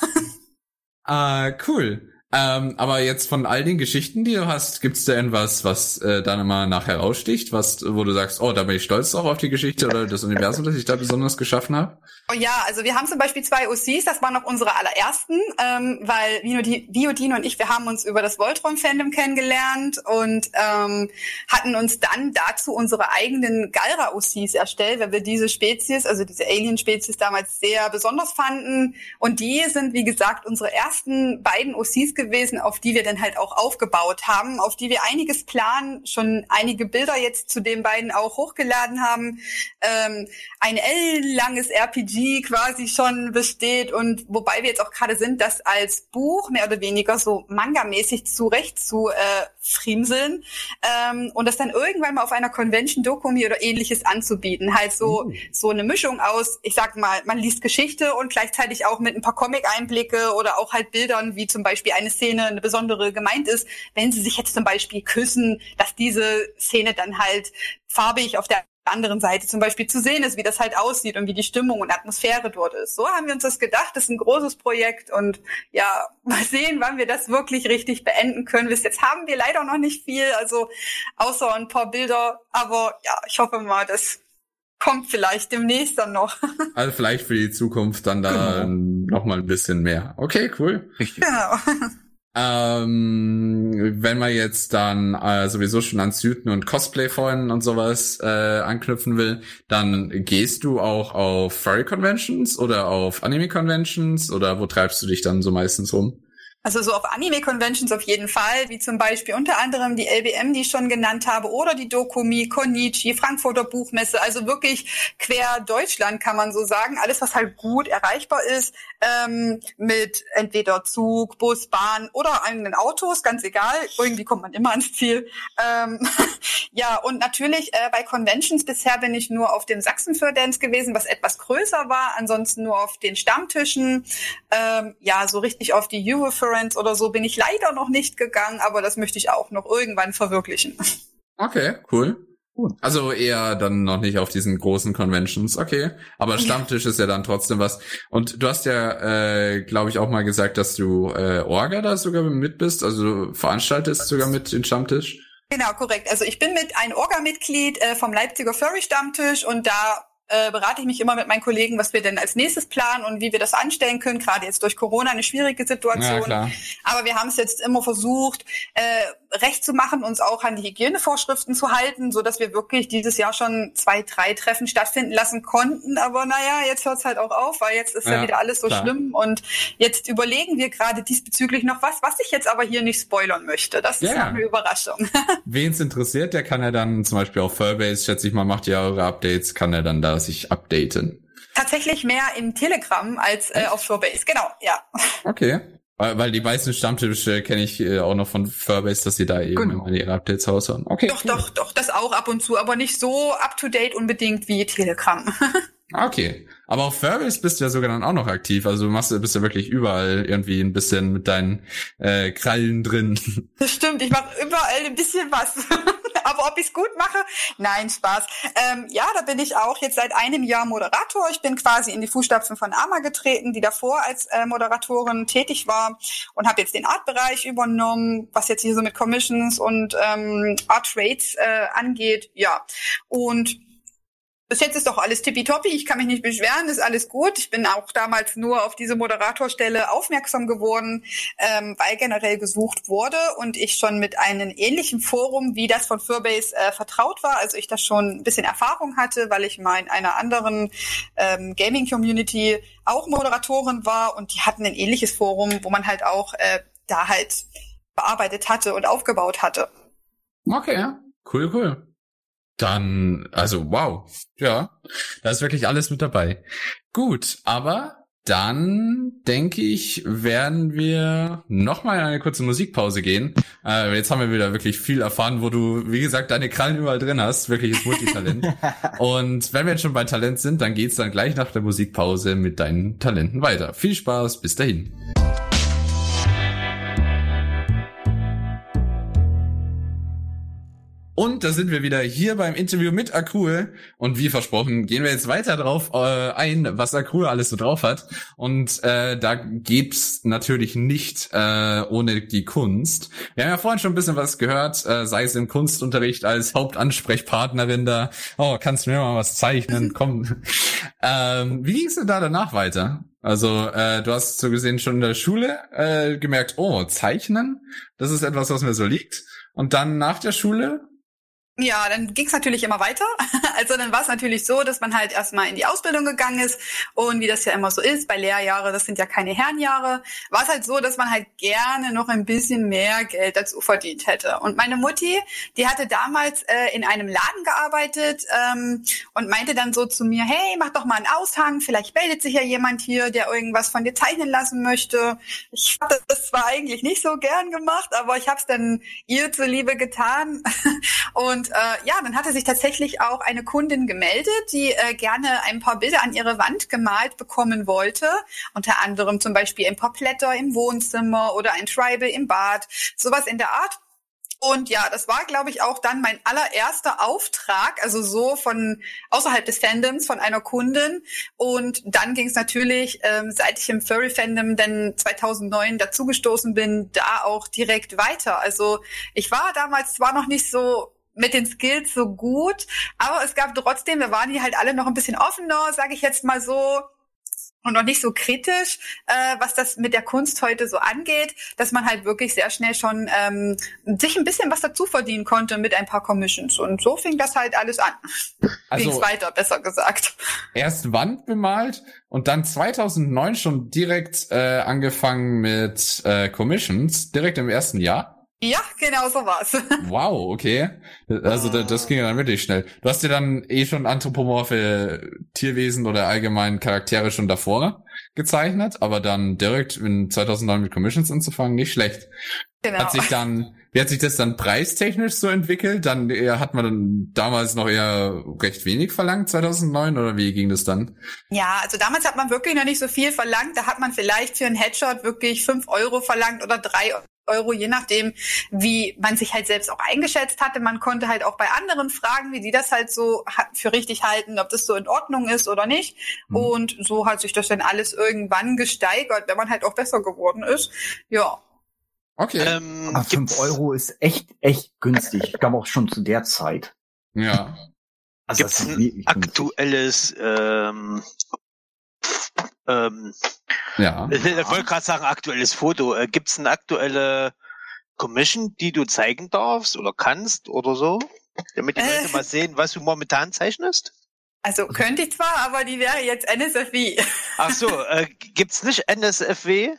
S1: Ah, cool. Ähm, aber jetzt von all den Geschichten, die du hast, gibt's da irgendwas, was äh, dann immer nachher raussticht, was, wo du sagst, oh, da bin ich stolz auch auf die Geschichte oder das Universum, das ich da besonders geschaffen habe?
S2: Oh ja, also wir haben zum Beispiel zwei OCs, das waren noch unsere allerersten, ähm, weil Viodino und ich, wir haben uns über das Voltron-Fandom kennengelernt und ähm, hatten uns dann dazu unsere eigenen Galra-OCs erstellt, weil wir diese Spezies, also diese Alien-Spezies damals sehr besonders fanden. Und die sind, wie gesagt, unsere ersten beiden OCs gewesen, auf die wir dann halt auch aufgebaut haben, auf die wir einiges planen, schon einige Bilder jetzt zu den beiden auch hochgeladen haben. Ähm, ein L-langes RPG quasi schon besteht und wobei wir jetzt auch gerade sind, das als Buch mehr oder weniger so manga-mäßig zurecht zu äh, friemseln ähm, und das dann irgendwann mal auf einer Convention Dokumi oder ähnliches anzubieten. Halt so, mhm. so eine Mischung aus, ich sag mal, man liest Geschichte und gleichzeitig auch mit ein paar Comic-Einblicke oder auch halt Bildern, wie zum Beispiel eine Szene, eine besondere gemeint ist, wenn sie sich jetzt zum Beispiel küssen, dass diese Szene dann halt farbig auf der anderen Seite zum Beispiel zu sehen ist, wie das halt aussieht und wie die Stimmung und Atmosphäre dort ist. So haben wir uns das gedacht. Das ist ein großes Projekt und ja, mal sehen, wann wir das wirklich richtig beenden können. Bis jetzt haben wir leider noch nicht viel, also außer ein paar Bilder. Aber ja, ich hoffe mal, das kommt vielleicht demnächst dann noch.
S1: Also vielleicht für die Zukunft dann da genau. noch mal ein bisschen mehr. Okay, cool.
S2: Richtig. Genau.
S1: Ähm, wenn man jetzt dann äh, sowieso schon an Süden und Cosplay freuen und sowas äh, anknüpfen will, dann gehst du auch auf Furry Conventions oder auf Anime Conventions oder wo treibst du dich dann so meistens rum?
S2: Also so auf Anime-Conventions auf jeden Fall, wie zum Beispiel unter anderem die LBM, die ich schon genannt habe, oder die Dokumi, Konichi, Frankfurter Buchmesse, also wirklich quer Deutschland kann man so sagen. Alles, was halt gut erreichbar ist, ähm, mit entweder Zug, Bus, Bahn oder eigenen Autos, ganz egal. Irgendwie kommt man immer ans Ziel. Ähm, ja, und natürlich äh, bei Conventions bisher bin ich nur auf dem Sachsen-Für-Dance gewesen, was etwas größer war, ansonsten nur auf den Stammtischen. Ähm, ja, so richtig auf die Eurofer Conference oder so bin ich leider noch nicht gegangen, aber das möchte ich auch noch irgendwann verwirklichen.
S1: Okay, cool. Also eher dann noch nicht auf diesen großen Conventions, okay. Aber Stammtisch ja. ist ja dann trotzdem was. Und du hast ja, äh, glaube ich, auch mal gesagt, dass du äh, Orga da sogar mit bist, also du veranstaltest sogar mit den Stammtisch.
S2: Genau, korrekt. Also ich bin mit ein Orga-Mitglied äh, vom Leipziger Furry Stammtisch und da äh, berate ich mich immer mit meinen Kollegen, was wir denn als nächstes planen und wie wir das anstellen können. Gerade jetzt durch Corona eine schwierige Situation. Ja, Aber wir haben es jetzt immer versucht, äh, recht zu machen, uns auch an die Hygienevorschriften zu halten, so dass wir wirklich dieses Jahr schon zwei, drei Treffen stattfinden lassen konnten. Aber naja, jetzt hört es halt auch auf, weil jetzt ist ja, ja wieder alles so klar. schlimm. Und jetzt überlegen wir gerade diesbezüglich noch was, was ich jetzt aber hier nicht spoilern möchte. Das ist ja. eine Überraschung.
S1: Wen es interessiert, der kann ja dann zum Beispiel auf Furbase, schätze ich mal, macht ja eure Updates, kann er dann da sich updaten.
S2: Tatsächlich mehr in Telegram als äh, auf Furbase, genau, ja.
S1: Okay. Weil, weil die meisten Stammtische kenne ich äh, auch noch von Furbase, dass sie da eben genau. immer ihre Updates raushauen. Okay.
S2: Doch, cool. doch, doch, das auch ab und zu, aber nicht so up to date unbedingt wie Telegram.
S1: Okay. Aber auf Furbies bist du ja sogar dann auch noch aktiv. Also du machst, bist ja wirklich überall irgendwie ein bisschen mit deinen äh, Krallen drin.
S2: Das stimmt, ich mache überall ein bisschen was. Aber ob ich's gut mache? Nein, Spaß. Ähm, ja, da bin ich auch jetzt seit einem Jahr Moderator. Ich bin quasi in die Fußstapfen von Ama getreten, die davor als äh, Moderatorin tätig war und habe jetzt den Art-Bereich übernommen, was jetzt hier so mit Commissions und ähm, Art Trades äh, angeht. Ja, und bis jetzt ist doch alles tippitoppi, ich kann mich nicht beschweren, ist alles gut. Ich bin auch damals nur auf diese Moderatorstelle aufmerksam geworden, ähm, weil generell gesucht wurde und ich schon mit einem ähnlichen Forum wie das von Furbase äh, vertraut war. Also ich da schon ein bisschen Erfahrung hatte, weil ich mal in einer anderen ähm, Gaming-Community auch Moderatorin war und die hatten ein ähnliches Forum, wo man halt auch äh, da halt bearbeitet hatte und aufgebaut hatte.
S1: Okay, cool, cool. Dann, also wow, ja, da ist wirklich alles mit dabei. Gut, aber dann denke ich, werden wir nochmal in eine kurze Musikpause gehen. Äh, jetzt haben wir wieder wirklich viel erfahren, wo du, wie gesagt, deine Krallen überall drin hast. Wirkliches Multitalent. Und wenn wir jetzt schon bei Talent sind, dann geht's dann gleich nach der Musikpause mit deinen Talenten weiter. Viel Spaß, bis dahin. Und da sind wir wieder hier beim Interview mit Akul. Und wie versprochen, gehen wir jetzt weiter drauf äh, ein, was Akul alles so drauf hat. Und äh, da geht's natürlich nicht äh, ohne die Kunst. Wir haben ja vorhin schon ein bisschen was gehört, äh, sei es im Kunstunterricht als Hauptansprechpartnerin da. Oh, kannst du mir mal was zeichnen? Komm. ähm, wie ging's denn da danach weiter? Also äh, du hast so gesehen schon in der Schule äh, gemerkt, oh, Zeichnen, das ist etwas, was mir so liegt. Und dann nach der Schule
S2: ja, dann ging's natürlich immer weiter. Also dann war es natürlich so, dass man halt erstmal in die Ausbildung gegangen ist und wie das ja immer so ist, bei Lehrjahre, das sind ja keine Herrenjahre, war es halt so, dass man halt gerne noch ein bisschen mehr Geld dazu verdient hätte. Und meine Mutti, die hatte damals äh, in einem Laden gearbeitet ähm, und meinte dann so zu mir, hey, mach doch mal einen Aushang, vielleicht meldet sich ja jemand hier, der irgendwas von dir zeichnen lassen möchte. Ich habe das zwar eigentlich nicht so gern gemacht, aber ich habe es dann ihr zuliebe getan und und äh, ja, dann hatte sich tatsächlich auch eine Kundin gemeldet, die äh, gerne ein paar Bilder an ihre Wand gemalt bekommen wollte. Unter anderem zum Beispiel ein paar Blätter im Wohnzimmer oder ein Tribal im Bad, sowas in der Art. Und ja, das war, glaube ich, auch dann mein allererster Auftrag, also so von außerhalb des Fandoms von einer Kundin. Und dann ging es natürlich, ähm, seit ich im Furry-Fandom denn 2009 dazugestoßen bin, da auch direkt weiter. Also ich war damals zwar noch nicht so mit den Skills so gut, aber es gab trotzdem, wir waren hier halt alle noch ein bisschen offener, sage ich jetzt mal so, und noch nicht so kritisch, äh, was das mit der Kunst heute so angeht, dass man halt wirklich sehr schnell schon ähm, sich ein bisschen was dazu verdienen konnte mit ein paar Commissions. Und so fing das halt alles an. Also Ging's weiter, besser gesagt.
S1: Erst Wand bemalt und dann 2009 schon direkt äh, angefangen mit äh, Commissions, direkt im ersten Jahr.
S2: Ja, genau so war's.
S1: Wow, okay. Also das ging ja dann wirklich schnell. Du hast dir dann eh schon anthropomorphe Tierwesen oder allgemein Charaktere schon davor gezeichnet, aber dann direkt in 2009 mit Commissions anzufangen, nicht schlecht. Genau. Hat sich dann, wie hat sich das dann preistechnisch so entwickelt? Dann eher, hat man dann damals noch eher recht wenig verlangt, 2009, oder wie ging das dann?
S2: Ja, also damals hat man wirklich noch nicht so viel verlangt. Da hat man vielleicht für einen Headshot wirklich fünf Euro verlangt oder drei Euro, je nachdem, wie man sich halt selbst auch eingeschätzt hatte. Man konnte halt auch bei anderen fragen, wie die das halt so für richtig halten, ob das so in Ordnung ist oder nicht. Mhm. Und so hat sich das dann alles irgendwann gesteigert, wenn man halt auch besser geworden ist. Ja.
S4: Okay. Ähm, Aber 5 Euro ist echt, echt günstig. Ich glaube auch schon zu der Zeit.
S1: Ja.
S3: Also Gibt es ein aktuelles ähm, ähm, ja. Ich wollte gerade sagen, aktuelles Foto. Äh, Gibt es eine aktuelle Commission, die du zeigen darfst oder kannst oder so? Damit die Leute äh. mal sehen, was du momentan zeichnest?
S2: Also könnte ich zwar, aber die wäre jetzt NSFW.
S3: Ach so, äh, gibt's nicht NSFW?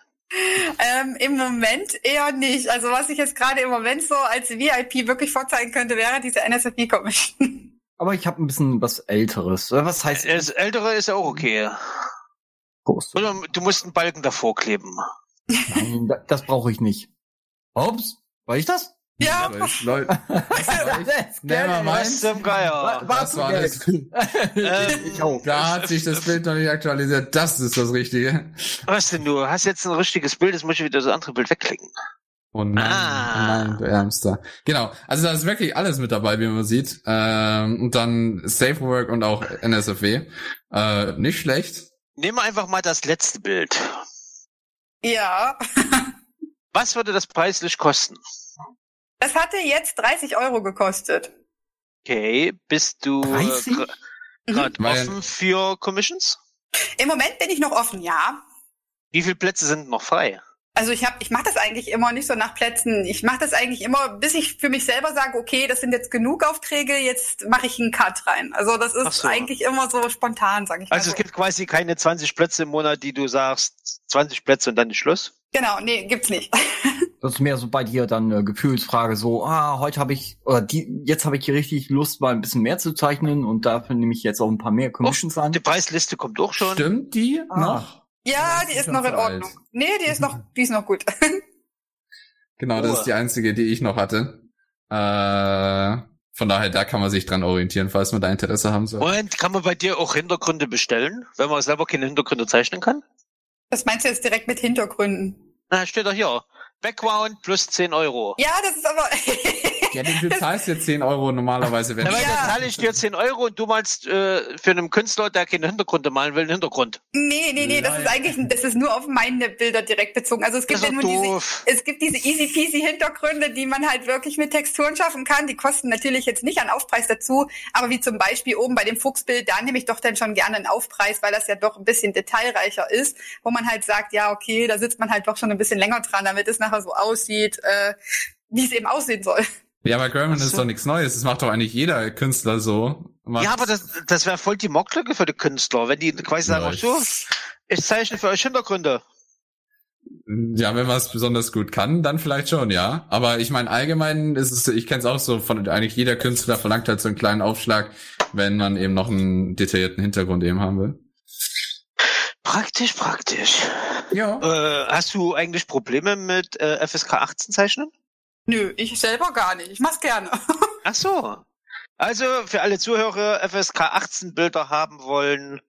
S2: Ähm, Im Moment eher nicht. Also was ich jetzt gerade im Moment so als VIP wirklich vorzeigen könnte, wäre diese NSFW Commission.
S4: Aber ich habe ein bisschen was Älteres. Was heißt?
S3: Das Ältere ist ja auch okay. Oder du musst einen Balken davor kleben.
S4: Nein, das brauche ich nicht. Ups, war ich das?
S2: Ja.
S1: Leute, Never mind.
S3: Was zum Geier?
S1: das war alles.
S3: Ähm.
S1: Da hat sich das Bild noch nicht aktualisiert. Das ist das Richtige.
S3: Was denn du? Hast jetzt ein richtiges Bild, jetzt muss ich wieder das andere Bild wegklicken.
S1: Oh nein,
S3: Ah.
S1: oh nein, du Ärmster. Genau, also da ist wirklich alles mit dabei, wie man sieht. Ähm, und dann Safe Work und auch NSFW. Äh, nicht schlecht.
S3: Nehmen wir einfach mal das letzte Bild.
S2: Ja.
S3: Was würde das preislich kosten?
S2: Das hatte jetzt 30 Euro gekostet.
S3: Okay, bist du
S4: 30?
S3: gerade
S1: Weil-
S3: offen für Commissions?
S2: Im Moment bin ich noch offen, ja.
S3: Wie viele Plätze sind noch frei?
S2: Also ich habe, ich mache das eigentlich immer nicht so nach Plätzen. Ich mache das eigentlich immer, bis ich für mich selber sage, okay, das sind jetzt genug Aufträge, jetzt mache ich einen Cut rein. Also das ist
S3: so.
S2: eigentlich immer so spontan, sage ich mal.
S3: Also
S2: so.
S3: es gibt quasi keine 20 Plätze im Monat, die du sagst, 20 Plätze und dann ist Schluss?
S2: genau, nee, gibt's nicht.
S4: Das ist mehr so bei dir dann eine Gefühlsfrage, so, ah, heute habe ich, oder die, jetzt habe ich hier richtig Lust, mal ein bisschen mehr zu zeichnen und dafür nehme ich jetzt auch ein paar mehr Commissions an.
S3: Die Preisliste kommt auch schon.
S1: Stimmt die
S4: Ah.
S1: noch?
S2: Ja, die
S1: ist
S2: noch in
S1: zu
S2: Ordnung.
S1: alt.
S2: Nee, die ist noch, die ist noch gut.
S1: Genau, das ist die einzige, die ich noch hatte. Äh, von daher, da kann man sich dran orientieren, falls man da Interesse haben soll.
S3: Und kann man bei dir auch Hintergründe bestellen, wenn man selber keine Hintergründe zeichnen kann?
S2: Das meinst du jetzt direkt mit Hintergründen?
S3: Na, steht doch hier. Background plus 10 Euro.
S2: Ja, das ist aber.
S1: Ja, du, du zahlst jetzt 10 Euro normalerweise, wenn
S3: Na, weil
S2: Ja.
S3: dann zahle ich dir 10 Euro und du malst äh, für einen Künstler, der keine Hintergründe malen will, einen Hintergrund.
S2: nee, nee, nee, das ist eigentlich, das ist nur auf meine Bilder direkt bezogen. Also es gibt ja nur diese, es gibt diese easy peasy Hintergründe, die man halt wirklich mit Texturen schaffen kann. Die kosten natürlich jetzt nicht an Aufpreis dazu, aber wie zum Beispiel oben bei dem Fuchsbild, da nehme ich doch dann schon gerne einen Aufpreis, weil das ja doch ein bisschen detailreicher ist, wo man halt sagt, ja, okay, da sitzt man halt doch schon ein bisschen länger dran, damit es nachher so aussieht, äh, wie es eben aussehen soll.
S1: Ja, aber
S3: so.
S1: ist doch nichts Neues. Das macht doch eigentlich jeder Künstler so. Macht-
S3: Ja, aber das, das wäre voll die Mocklücke für die Künstler, wenn die quasi sagen, ach so, ich zeichne für euch Hintergründe.
S1: Ja, wenn man es besonders gut kann, dann vielleicht schon, ja. Aber ich meine, allgemein ist es, ich kenne es auch so, von eigentlich jeder Künstler verlangt halt so einen kleinen Aufschlag, wenn man eben noch einen detaillierten Hintergrund eben haben will.
S3: Praktisch, praktisch.
S1: Ja.
S3: Äh, hast du eigentlich Probleme mit äh, FSK 18 zeichnen?
S2: Nö, ich selber gar nicht. Ich mach's gerne.
S3: Ach so. Also für alle Zuhörer, FSK 18 Bilder haben wollen,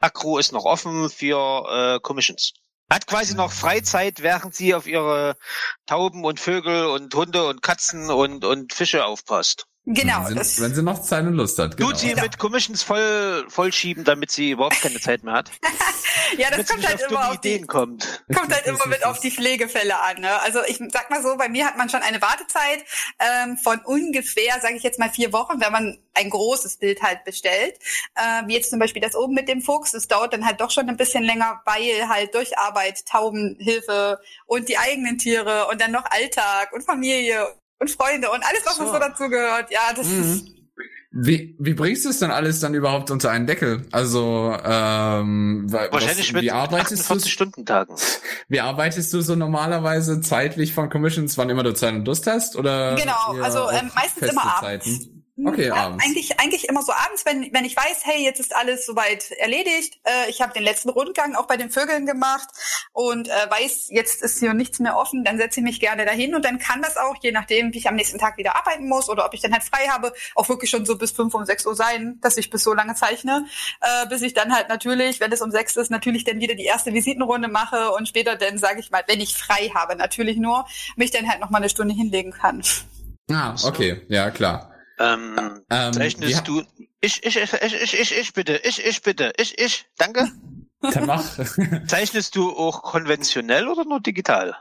S3: Akro ist noch offen für äh, Commissions. Hat quasi noch Freizeit, während sie auf ihre Tauben und Vögel und Hunde und Katzen und, und Fische aufpasst.
S2: Genau,
S1: wenn,
S2: das,
S1: sie, wenn sie noch Zeit und Lust hat. Genau.
S3: Tut sie mit Commissions voll, voll schieben, damit sie überhaupt keine Zeit mehr hat.
S2: ja, das
S3: damit
S2: kommt halt
S3: auf
S2: immer auf die,
S3: Ideen kommt.
S2: kommt halt immer mit auf die Pflegefälle an. Ne? Also ich sag mal so, bei mir hat man schon eine Wartezeit ähm, von ungefähr, sage ich jetzt mal vier Wochen, wenn man ein großes Bild halt bestellt. Äh, wie jetzt zum Beispiel das oben mit dem Fuchs. Das dauert dann halt doch schon ein bisschen länger, weil halt durch Arbeit, Taubenhilfe und die eigenen Tiere und dann noch Alltag und Familie und Freunde und alles, was
S3: So.
S2: so dazu gehört. Ja, das
S1: Mhm.
S2: ist
S1: Wie, wie bringst du es denn alles dann überhaupt unter einen Deckel? Also, ähm, wa-
S3: Wahrscheinlich
S1: was, wie
S3: mit
S1: arbeitest du?
S3: 48-Stunden-Tagen.
S1: Wie arbeitest du so normalerweise zeitlich von Commissions, wann immer du Zeit und Lust hast? Oder
S2: Genau, also, ähm, meistens immer abends.
S1: Zeiten? Okay,
S2: Ja,
S1: abends.
S2: Eigentlich, eigentlich immer so abends, wenn, wenn ich weiß, hey, jetzt ist alles soweit erledigt. Äh, ich habe den letzten Rundgang auch bei den Vögeln gemacht und äh, weiß, jetzt ist hier nichts mehr offen, dann setze ich mich gerne dahin und dann kann das auch, je nachdem, wie ich am nächsten Tag wieder arbeiten muss oder ob ich dann halt frei habe, auch wirklich schon so bis fünf um sechs Uhr sein, dass ich bis so lange zeichne, äh, bis ich dann halt natürlich, wenn es um sechs ist, natürlich dann wieder die erste Visitenrunde mache und später dann, sage ich mal, wenn ich frei habe, natürlich nur, mich dann halt noch mal eine Stunde hinlegen kann.
S1: Ah, okay, ja, klar.
S3: Ähm,
S1: Ähm,
S3: zeichnest
S1: ja.
S3: du. Ich, ich, ich, ich, ich, ich, ich bitte, ich, ich bitte, ich, ich, danke.
S1: Dann mach.
S3: Zeichnest du auch konventionell oder nur digital?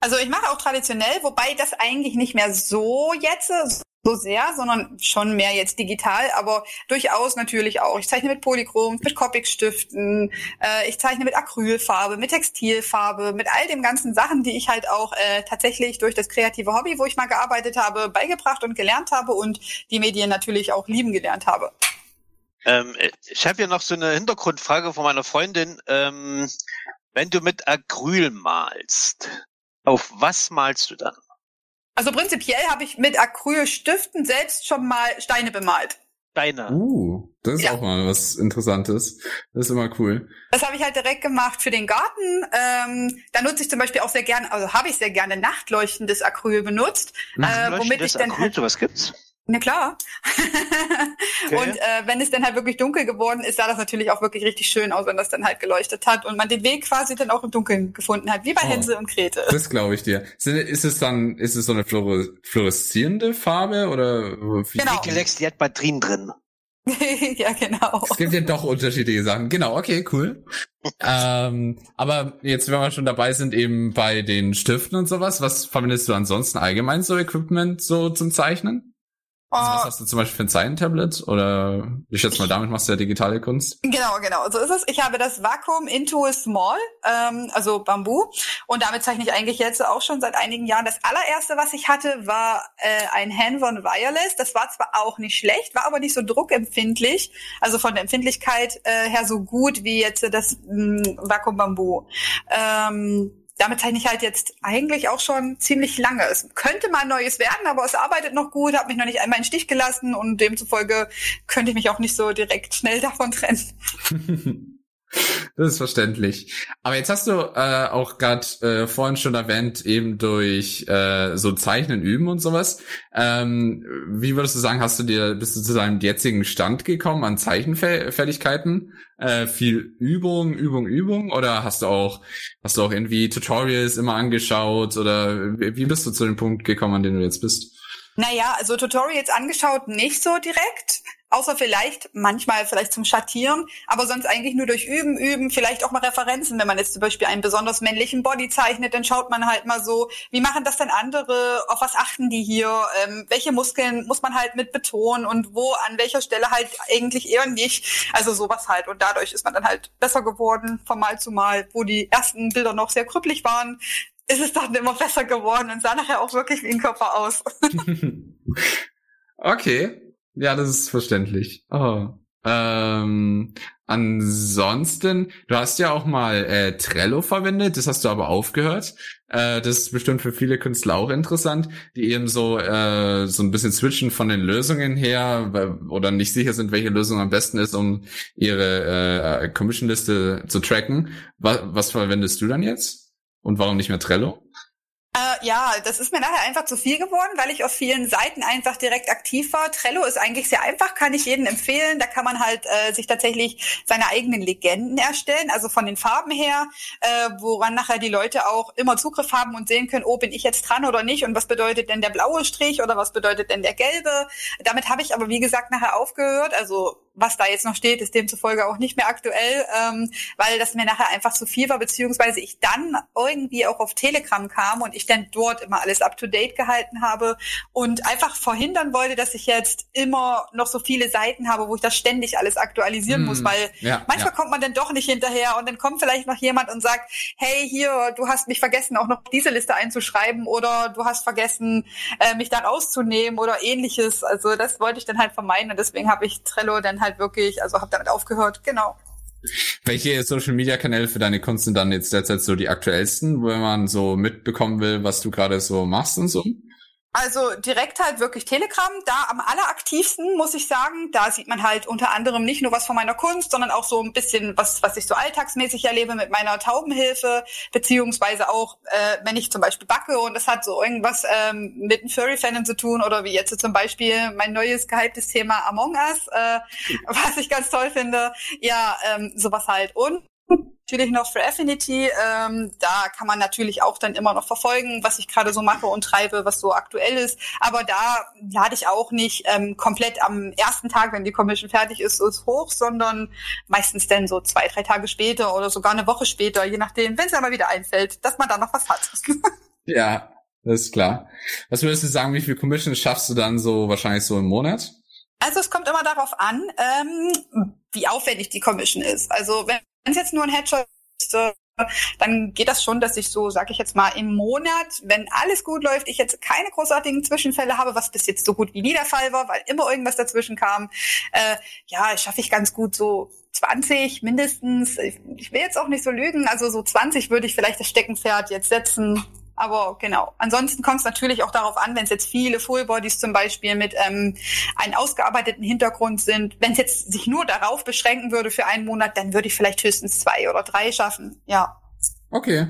S2: Also ich mache auch traditionell, wobei das eigentlich nicht mehr so jetzt so sehr, sondern schon mehr jetzt digital, aber durchaus natürlich auch. Ich zeichne mit Polychrom, mit Copic-Stiften, äh, ich zeichne mit Acrylfarbe, mit Textilfarbe, mit all den ganzen Sachen, die ich halt auch äh, tatsächlich durch das kreative Hobby, wo ich mal gearbeitet habe, beigebracht und gelernt habe und die Medien natürlich auch lieben gelernt habe.
S3: Ähm, ich habe hier noch so eine Hintergrundfrage von meiner Freundin. Ähm, wenn du mit Acryl malst, auf was malst du dann?
S2: Also prinzipiell habe ich mit Acrylstiften selbst schon mal Steine bemalt.
S3: Deine.
S1: Uh, das ist
S2: Ja.
S1: auch mal was Interessantes. Das ist immer cool.
S2: Das habe ich halt direkt gemacht für den Garten. Ähm, da nutze ich zum Beispiel auch sehr gerne, also habe ich sehr gerne nachtleuchtendes Acryl benutzt, äh, womit ich dann halt,
S3: was gibt's?
S2: Na klar.
S3: Okay.
S2: Und äh, wenn es dann halt wirklich dunkel geworden ist, sah das natürlich auch wirklich richtig schön aus, wenn das dann halt geleuchtet hat und man den Weg quasi dann auch im Dunkeln gefunden hat, wie bei
S1: Oh.
S2: Hänsel und Gretel.
S1: Das glaube ich dir. Sind- Ist es dann, ist es so eine fluore- fluoreszierende Farbe oder wie?
S2: Genau.
S3: Die hat Batterien drin.
S2: ja, genau.
S1: Es gibt ja doch unterschiedliche Sachen. Genau, okay, cool. ähm, aber jetzt, wenn wir schon dabei sind, eben bei den Stiften und sowas, was verwendest du ansonsten allgemein so Equipment so zum Zeichnen? Also was
S2: Oh,
S1: hast du zum Beispiel für ein Zeilentablet? Oder ich schätze mal, damit machst du ja digitale Kunst.
S2: Genau, genau. So ist es. Ich habe das Vakuum Into Small, ähm, also Bambu. Und damit zeichne ich eigentlich jetzt auch schon seit einigen Jahren. Das allererste, was ich hatte, war äh, ein Hanvon Wireless. Das war zwar auch nicht schlecht, war aber nicht so druckempfindlich. Also von der Empfindlichkeit äh, her so gut wie jetzt das mh, Vakuum Bambu. Ähm, damit zeichne ich halt jetzt eigentlich auch schon ziemlich lange. Es könnte mal neues werden, aber es arbeitet noch gut, hat mich noch nicht einmal in den Stich gelassen und demzufolge könnte ich mich auch nicht so direkt schnell davon trennen.
S1: Das ist verständlich. Aber jetzt hast du äh, auch gerade äh, vorhin schon erwähnt, eben durch äh, so Zeichnen üben und sowas. Ähm, wie würdest du sagen, hast du dir, bist du zu deinem jetzigen Stand gekommen an Zeichenfertigkeiten? Äh, viel Übung, Übung, Übung? Oder hast du auch, hast du auch irgendwie Tutorials immer angeschaut? Oder wie wie bist du zu dem Punkt gekommen, an dem du jetzt bist?
S2: Naja, also Tutorials angeschaut nicht so direkt, außer vielleicht manchmal vielleicht zum Schattieren, aber sonst eigentlich nur durch Üben, Üben, vielleicht auch mal Referenzen. Wenn man jetzt zum Beispiel einen besonders männlichen Body zeichnet, dann schaut man halt mal so, wie machen das denn andere, auf was achten die hier, ähm, welche Muskeln muss man halt mit betonen und wo, an welcher Stelle halt eigentlich eher nicht. Also sowas halt. Und dadurch ist man dann halt besser geworden von Mal zu Mal, wo die ersten Bilder noch sehr krüppelig waren, ist es dann immer besser geworden und sah nachher auch wirklich wie ein Körper aus.
S1: okay. Ja, das ist verständlich. Oh. Ähm, ansonsten, du hast ja auch mal äh, Trello verwendet, das hast du aber aufgehört. Äh, das ist bestimmt für viele Künstler auch interessant, die eben so äh, so ein bisschen switchen von den Lösungen her oder nicht sicher sind, welche Lösung am besten ist, um ihre äh, Commission-Liste zu tracken. Was, was verwendest du dann jetzt? Und warum nicht mehr Trello?
S2: Ja, das ist mir nachher einfach zu viel geworden, weil ich auf vielen Seiten einfach direkt aktiv war. Trello ist eigentlich sehr einfach, kann ich jedem empfehlen. Da kann man halt äh, sich tatsächlich seine eigenen Legenden erstellen, also von den Farben her, äh, woran nachher die Leute auch immer Zugriff haben und sehen können, oh, bin ich jetzt dran oder nicht und was bedeutet denn der blaue Strich oder was bedeutet denn der gelbe. Damit habe ich aber, wie gesagt, nachher aufgehört. Also was da jetzt noch steht, ist demzufolge auch nicht mehr aktuell, ähm, weil das mir nachher einfach zu viel war, beziehungsweise ich dann irgendwie auch auf Telegram kam und ich dann dort immer alles up-to-date gehalten habe und einfach verhindern wollte, dass ich jetzt immer noch so viele Seiten habe, wo ich das ständig alles aktualisieren
S1: Hm,
S2: muss, weil
S1: ja,
S2: manchmal
S1: ja.
S2: kommt man dann doch nicht hinterher und dann kommt vielleicht noch jemand und sagt, hey, hier, du hast mich vergessen, auch noch diese Liste einzuschreiben oder du hast vergessen, äh, mich da rauszunehmen oder ähnliches. Also das wollte ich dann halt vermeiden und deswegen habe ich Trello dann halt wirklich, also habe damit aufgehört, genau.
S1: Welche Social Media Kanäle für deine Kunst sind dann jetzt derzeit so die aktuellsten, wenn man so mitbekommen will, was du gerade so machst und so?
S2: Also direkt halt wirklich Telegram, da am alleraktivsten, muss ich sagen. Da sieht man halt unter anderem nicht nur was von meiner Kunst, sondern auch so ein bisschen was, was ich so alltagsmäßig erlebe mit meiner Taubenhilfe, beziehungsweise auch, äh, wenn ich zum Beispiel backe und es hat so irgendwas ähm, mit einem Furry-Fan zu tun oder wie jetzt zum Beispiel mein neues gehyptes Thema Among Us, äh, was ich ganz toll finde. Ja, ähm, sowas halt. Und natürlich noch für Affinity. Ähm, da kann man natürlich auch dann immer noch verfolgen, was ich gerade so mache und treibe, was so aktuell ist. Aber da lade ich auch nicht ähm, komplett am ersten Tag, wenn die Commission fertig ist, ist hoch, sondern meistens dann so zwei, drei Tage später oder sogar eine Woche später, je nachdem, wenn es aber wieder einfällt, dass man da noch was hat.
S1: Ja, das ist klar. Was würdest du sagen, wie viel Commissions schaffst du dann so wahrscheinlich so im Monat?
S2: Also es kommt immer darauf an, ähm, wie aufwendig die Commission ist. Also wenn es jetzt nur ein Headshot ist, äh, dann geht das schon, dass ich so, sag ich jetzt mal, im Monat, wenn alles gut läuft, ich jetzt keine großartigen Zwischenfälle habe, was bis jetzt so gut wie nie der Fall war, weil immer irgendwas dazwischen kam, äh, ja, schaffe ich ganz gut so 20 mindestens. Ich, ich will jetzt auch nicht so lügen, also so 20 würde ich vielleicht das Steckenpferd jetzt setzen. Aber genau. Ansonsten kommt es natürlich auch darauf an, wenn es jetzt viele Fullbodies zum Beispiel mit ähm, einem ausgearbeiteten Hintergrund sind. Wenn es jetzt sich nur darauf beschränken würde für einen Monat, dann würde ich vielleicht höchstens zwei oder drei schaffen. Ja.
S1: Okay.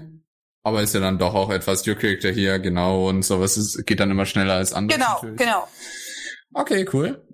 S1: Aber ist ja dann doch auch etwas Your Character hier, genau, und sowas ist, geht dann immer schneller als andere.
S2: Genau,
S1: natürlich.
S2: genau.
S1: Okay, cool.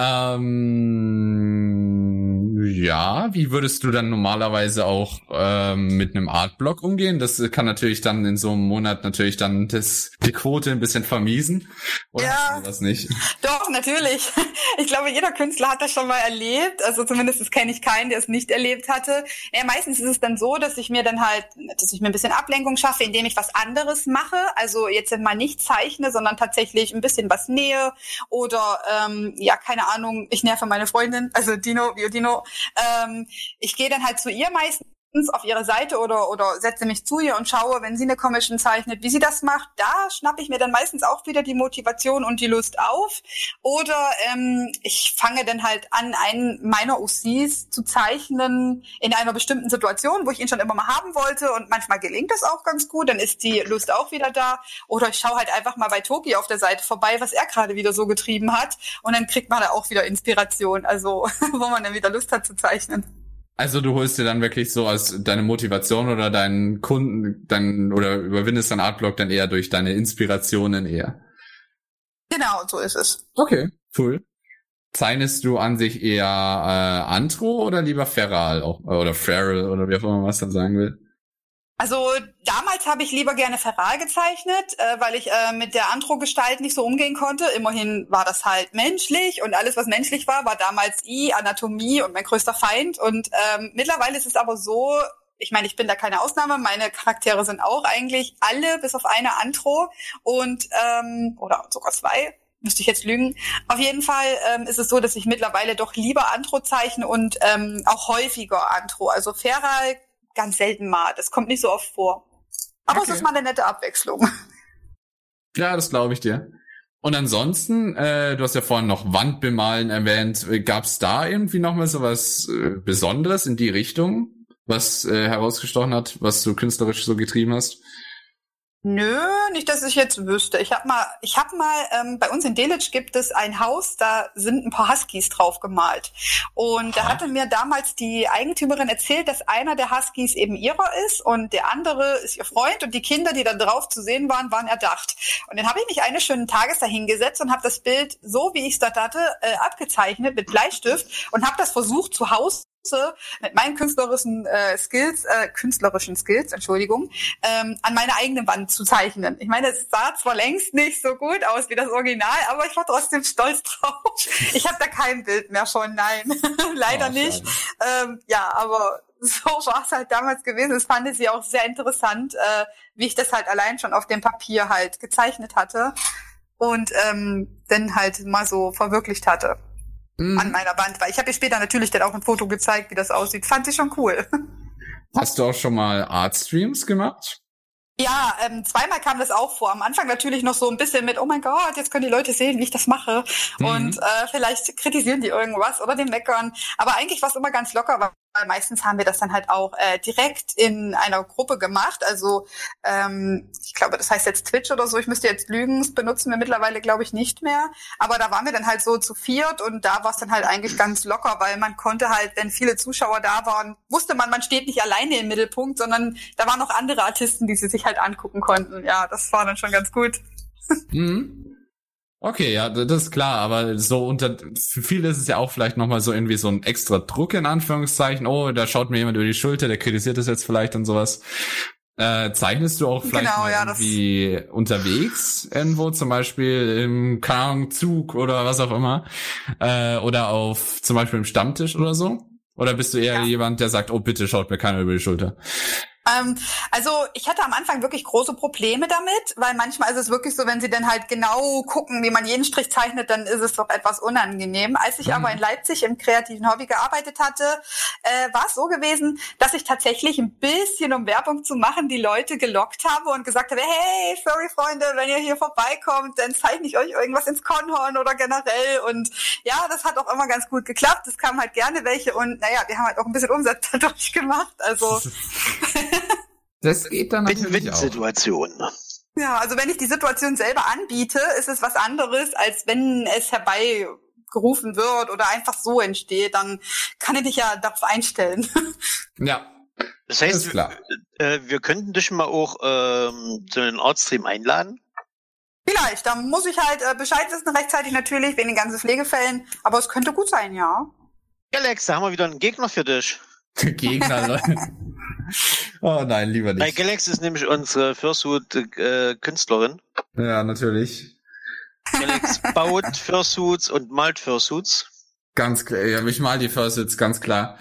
S1: Ähm, ja, wie würdest du dann normalerweise auch ähm, mit einem Artblock umgehen? Das kann natürlich dann in so einem Monat natürlich dann das, die Quote ein bisschen vermiesen. Oder
S2: Ja.
S1: das nicht?
S2: Doch, natürlich. Ich glaube, jeder Künstler hat das schon mal erlebt. Also zumindest kenne ich keinen, der es nicht erlebt hatte. Ja, meistens ist es dann so, dass ich mir dann halt, dass ich mir ein bisschen Ablenkung schaffe, indem ich was anderes mache. Also jetzt mal nicht zeichne, sondern tatsächlich ein bisschen was nähe oder ähm, ja, keine Ahnung, ich nerve meine Freundin, also Dino, Dino. Ähm, ich gehe dann halt zu ihr meistens auf ihre Seite oder, oder setze mich zu ihr und schaue, wenn sie eine Commission zeichnet, wie sie das macht. Da schnappe ich mir dann meistens auch wieder die Motivation und die Lust auf. Oder ähm, ich fange dann halt an, einen meiner OCs zu zeichnen in einer bestimmten Situation, wo ich ihn schon immer mal haben wollte. Und manchmal gelingt das auch ganz gut, dann ist die Lust auch wieder da. Oder ich schaue halt einfach mal bei Toki auf der Seite vorbei, was er gerade wieder so getrieben hat. Und dann kriegt man da auch wieder Inspiration, also wo man dann wieder Lust hat zu zeichnen.
S1: Also du holst dir dann wirklich so als deine Motivation oder deinen Kunden, dein, oder überwindest deinen Artblock dann eher durch deine Inspirationen eher.
S2: Genau, so ist es.
S1: Okay, cool. Zeichnest du an sich eher äh, Antro oder lieber Feral auch, oder Feral oder wie auch immer man was dann sagen will?
S2: Also damals habe ich lieber gerne Feral gezeichnet, äh, weil ich äh, mit der Andro-Gestalt nicht so umgehen konnte. Immerhin war das halt menschlich und alles, was menschlich war, war damals I, Anatomie und mein größter Feind. Und ähm, mittlerweile ist es aber so, ich meine, ich bin da keine Ausnahme. Meine Charaktere sind auch eigentlich alle bis auf eine Antro und ähm, oder sogar zwei. Müsste ich jetzt lügen. Auf jeden Fall ähm, ist es so, dass ich mittlerweile doch lieber Antro zeichne und ähm, auch häufiger Antro. Also Feral ganz selten mal. Das kommt nicht so oft vor. Aber
S1: Okay.
S2: es ist mal eine nette Abwechslung.
S1: Ja, das glaube ich dir. Und ansonsten, äh, du hast ja vorhin noch Wandbemalen erwähnt. Gab es da irgendwie nochmal so was äh, Besonderes in die Richtung, was äh, herausgestochen hat, was du künstlerisch so getrieben hast?
S2: Nö, nicht, dass ich jetzt wüsste. Ich habe mal, ich habe mal, ähm, bei uns in Delitzsch gibt es ein Haus, da sind ein paar Huskies drauf gemalt. Und da
S1: Aha.
S2: hatte mir damals die Eigentümerin erzählt, dass einer der Huskies eben ihrer ist und der andere ist ihr Freund und die Kinder, die da drauf zu sehen waren, waren erdacht. Und dann habe ich mich eines schönen Tages da hingesetzt und habe das Bild, so wie ich es dort hatte, äh, abgezeichnet mit Bleistift und habe das versucht zu Hause mit meinen künstlerischen äh, Skills, äh, künstlerischen Skills, Entschuldigung, ähm, an meine eigene Wand zu zeichnen. Ich meine, es sah zwar längst nicht so gut aus wie das Original, aber ich war trotzdem stolz drauf. Ich habe da kein Bild mehr von, nein, leider
S1: Oh,
S2: nicht. Ähm, ja, aber so war es halt damals gewesen. Das fand sie auch sehr interessant, äh, wie ich das halt allein schon auf dem Papier halt gezeichnet hatte und ähm, dann halt mal so verwirklicht hatte
S1: Hm.
S2: an meiner Wand. Weil ich habe ihr später natürlich dann auch ein Foto gezeigt, wie das aussieht. Fand sie schon cool.
S1: Hast du auch schon mal Artstreams gemacht?
S2: Ja, ähm, zweimal kam das auch vor. Am Anfang natürlich noch so ein bisschen mit, oh mein Gott, jetzt können die Leute sehen, wie ich das mache.
S1: Mhm.
S2: Und äh, vielleicht kritisieren die irgendwas oder den meckern. Aber eigentlich war es immer ganz locker, weil meistens haben wir das dann halt auch äh, direkt in einer Gruppe gemacht. Also ähm, ich glaube, das heißt jetzt Twitch oder so. Ich müsste jetzt lügen, das benutzen wir mittlerweile, glaube ich, nicht mehr. Aber da waren wir dann halt so zu viert und da war es dann halt eigentlich ganz locker, weil man konnte halt, wenn viele Zuschauer da waren, wusste man, man steht nicht alleine im Mittelpunkt, sondern da waren noch andere Artisten, die sie sich halt angucken konnten. Ja, das war dann schon ganz gut.
S1: Mhm. Okay, ja, das ist klar, aber so unter für viele ist es ja auch vielleicht nochmal so irgendwie so ein extra Druck in Anführungszeichen. Oh, da schaut mir jemand über die Schulter, der kritisiert das jetzt vielleicht und sowas. Äh, zeichnest du auch vielleicht
S2: Genau, ja, das-
S1: irgendwie unterwegs irgendwo, zum Beispiel im Ahnung, Zug oder was auch immer, äh, oder auf zum Beispiel im Stammtisch oder so? Oder bist du eher
S2: Ja.
S1: jemand, der sagt, oh bitte schaut mir keiner über die Schulter?
S2: Ähm, also ich hatte am Anfang wirklich große Probleme damit, weil manchmal ist es wirklich so, wenn sie dann halt genau gucken, wie man jeden Strich zeichnet, dann ist es doch etwas unangenehm. Als ich
S1: Mhm.
S2: aber in Leipzig im kreativen Hobby gearbeitet hatte, äh, war es so gewesen, dass ich tatsächlich ein bisschen, um Werbung zu machen, die Leute gelockt habe und gesagt habe, hey, sorry Freunde, wenn ihr hier vorbeikommt, dann zeichne ich euch irgendwas ins Konhorn oder generell. Und ja, das hat auch immer ganz gut geklappt. Es kamen halt gerne welche und naja, wir haben halt auch ein bisschen Umsatz dadurch gemacht. Also
S1: Das geht dann natürlich auch.
S3: Win-Win-Situation.
S2: Ja, also wenn ich die Situation selber anbiete, ist es was anderes, als wenn es herbeigerufen wird oder einfach so entsteht, dann kann ich dich ja darauf einstellen.
S1: Ja,
S3: Das heißt,
S1: klar.
S3: äh, wir könnten dich mal auch ähm, zu einem Artstream einladen.
S2: Vielleicht, da muss ich halt äh, Bescheid wissen rechtzeitig natürlich, wegen den ganzen Pflegefällen, aber es könnte gut sein, ja.
S3: Alex, da haben wir wieder einen Gegner für dich.
S1: Gegner, Leute. Oh nein, lieber
S3: Bei
S1: nicht.
S3: Galax ist nämlich unsere Fursuit-Künstlerin.
S1: Ja, natürlich.
S3: Galax baut Fursuits und malt Fursuits.
S1: Ganz klar. Ja, ich mal die Fursuits, ganz klar.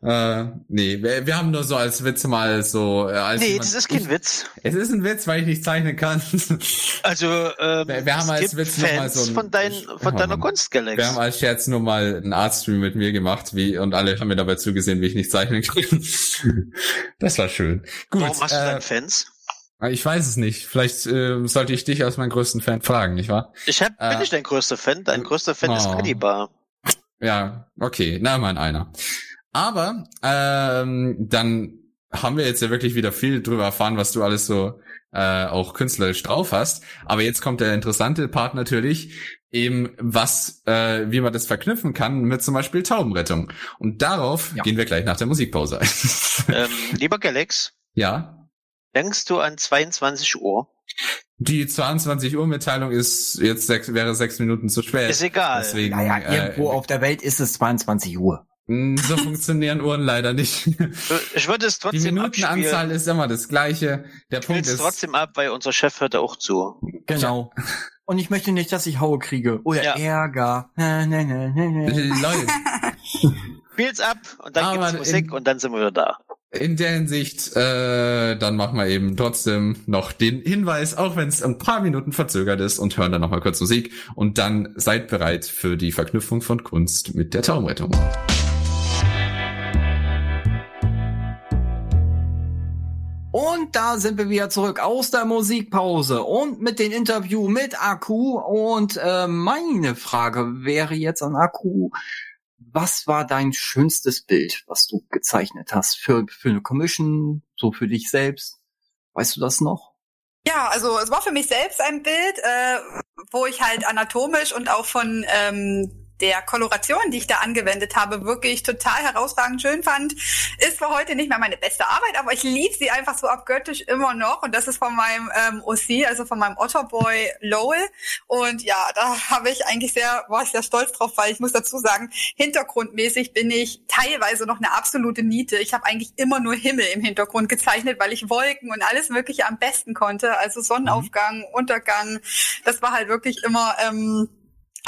S1: Äh, nee, wir, wir haben nur so als Witz mal so. Äh, als
S3: Nee,
S1: jemand-
S3: das ist kein
S1: ich,
S3: Witz.
S1: Es ist ein Witz, weil ich nicht zeichnen kann.
S3: Also, ähm,
S1: Wir- wir haben als Witz noch mal
S3: Fans
S1: so ein-
S3: von, dein, von deiner
S1: Mann.
S3: Kunst, Galax.
S1: Wir haben als Scherz nur mal einen Artstream mit mir gemacht, wie und alle haben mir dabei zugesehen, wie ich nicht zeichnen kann. Das war schön. Gut.
S3: Warum hast du
S1: äh,
S3: dann Fans?
S1: Ich weiß es nicht. Vielleicht äh, sollte ich dich als meinen größten Fan fragen, nicht wahr?
S3: Ich hab, bin
S1: äh,
S3: nicht dein größter Fan. Dein größter Fan ist
S1: oh.
S3: Cannibal.
S1: Ja, okay, na mein einer. Aber ähm, dann haben wir jetzt ja wirklich wieder viel drüber erfahren, was du alles so äh, auch künstlerisch drauf hast. Aber jetzt kommt der interessante Part natürlich, eben was, äh, wie man das verknüpfen kann mit zum Beispiel Taubenrettung. Und darauf
S4: Ja.
S1: gehen wir gleich nach der Musikpause.
S3: ähm, lieber Galax,
S1: ja,
S3: denkst du an 22 Uhr?
S1: die 22 Uhr Mitteilung ist jetzt sechs, wäre sechs Minuten zu spät.
S3: Ist egal.
S1: Deswegen,
S4: Naja,
S1: äh,
S4: irgendwo auf der Welt ist es 22 Uhr.
S1: Mh, so funktionieren Uhren leider nicht.
S3: Ich würde es
S1: Die
S3: trotzdem
S1: Minutenanzahl
S3: abspielen.
S1: ist immer das gleiche. Der
S3: Ich
S1: Punkt
S3: es
S1: ist,
S3: trotzdem ab, weil unser Chef hört auch zu.
S4: Genau. Und ich möchte nicht, dass ich Haue kriege. Oder
S3: Ja.
S4: Ärger. Na, na, na, na, na.
S1: Leute,
S3: Spiel's ab und dann
S1: Aber
S3: gibt's Musik
S1: in-
S3: und dann sind wir wieder da.
S1: in der Hinsicht, äh, dann machen wir eben trotzdem noch den Hinweis, auch wenn es ein paar Minuten verzögert ist und hören dann nochmal kurz Musik und dann seid bereit für die Verknüpfung von Kunst mit der Taubenrettung.
S4: Und da sind wir wieder zurück aus der Musikpause und mit dem Interview mit Akku. Und äh, meine Frage wäre jetzt an Akku, was war dein schönstes Bild, was du gezeichnet hast für, für eine Commission, so für dich selbst? Weißt du das noch?
S2: Ja, also es war für mich selbst ein Bild, äh, wo ich halt anatomisch und auch von ähm, der Koloration, die ich da angewendet habe, wirklich total herausragend schön fand. Ist für heute nicht mehr meine beste Arbeit, aber ich liebe sie einfach so abgöttisch immer noch. Und das ist von meinem ähm, OC, also von meinem Otterboy Lowell. Und ja, da habe ich eigentlich sehr, war ich sehr stolz drauf, weil ich muss dazu sagen, hintergrundmäßig bin ich teilweise noch eine absolute Niete. Ich habe eigentlich immer nur Himmel im Hintergrund gezeichnet, weil ich Wolken und alles Mögliche am besten konnte. Also Sonnenaufgang, Untergang, das war halt wirklich immer ähm,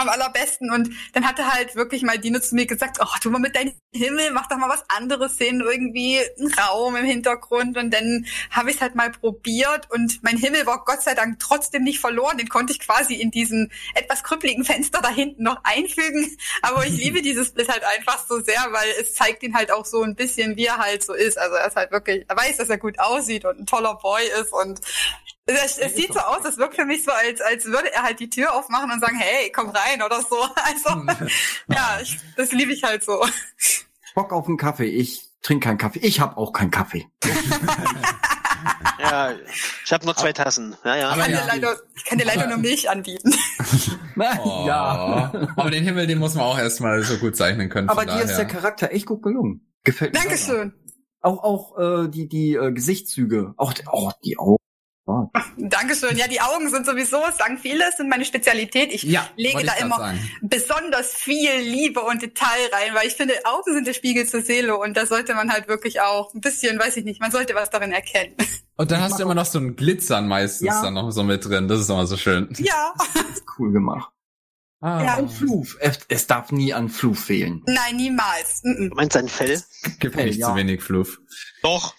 S2: am allerbesten. Und dann hatte halt wirklich mal Dino zu mir gesagt, oh, tu mal mit deinem Himmel, mach doch mal was anderes hin, irgendwie ein Raum im Hintergrund. Und dann habe ich es halt mal probiert und mein Himmel war Gott sei Dank trotzdem nicht verloren. Den konnte ich quasi in diesen etwas krüppeligen Fenster da hinten noch einfügen. Aber ich liebe dieses Bild halt einfach so sehr, weil es zeigt ihn halt auch so ein bisschen, wie er halt so ist. Also er ist halt wirklich, er weiß, dass er gut aussieht und ein toller Boy ist und es, es sieht so aus, es wirkt für mich so, als, als würde er halt die Tür aufmachen und sagen, hey, komm rein oder so. Also, ja, ich, das liebe ich halt so.
S4: Bock auf einen Kaffee. Ich trinke keinen Kaffee. Ich habe auch keinen Kaffee.
S3: Ja, ich habe nur zwei Tassen. Ja, ja.
S2: Ich
S1: Aber
S2: kann,
S1: ja.
S2: dir leider, ich kann dir leider nur Milch anbieten.
S1: Oh.
S4: Ja.
S1: Aber den Himmel, den muss man auch erstmal so gut zeichnen können.
S4: Aber dir ist der. Charakter echt gut gelungen. Gefällt mir.
S2: Dankeschön.
S4: Auch auch äh, die die äh, Gesichtszüge, auch die, auch die Augen. Ja.
S2: Dankeschön. Ja, die Augen sind sowieso, es sagen viele, sind meine Spezialität. Ich
S1: ja,
S2: lege da
S1: ich
S2: immer
S1: sagen.
S2: besonders viel Liebe und Detail rein, weil ich finde, Augen sind der Spiegel zur Seele und da sollte man halt wirklich auch ein bisschen, weiß ich nicht, man sollte was darin erkennen.
S1: Und dann hast du immer noch so ein Glitzern meistens
S4: Ja.
S1: dann noch so mit drin. Das ist immer so schön.
S2: Ja,
S4: Cool gemacht.
S1: Ah,
S2: Ja.
S4: Und Fluf. Es, darf nie an Fluf fehlen.
S2: nein, niemals. Mm,
S3: Du meinst ein Fell?
S1: Gibt nicht
S4: ja.
S1: zu wenig Fluff.
S3: Doch.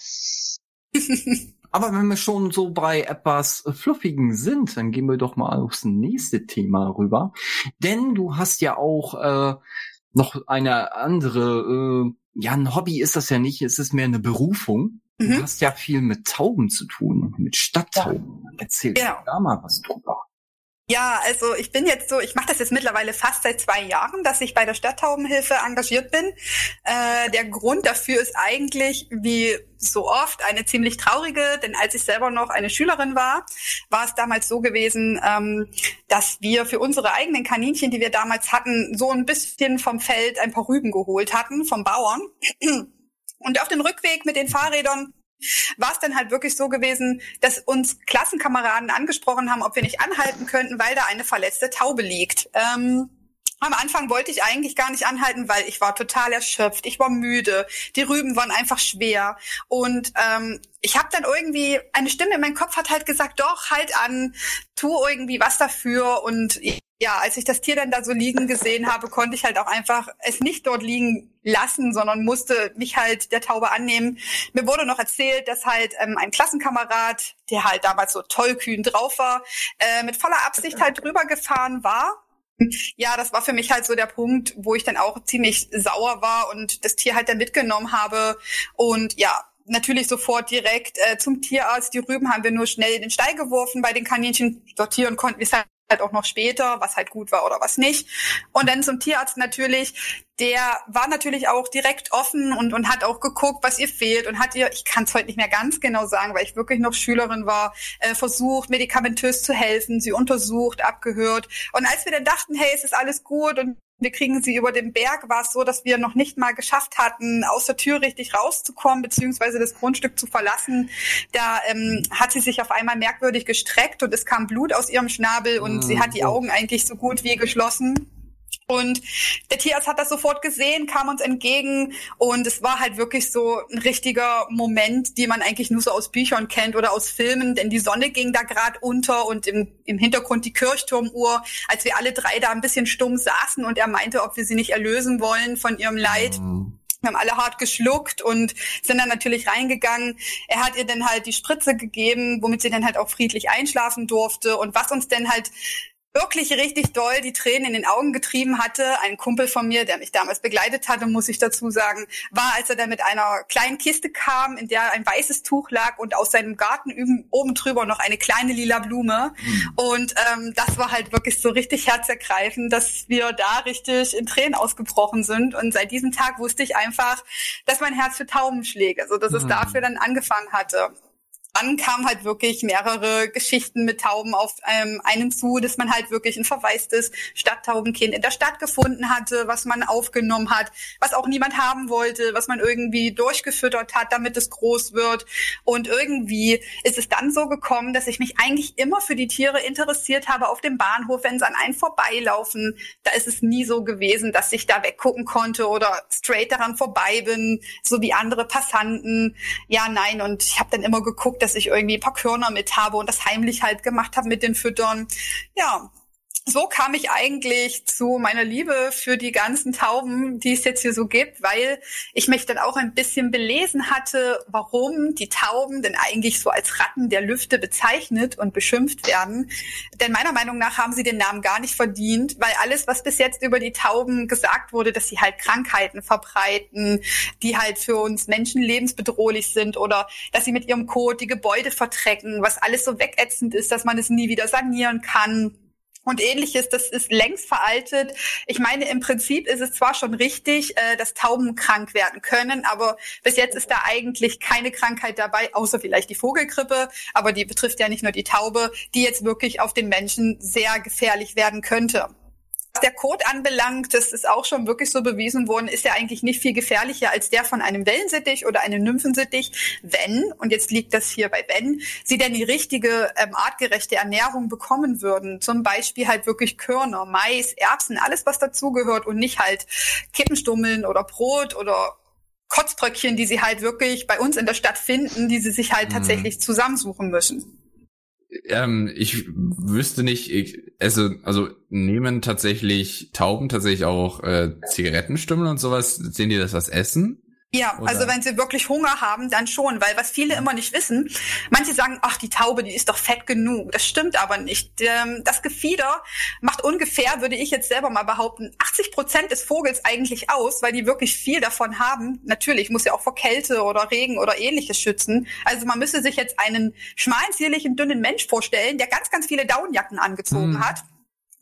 S4: Aber wenn wir schon so bei etwas Fluffigen sind, dann gehen wir doch mal aufs nächste Thema rüber. Denn du hast ja auch äh, noch eine andere, äh, ja, ein Hobby ist das ja nicht, es ist mehr eine Berufung. Du
S2: Mhm.
S4: hast ja viel mit Tauben zu tun, mit Stadttauben. Erzähl
S2: Genau.
S4: da mal was drüber.
S2: Ja, also ich bin jetzt so, ich mache das jetzt mittlerweile fast seit zwei Jahren, dass ich bei der Stadttaubenhilfe engagiert bin. Äh, der Grund dafür ist eigentlich, wie so oft, eine ziemlich traurige, denn als ich selber noch eine Schülerin war, war es damals so gewesen, ähm, dass wir für unsere eigenen Kaninchen, die wir damals hatten, so ein bisschen vom Feld ein paar Rüben geholt hatten, vom Bauern. Und auf dem Rückweg mit den Fahrrädern war es dann halt wirklich so gewesen, dass uns Klassenkameraden angesprochen haben, ob wir nicht anhalten könnten, weil da eine verletzte Taube liegt. Ähm, am Anfang wollte ich eigentlich gar nicht anhalten, weil ich war total erschöpft, ich war müde, die Rüben waren einfach schwer. Und ähm, ich habe dann irgendwie eine Stimme in meinem Kopf hat halt gesagt, doch halt an, tu irgendwie was dafür. Und ja, als ich das Tier dann da so liegen gesehen habe, konnte ich halt auch einfach es nicht dort liegen lassen, sondern musste mich halt der Taube annehmen. Mir wurde noch erzählt, dass halt ähm, ein Klassenkamerad, der halt damals so tollkühn drauf war, äh, mit voller Absicht halt drüber gefahren war ja, das war für mich halt so der Punkt, wo ich dann auch ziemlich sauer war und das Tier halt dann mitgenommen habe. Und ja, natürlich sofort direkt äh, zum Tierarzt. Die Rüben haben wir nur schnell in den Stall geworfen. Bei den Kaninchen sortieren konnten wir es halt halt auch noch später, was halt gut war oder was nicht. Und dann zum Tierarzt natürlich, der war natürlich auch direkt offen und, und hat auch geguckt, was ihr fehlt und hat ihr, ich kann es heute nicht mehr ganz genau sagen, weil ich wirklich noch Schülerin war, äh, versucht, medikamentös zu helfen, sie untersucht, abgehört. Und als wir dann dachten, hey, es ist alles gut und wir kriegen sie über den Berg, war es so, dass wir noch nicht mal geschafft hatten, aus der Tür richtig rauszukommen, beziehungsweise das Grundstück zu verlassen. Da ähm, hat sie sich auf einmal merkwürdig gestreckt und es kam Blut aus ihrem Schnabel und mhm. sie hat die Augen eigentlich so gut wie geschlossen. Und der Tierarzt hat das sofort gesehen, kam uns entgegen und es war halt wirklich so ein richtiger Moment, die man eigentlich nur so aus Büchern kennt oder aus Filmen, denn die Sonne ging da gerade unter und im, im Hintergrund die Kirchturmuhr, als wir alle drei da ein bisschen stumm saßen und er meinte, ob wir sie nicht erlösen wollen von ihrem Leid. Mhm. Wir haben alle hart geschluckt und sind dann natürlich reingegangen. Er hat ihr dann halt die Spritze gegeben, womit sie dann halt auch friedlich einschlafen durfte. Und was uns denn halt wirklich richtig doll die Tränen in den Augen getrieben hatte. Ein Kumpel von mir, der mich damals begleitet hatte, muss ich dazu sagen, war, als er dann mit einer kleinen Kiste kam, in der ein weißes Tuch lag und aus seinem Garten oben drüber noch eine kleine lila Blume. Mhm. Und ähm, das war halt wirklich so richtig herzergreifend, dass wir da richtig in Tränen ausgebrochen sind. Und seit diesem Tag wusste ich einfach, dass mein Herz für Tauben schlägt. Also dass mhm. es dafür dann angefangen hatte dann kamen halt wirklich mehrere Geschichten mit Tauben auf ähm, einen zu, dass man halt wirklich ein verwaistes Stadttaubenkind in der Stadt gefunden hatte, was man aufgenommen hat, was auch niemand haben wollte, was man irgendwie durchgefüttert hat, damit es groß wird. Und irgendwie ist es dann so gekommen, dass ich mich eigentlich immer für die Tiere interessiert habe auf dem Bahnhof, wenn sie an einen vorbeilaufen. Da ist es nie so gewesen, dass ich da weggucken konnte oder straight daran vorbei bin, so wie andere Passanten. Ja, nein. Und ich habe dann immer geguckt, dass ich irgendwie ein paar Körner mit habe und das heimlich halt gemacht habe mit den Füttern. Ja, so kam ich eigentlich zu meiner Liebe für die ganzen Tauben, die es jetzt hier so gibt, weil ich mich dann auch ein bisschen belesen hatte, warum die Tauben denn eigentlich so als Ratten der Lüfte bezeichnet und beschimpft werden. Denn meiner Meinung nach haben sie den Namen gar nicht verdient, weil alles, was bis jetzt über die Tauben gesagt wurde, dass sie halt Krankheiten verbreiten, die halt für uns Menschen lebensbedrohlich sind oder dass sie mit ihrem Kot die Gebäude vertrecken, was alles so wegätzend ist, dass man es nie wieder sanieren kann und ähnliches, das ist längst veraltet. Ich meine, im Prinzip ist es zwar schon richtig, äh, dass Tauben krank werden können, aber bis jetzt ist da eigentlich keine Krankheit dabei, außer vielleicht die Vogelgrippe, aber die betrifft ja nicht nur die Taube, die jetzt wirklich auf den Menschen sehr gefährlich werden könnte. Was der Code anbelangt, das ist auch schon wirklich so bewiesen worden, ist ja eigentlich nicht viel gefährlicher als der von einem Wellensittich oder einem Nymphensittich, wenn, und jetzt liegt das hier bei wenn, sie denn die richtige ähm, artgerechte Ernährung bekommen würden. Zum Beispiel halt wirklich Körner, Mais, Erbsen, alles was dazugehört und nicht halt Kippenstummeln oder Brot oder Kotzbröckchen, die sie halt wirklich bei uns in der Stadt finden, die sie sich halt mhm. tatsächlich zusammensuchen müssen
S1: ähm, ich wüsste nicht, ich, also, also nehmen tatsächlich Tauben tatsächlich auch äh, Zigarettenstummel und sowas, sehen die das als Essen?
S2: Ja,
S1: Oder?
S2: also wenn sie wirklich Hunger haben, dann schon, weil was viele immer nicht wissen, manche sagen, ach, die Taube, die ist doch fett genug. Das stimmt aber nicht. Ähm, Das Gefieder macht ungefähr, würde ich jetzt selber mal behaupten, 80 Prozent des Vogels eigentlich aus, weil die wirklich viel davon haben. Natürlich muss ja auch vor Kälte oder Regen oder ähnliches schützen. Also man müsste sich jetzt einen schmalen, zierlichen, dünnen Mensch vorstellen, der ganz, ganz viele Daunenjacken angezogen
S1: Hm.
S2: hat.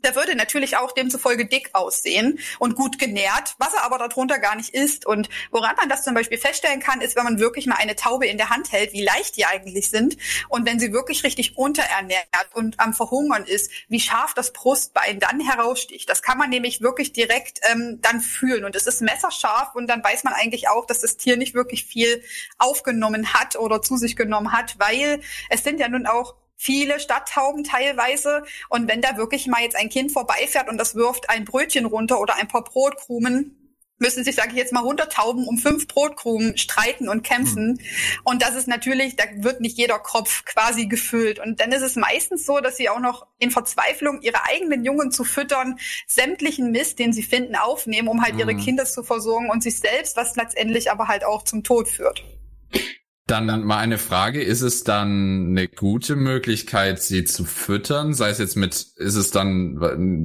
S2: Der würde natürlich auch demzufolge dick aussehen und gut genährt, was er aber darunter gar nicht ist. Und woran man das zum Beispiel feststellen kann, ist, wenn man wirklich mal eine Taube in der Hand hält, wie leicht die eigentlich sind. Und wenn sie wirklich richtig unterernährt und am Verhungern ist, wie scharf das Brustbein dann heraussticht. Das kann man nämlich wirklich direkt ähm, dann fühlen. Und es ist messerscharf und dann weiß man eigentlich auch, dass das Tier nicht wirklich viel aufgenommen hat oder zu sich genommen hat, weil es sind ja nun auch viele Stadttauben teilweise. Und wenn da wirklich mal jetzt ein Kind vorbeifährt und das wirft ein Brötchen runter oder ein paar Brotkrumen, müssen sich, sage ich jetzt mal, 100 Tauben um fünf Brotkrumen streiten und kämpfen. Und das ist natürlich, da wird nicht jeder Kopf quasi gefüllt. Und dann ist es meistens so, dass sie auch noch in Verzweiflung, ihre eigenen Jungen zu füttern, sämtlichen Mist, den sie finden, aufnehmen, um halt ihre
S1: Mhm.
S2: Kinder zu versorgen und sich selbst, was letztendlich aber halt auch zum Tod führt.
S1: Dann mal eine Frage, ist es dann eine gute Möglichkeit, sie zu füttern? Sei es jetzt mit, ist es dann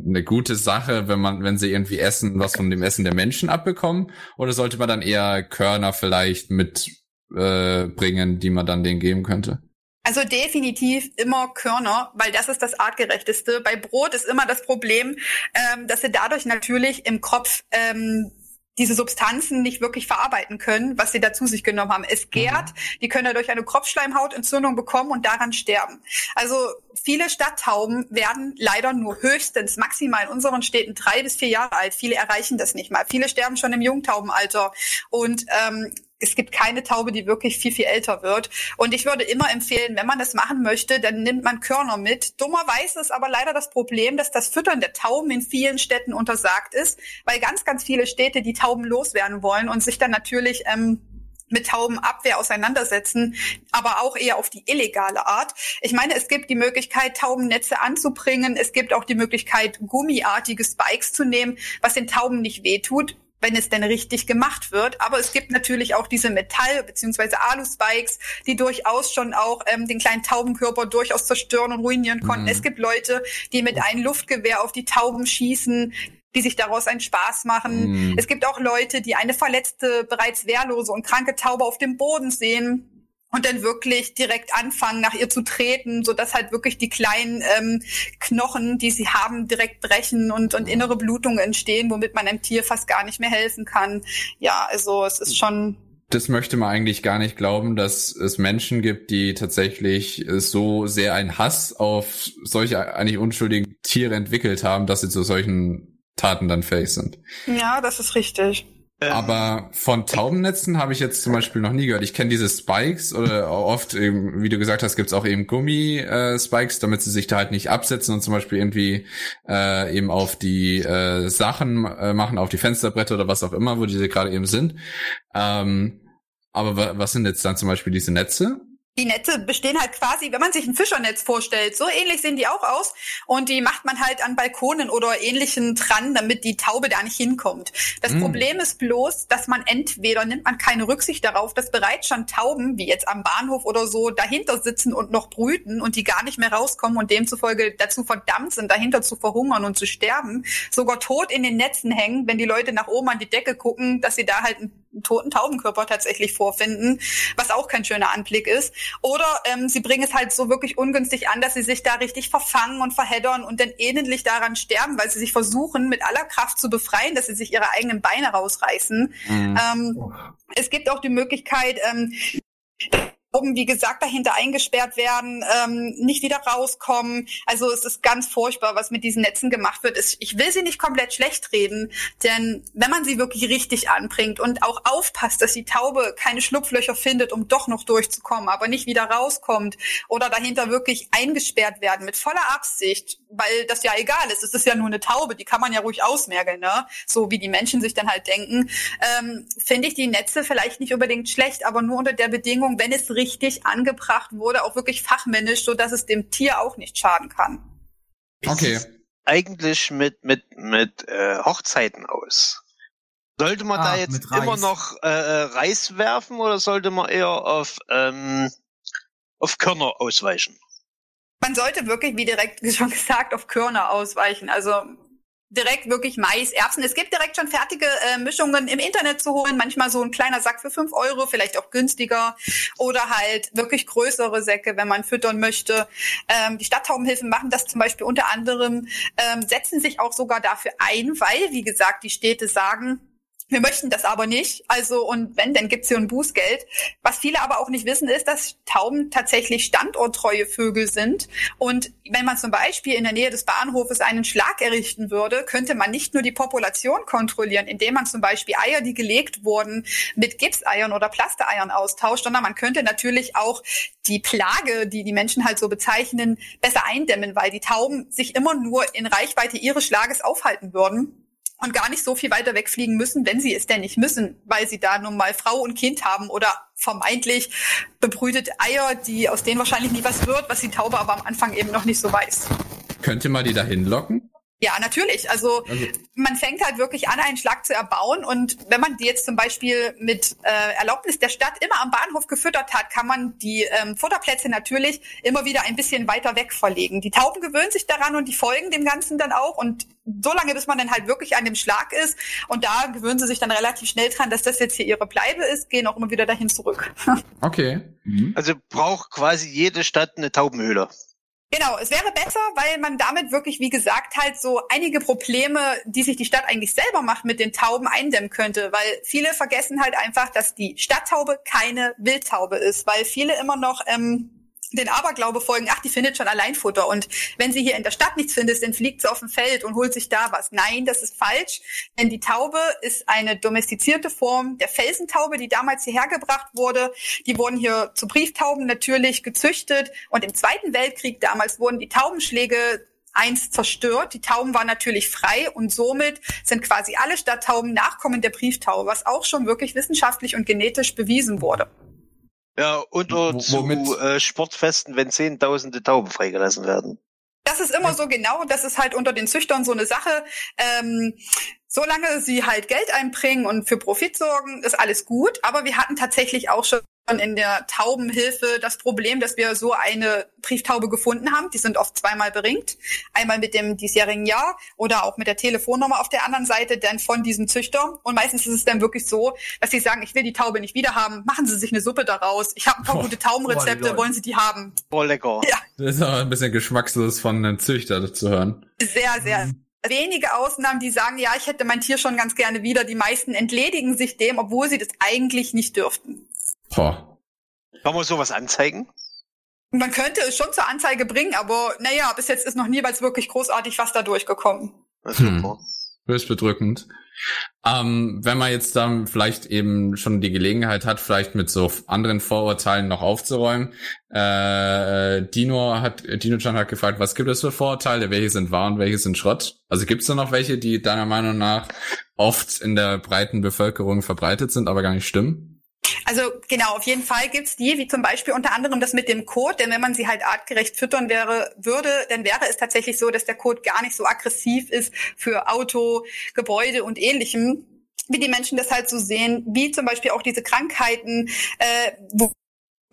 S1: eine gute Sache, wenn man, wenn sie irgendwie essen, was von dem Essen der Menschen abbekommen? Oder sollte man dann eher Körner vielleicht mit äh, die man dann denen geben könnte?
S2: Also definitiv immer Körner, weil das ist das artgerechteste. Bei Brot ist immer das Problem, ähm, dass sie dadurch natürlich im Kopf ähm, diese Substanzen nicht wirklich verarbeiten können, was sie da zu sich genommen haben. Es gärt, die können dadurch eine Kopfschleimhautentzündung bekommen und daran sterben. Also viele Stadttauben werden leider nur höchstens maximal in unseren Städten drei bis vier Jahre alt. Viele erreichen das nicht mal. Viele sterben schon im Jungtaubenalter. Und ähm, es gibt keine Taube, die wirklich viel, viel älter wird. Und ich würde immer empfehlen, wenn man das machen möchte, dann nimmt man Körner mit. Dummerweise ist aber leider das Problem, dass das Füttern der Tauben in vielen Städten untersagt ist, weil ganz, ganz viele Städte die Tauben loswerden wollen und sich dann natürlich ähm, mit Taubenabwehr auseinandersetzen, aber auch eher auf die illegale Art. Ich meine, es gibt die Möglichkeit, Taubennetze anzubringen. Es gibt auch die Möglichkeit, gummiartige Spikes zu nehmen, was den Tauben nicht wehtut wenn es denn richtig gemacht wird. Aber es gibt natürlich auch diese Metall- bzw. Alu-Spikes, die durchaus schon auch ähm, den kleinen Taubenkörper durchaus zerstören und ruinieren konnten.
S1: Mhm.
S2: Es gibt Leute, die mit einem Luftgewehr auf die Tauben schießen, die sich daraus einen Spaß machen.
S1: Mhm.
S2: Es gibt auch Leute, die eine verletzte, bereits wehrlose und kranke Taube auf dem Boden sehen und dann wirklich direkt anfangen, nach ihr zu treten, so dass halt wirklich die kleinen ähm, Knochen, die sie haben, direkt brechen und, und innere Blutungen entstehen, womit man einem Tier fast gar nicht mehr helfen kann. Ja, also es ist schon
S1: Das möchte man eigentlich gar nicht glauben, dass es Menschen gibt, die tatsächlich so sehr einen Hass auf solche eigentlich unschuldigen Tiere entwickelt haben, dass sie zu solchen Taten dann fähig sind.
S2: Ja, das ist richtig.
S3: Ähm,
S1: Aber von Taubennetzen habe ich jetzt zum Beispiel noch nie gehört. Ich kenne diese Spikes oder oft, eben, wie du gesagt hast, gibt's auch eben Gummi-Spikes, damit sie sich da halt nicht absetzen und zum Beispiel irgendwie äh, eben auf die äh, Sachen äh, machen, auf die Fensterbretter oder was auch immer, wo diese gerade eben sind. Ähm, aber wa was sind jetzt dann zum Beispiel diese Netze?
S2: Die Netze bestehen halt quasi, wenn man sich ein Fischernetz vorstellt, so ähnlich sehen die auch aus. Und die macht man halt an Balkonen oder ähnlichen dran, damit die Taube da nicht hinkommt. Das
S1: Mm.
S2: Problem ist bloß, dass man entweder nimmt man keine Rücksicht darauf, dass bereits schon Tauben, wie jetzt am Bahnhof oder so, dahinter sitzen und noch brüten und die gar nicht mehr rauskommen und demzufolge dazu verdammt sind, dahinter zu verhungern und zu sterben, sogar tot in den Netzen hängen, wenn die Leute nach oben an die Decke gucken, dass sie da halt einen toten Taubenkörper tatsächlich vorfinden, was auch kein schöner Anblick ist. Oder ähm, sie bringen es halt so wirklich ungünstig an, dass sie sich da richtig verfangen und verheddern und dann ähnlich daran sterben, weil sie sich versuchen, mit aller Kraft zu befreien, dass sie sich ihre eigenen Beine rausreißen.
S1: Mhm.
S2: Ähm, es gibt auch die Möglichkeit, ähm, wie gesagt, dahinter eingesperrt werden, ähm, nicht wieder rauskommen. Also es ist ganz furchtbar, was mit diesen Netzen gemacht wird. Ich will sie nicht komplett schlecht reden, denn wenn man sie wirklich richtig anbringt und auch aufpasst, dass die Taube keine Schlupflöcher findet, um doch noch durchzukommen, aber nicht wieder rauskommt oder dahinter wirklich eingesperrt werden mit voller Absicht, weil das ja egal ist. Es ist ja nur eine Taube, die kann man ja ruhig ausmergeln, ne? So wie die Menschen sich dann halt denken. Ähm, Finde ich die Netze vielleicht nicht unbedingt schlecht, aber nur unter der Bedingung, wenn es richtig angebracht wurde, auch wirklich fachmännisch, so dass es dem Tier auch nicht schaden kann.
S1: Okay.
S3: Eigentlich mit mit mit äh, Hochzeiten aus. Sollte man
S4: Ah,
S3: da jetzt immer noch äh, äh, Reis werfen oder sollte man eher auf, ähm, auf Körner ausweichen?
S2: Man sollte wirklich, wie direkt schon gesagt, auf Körner ausweichen. Also direkt wirklich Mais, Erbsen. Es gibt direkt schon fertige äh, Mischungen im Internet zu holen. Manchmal so ein kleiner Sack für fünf Euro, vielleicht auch günstiger. Oder halt wirklich größere Säcke, wenn man füttern möchte. Ähm, die Stadttaubenhilfen machen das zum Beispiel unter anderem, ähm, setzen sich auch sogar dafür ein, weil, wie gesagt, die Städte sagen, wir möchten das aber nicht. Also, und wenn, dann gibt's hier ein Bußgeld. Was viele aber auch nicht wissen, ist, dass Tauben tatsächlich standorttreue Vögel sind. Und wenn man zum Beispiel in der Nähe des Bahnhofes einen Schlag errichten würde, könnte man nicht nur die Population kontrollieren, indem man zum Beispiel Eier, die gelegt wurden, mit Gipseiern oder Plastereiern austauscht, sondern man könnte natürlich auch die Plage, die die Menschen halt so bezeichnen, besser eindämmen, weil die Tauben sich immer nur in Reichweite ihres Schlages aufhalten würden und gar nicht so viel weiter wegfliegen müssen, wenn sie es denn nicht müssen, weil sie da nun mal Frau und Kind haben oder vermeintlich bebrütete Eier, die aus denen wahrscheinlich nie was wird, was die Taube aber am Anfang eben noch nicht so weiß.
S1: Könnt ihr mal die da hinlocken?
S2: Ja, natürlich. Also
S1: Also,
S2: man fängt halt wirklich an, einen Schlag zu erbauen. Und wenn man die jetzt zum Beispiel mit äh, Erlaubnis der Stadt immer am Bahnhof gefüttert hat, kann man die ähm, Futterplätze natürlich immer wieder ein bisschen weiter weg verlegen. Die Tauben gewöhnen sich daran und die folgen dem Ganzen dann auch. Und so lange, bis man dann halt wirklich an dem Schlag ist. Und da gewöhnen sie sich dann relativ schnell dran, dass das jetzt hier ihre Bleibe ist, gehen auch immer wieder dahin zurück.
S1: okay.
S3: Also braucht quasi jede Stadt eine Taubenhöhle.
S2: Genau, es wäre besser, weil man damit wirklich, wie gesagt, halt so einige Probleme, die sich die Stadt eigentlich selber macht, mit den Tauben eindämmen könnte. Weil viele vergessen halt einfach, dass die Stadttaube keine Wildtaube ist, weil viele immer noch ähm, den Aberglaube folgen, ach, die findet schon allein Futter. Und wenn sie hier in der Stadt nichts findet, dann fliegt sie auf dem Feld und holt sich da was. Nein, das ist falsch. Denn die Taube ist eine domestizierte Form der Felsentaube, die damals hierher gebracht wurde. Die wurden hier zu Brieftauben natürlich gezüchtet. Und im Zweiten Weltkrieg damals wurden die Taubenschläge eins zerstört. Die Tauben waren natürlich frei und somit sind quasi alle Stadttauben Nachkommen der Brieftaube, was auch schon wirklich wissenschaftlich und genetisch bewiesen wurde.
S3: Ja,
S1: Wo-
S3: zu äh, Sportfesten, wenn zehntausende Tauben freigelassen werden.
S2: Das ist immer so genau, das ist halt unter den Züchtern so eine Sache. Ähm, solange sie halt Geld einbringen und für Profit sorgen, ist alles gut. Aber wir hatten tatsächlich auch schon in der Taubenhilfe das Problem, dass wir so eine Brieftaube gefunden haben. Die sind oft zweimal beringt. Einmal mit dem diesjährigen Jahr oder auch mit der Telefonnummer auf der anderen Seite dann von diesem Züchter. Und meistens ist es dann wirklich so, dass sie sagen, ich will die Taube nicht wieder haben. Machen Sie sich eine Suppe daraus. Ich habe ein paar
S1: Oh.
S2: gute Taubenrezepte.
S4: Oh,
S2: Wollen Sie die haben?
S3: Oh, lecker.
S2: Ja.
S1: Das ist aber ein bisschen geschmackslos von einem Züchter zu hören.
S2: Sehr, sehr. Wenige Ausnahmen, die sagen, ja, ich hätte mein Tier schon ganz gerne wieder. Die meisten entledigen sich dem, obwohl sie das eigentlich nicht dürften.
S1: Boah.
S3: Kann man sowas anzeigen?
S2: Man könnte es schon zur Anzeige bringen, aber naja, bis jetzt ist noch niemals wirklich großartig was da durchgekommen.
S1: Hm. Höchst bedrückend. Ähm, wenn man jetzt dann vielleicht eben schon die Gelegenheit hat, vielleicht mit so anderen Vorurteilen noch aufzuräumen. Äh, Dino hat, Dino Chan hat gefragt, was gibt es für Vorurteile, welche sind wahr und welche sind Schrott? Also gibt es da noch welche, die deiner Meinung nach oft in der breiten Bevölkerung verbreitet sind, aber gar nicht stimmen?
S2: Also genau, auf jeden Fall gibt's die, wie zum Beispiel unter anderem das mit dem Kot, denn wenn man sie halt artgerecht füttern wäre, würde, dann wäre es tatsächlich so, dass der Kot gar nicht so aggressiv ist für Auto, Gebäude und ähnlichem wie die Menschen das halt so sehen, wie zum Beispiel auch diese Krankheiten, äh, wo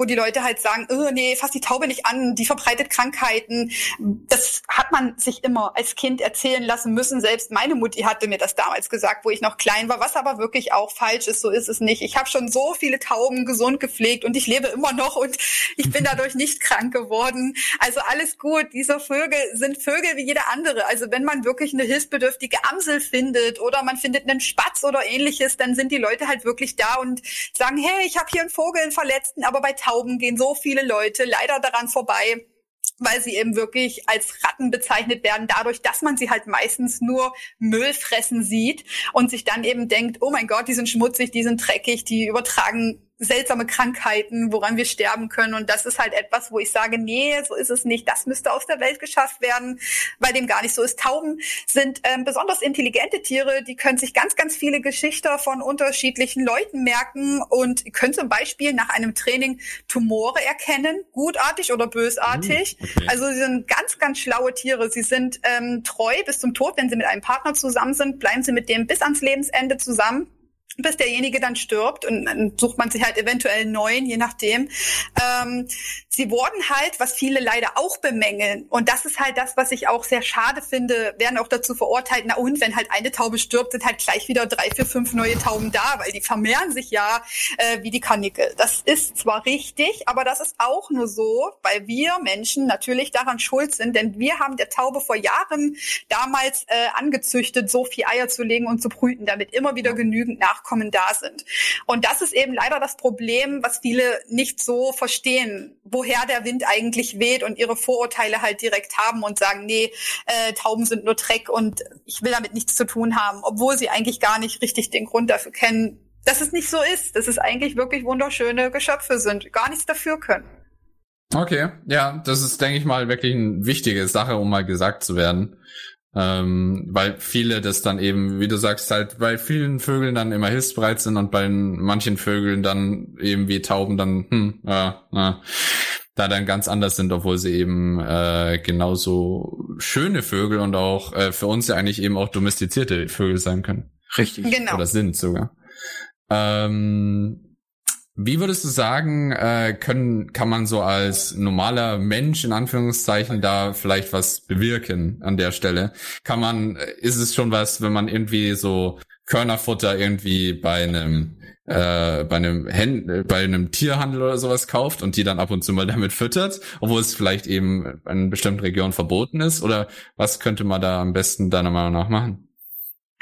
S2: wo die Leute halt sagen, oh, nee, fass die Taube nicht an, die verbreitet Krankheiten. Das hat man sich immer als Kind erzählen lassen müssen. Selbst meine Mutti hatte mir das damals gesagt, wo ich noch klein war, was aber wirklich auch falsch ist. So ist es nicht. Ich habe schon so viele Tauben gesund gepflegt und ich lebe immer noch und ich bin dadurch nicht krank geworden. Also alles gut. Diese Vögel sind Vögel wie jeder andere. Also wenn man wirklich eine hilfsbedürftige Amsel findet oder man findet einen Spatz oder ähnliches, dann sind die Leute halt wirklich da und sagen, hey, ich habe hier einen Vogel, einen Verletzten, aber bei Tauben gehen so viele Leute leider daran vorbei weil sie eben wirklich als Ratten bezeichnet werden, dadurch, dass man sie halt meistens nur Müll fressen sieht und sich dann eben denkt, oh mein Gott, die sind schmutzig, die sind dreckig, die übertragen seltsame Krankheiten, woran wir sterben können. Und das ist halt etwas, wo ich sage, nee, so ist es nicht. Das müsste aus der Welt geschafft werden, weil dem gar nicht so ist. Tauben sind ähm, besonders intelligente Tiere, die können sich ganz, ganz viele Geschichten von unterschiedlichen Leuten merken und können zum Beispiel nach einem Training Tumore erkennen, gutartig oder bösartig. Uh, okay. Also sie sind ganz, ganz schlaue Tiere. Sie sind ähm, treu bis zum Tod. Wenn sie mit einem Partner zusammen sind, bleiben sie mit dem bis ans Lebensende zusammen bis derjenige dann stirbt und dann sucht man sich halt eventuell einen neuen, je nachdem. Ähm, sie wurden halt, was viele leider auch bemängeln, und das ist halt das, was ich auch sehr schade finde, werden auch dazu verurteilt, na und, wenn halt eine Taube stirbt, sind halt gleich wieder drei, vier, fünf neue Tauben da, weil die vermehren sich ja äh, wie die Karnickel. Das ist zwar richtig, aber das ist auch nur so, weil wir Menschen natürlich daran schuld sind, denn wir haben der Taube vor Jahren damals äh, angezüchtet, so viel Eier zu legen und zu brüten, damit immer wieder genügend nach Nachkommen da sind. Und das ist eben leider das Problem, was viele nicht so verstehen, woher der Wind eigentlich weht und ihre Vorurteile halt direkt haben und sagen, nee, äh, Tauben sind nur Dreck und ich will damit nichts zu tun haben, obwohl sie eigentlich gar nicht richtig den Grund dafür kennen, dass es nicht so ist, dass es eigentlich wirklich wunderschöne Geschöpfe sind, gar nichts dafür können.
S1: Okay, ja, das ist, denke ich mal, wirklich eine wichtige Sache, um mal gesagt zu werden. Ähm, weil viele das dann eben, wie du sagst, halt bei vielen Vögeln dann immer hilfsbereit sind und bei manchen Vögeln dann eben wie Tauben dann, hm, äh, äh, da dann ganz anders sind, obwohl sie eben äh, genauso schöne Vögel und auch äh, für uns ja eigentlich eben auch domestizierte Vögel sein können.
S4: Richtig.
S1: Genau. Oder sind sogar. Ähm, wie würdest du sagen, äh, können, kann man so als normaler Mensch in Anführungszeichen da vielleicht was bewirken an der Stelle? Kann man, äh, ist es schon was, wenn man irgendwie so Körnerfutter irgendwie bei einem äh, bei einem Händ bei einem Tierhandel oder sowas kauft und die dann ab und zu mal damit füttert, obwohl es vielleicht eben in bestimmten Regionen verboten ist? Oder was könnte man da am besten deiner Meinung nach machen?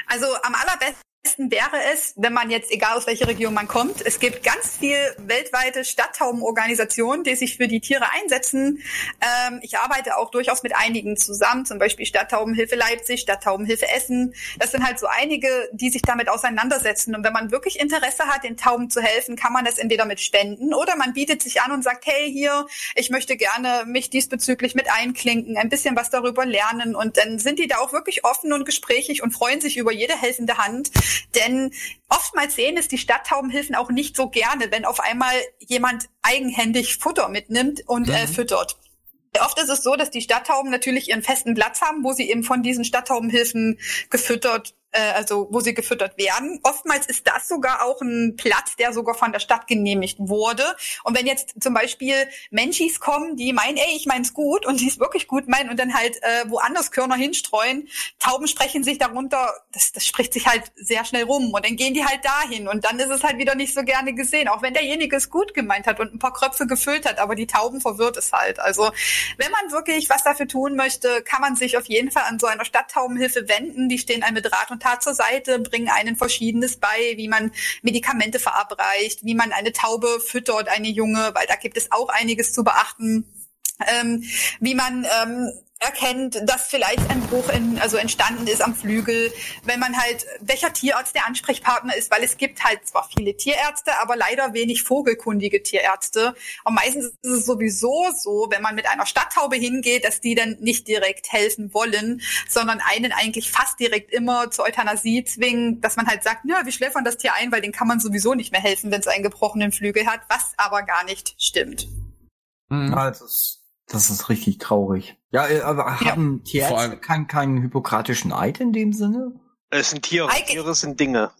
S2: Also am allerbesten besten wäre es, wenn man jetzt, egal aus welcher Region man kommt, es gibt ganz viel weltweite Stadttaubenorganisationen, die sich für die Tiere einsetzen. Ähm, ich arbeite auch durchaus mit einigen zusammen, zum Beispiel Stadttaubenhilfe Leipzig, Stadttaubenhilfe Essen. Das sind halt so einige, die sich damit auseinandersetzen. Und wenn man wirklich Interesse hat, den Tauben zu helfen, kann man das entweder mit Spenden oder man bietet sich an und sagt, hey, hier, ich möchte gerne mich diesbezüglich mit einklinken, ein bisschen was darüber lernen. Und dann sind die da auch wirklich offen und gesprächig und freuen sich über jede helfende Hand. Denn oftmals sehen es die Stadttaubenhilfen auch nicht so gerne, wenn auf einmal jemand eigenhändig Futter mitnimmt und äh, mhm. äh, füttert. Oft ist es so, dass die Stadttauben natürlich ihren festen Platz haben, wo sie eben von diesen Stadttaubenhilfen gefüttert äh, also wo sie gefüttert werden. Oftmals ist das sogar auch ein Platz, der sogar von der Stadt genehmigt wurde. Und wenn jetzt zum Beispiel Menschis kommen, die meinen, ey, ich mein's gut und die es wirklich gut meinen und dann halt äh, woanders Körner hinstreuen, Tauben sprechen sich darunter, das, das spricht sich halt sehr schnell rum und dann gehen die halt dahin und dann ist es halt wieder nicht so gerne gesehen, auch wenn derjenige es gut gemeint hat und ein paar Kröpfe gefüllt hat, aber die Tauben verwirrt es halt. Also wenn man wirklich was dafür tun möchte, kann man sich auf jeden Fall an so einer Stadttaubenhilfe wenden. Die stehen einem mit Rat und Tat zur Seite, bringen einen Verschiedenes bei, wie man Medikamente verabreicht, wie man eine Taube füttert, eine Junge, weil da gibt es auch einiges zu beachten. Ähm, wie man ähm, erkennt, dass vielleicht ein Bruch in, also entstanden ist am Flügel, wenn man halt, welcher Tierarzt der Ansprechpartner ist, weil es gibt halt zwar viele Tierärzte, aber leider wenig vogelkundige Tierärzte. Und meistens ist es sowieso so, wenn man mit einer Stadttaube hingeht, dass die dann nicht direkt helfen wollen, sondern einen eigentlich fast direkt immer zur Euthanasie zwingen, dass man halt sagt, ja, wir schläfern das Tier ein, weil den kann man sowieso nicht mehr helfen, wenn es einen gebrochenen Flügel hat, was aber gar nicht stimmt.
S4: Mhm. Also das ist richtig traurig. Ja, äh, aber haben ja, Tierärzte keinen keinen hypokratischen Eid in dem Sinne?
S3: Es sind Tiere, Eig Tiere sind Dinge.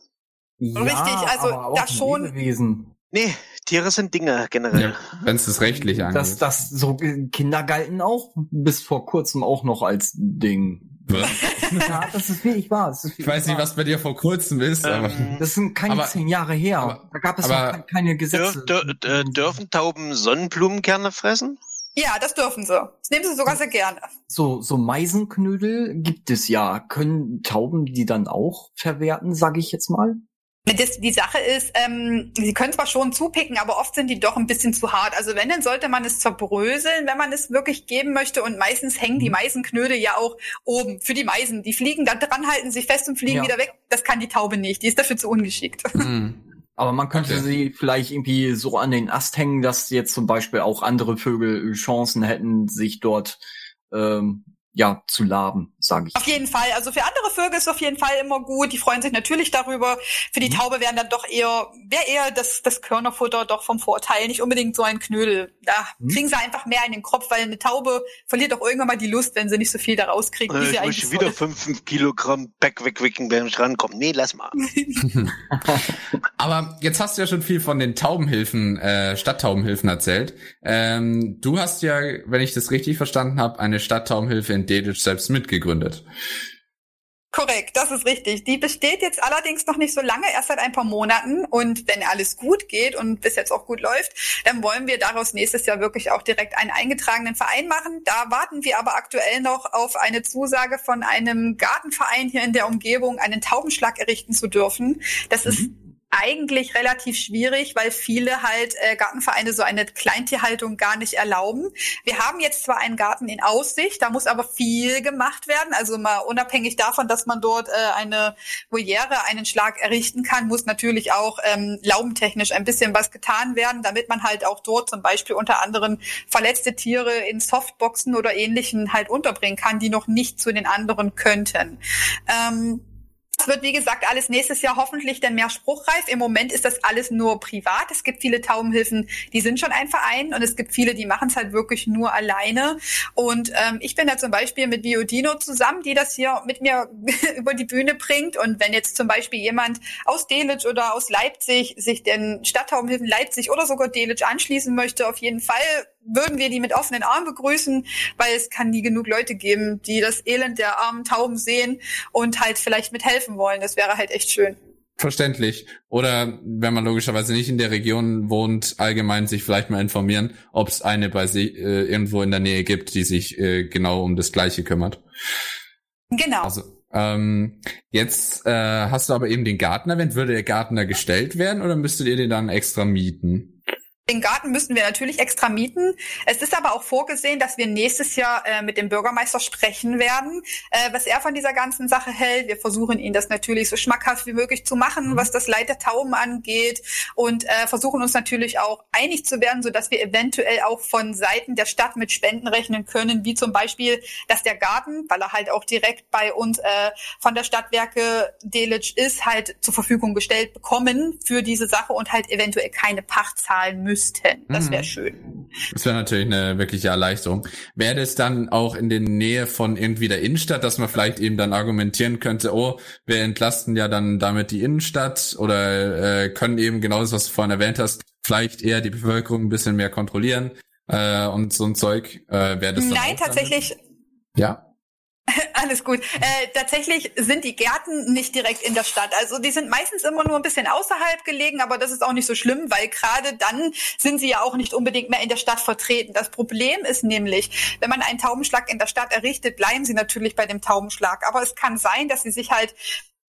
S2: Ja, Richtig, also da schon. Lebewesen.
S3: Nee, Tiere sind Dinge generell. Ja,
S1: Wenn es das rechtlich angeht.
S4: Das, das so Kinder galten auch bis vor kurzem auch noch als Ding. ja, das ist wirklich wahr. Ist
S1: ich weiß wahr. nicht, was bei dir vor kurzem ist, ähm, aber
S4: das sind keine aber, zehn Jahre her. Aber, da gab es aber, noch keine Gesetze.
S3: Dür, dür, dürfen Tauben Sonnenblumenkerne fressen?
S2: Ja, das dürfen sie. Das nehmen sie sogar sehr gerne.
S4: So, so Meisenknödel gibt es ja. Können Tauben die dann auch verwerten, sage ich jetzt mal?
S2: Das, die Sache ist, ähm, sie können zwar schon zupicken, aber oft sind die doch ein bisschen zu hart. Also wenn, dann sollte man es zerbröseln, wenn man es wirklich geben möchte. Und meistens hängen die mhm. Meisenknödel ja auch oben für die Meisen. Die fliegen da dran, halten sich fest und fliegen ja. wieder weg. Das kann die Taube nicht. Die ist dafür zu ungeschickt.
S1: Mhm.
S4: Aber man könnte
S1: Okay.
S4: sie vielleicht irgendwie so an den Ast hängen, dass jetzt zum Beispiel auch andere Vögel Chancen hätten, sich dort ähm, ja zu laben, sage ich.
S2: Auf jeden Fall. Also für andere Vögel ist auf jeden Fall immer gut. Die freuen sich natürlich darüber. Für die
S4: Mhm.
S2: Taube wären dann doch eher, wäre eher das, das Körnerfutter doch vom Vorteil. Nicht unbedingt so ein Knödel. Da
S4: Mhm.
S2: kriegen sie einfach mehr in den Kopf, weil eine Taube verliert auch irgendwann mal die Lust, wenn sie nicht so viel da rauskriegt, wie
S3: Äh,
S2: sie
S3: ich
S2: eigentlich
S3: möchte wieder
S2: soll.
S3: fünf, fünf Kilogramm Back wegwicken, wenn ich rankomme. Nee, lass mal.
S1: Aber jetzt hast du ja schon viel von den Taubenhilfen, äh, Stadttaubenhilfen erzählt. Ähm, du hast ja, wenn ich das richtig verstanden habe, eine Stadttaubenhilfe in Delitzsch selbst mitgegründet.
S2: Korrekt, das ist richtig. Die besteht jetzt allerdings noch nicht so lange, erst seit ein paar Monaten. Und wenn alles gut geht und bis jetzt auch gut läuft, dann wollen wir daraus nächstes Jahr wirklich auch direkt einen eingetragenen Verein machen. Da warten wir aber aktuell noch auf eine Zusage von einem Gartenverein hier in der Umgebung, einen Taubenschlag errichten zu dürfen. Das ist eigentlich relativ schwierig, weil viele halt äh, Gartenvereine so eine Kleintierhaltung gar nicht erlauben. Wir haben jetzt zwar einen Garten in Aussicht, da muss aber viel gemacht werden. Also mal unabhängig davon, dass man dort äh, eine Voliere, einen Schlag errichten kann, muss natürlich auch ähm, laubentechnisch ein bisschen was getan werden, damit man halt auch dort zum Beispiel unter anderem verletzte Tiere in Softboxen oder ähnlichen halt unterbringen kann, die noch nicht zu den anderen könnten. Ähm, das wird, wie gesagt, alles nächstes Jahr hoffentlich dann mehr spruchreif. Im Moment ist das alles nur privat. Es gibt viele Taubenhilfen, die sind schon ein Verein und es gibt viele, die machen es halt wirklich nur alleine. Und ähm, ich bin da zum Beispiel mit Biodino zusammen, die das hier mit mir über die Bühne bringt. Und wenn jetzt zum Beispiel jemand aus Delitzsch oder aus Leipzig sich den Stadttaubenhilfen Leipzig oder sogar Delitzsch anschließen möchte, auf jeden Fall würden wir die mit offenen Armen begrüßen, weil es kann nie genug Leute geben, die das Elend der armen Tauben sehen und halt vielleicht mithelfen wollen. Das wäre halt echt schön.
S1: Verständlich. Oder wenn man logischerweise nicht in der Region wohnt, allgemein sich vielleicht mal informieren, ob es eine bei sich äh, irgendwo in der Nähe gibt, die sich äh, genau um das Gleiche kümmert.
S2: Genau.
S1: Also ähm, jetzt äh, hast du aber eben den Garten erwähnt. Würde der Garten da gestellt werden oder müsstet ihr den dann extra mieten?
S2: Den Garten müssen wir natürlich extra mieten. Es ist aber auch vorgesehen, dass wir nächstes Jahr äh, mit dem Bürgermeister sprechen werden, äh, was er von dieser ganzen Sache hält. Wir versuchen ihn das natürlich so schmackhaft wie möglich zu machen, was das Leid der Tauben angeht und äh, versuchen uns natürlich auch einig zu werden, so dass wir eventuell auch von Seiten der Stadt mit Spenden rechnen können, wie zum Beispiel, dass der Garten, weil er halt auch direkt bei uns äh, von der Stadtwerke Delitzsch ist, halt zur Verfügung gestellt bekommen für diese Sache und halt eventuell keine Pacht zahlen müssten. Das wäre
S1: Mhm.
S2: schön.
S1: Das wäre natürlich eine wirkliche Erleichterung. Wäre das dann auch in der Nähe von irgendwie der Innenstadt, dass man vielleicht eben dann argumentieren könnte, oh, wir entlasten ja dann damit die Innenstadt oder äh, können eben genau das, was du vorhin erwähnt hast, vielleicht eher die Bevölkerung ein bisschen mehr kontrollieren äh, und so ein Zeug. Äh, wäre das
S2: Nein, tatsächlich,
S1: Damit? Ja.
S2: alles gut. Äh, tatsächlich sind die Gärten nicht direkt in der Stadt. Also die sind meistens immer nur ein bisschen außerhalb gelegen, aber das ist auch nicht so schlimm, weil gerade dann sind sie ja auch nicht unbedingt mehr in der Stadt vertreten. Das Problem ist nämlich, wenn man einen Taubenschlag in der Stadt errichtet, bleiben sie natürlich bei dem Taubenschlag. Aber es kann sein, dass sie sich halt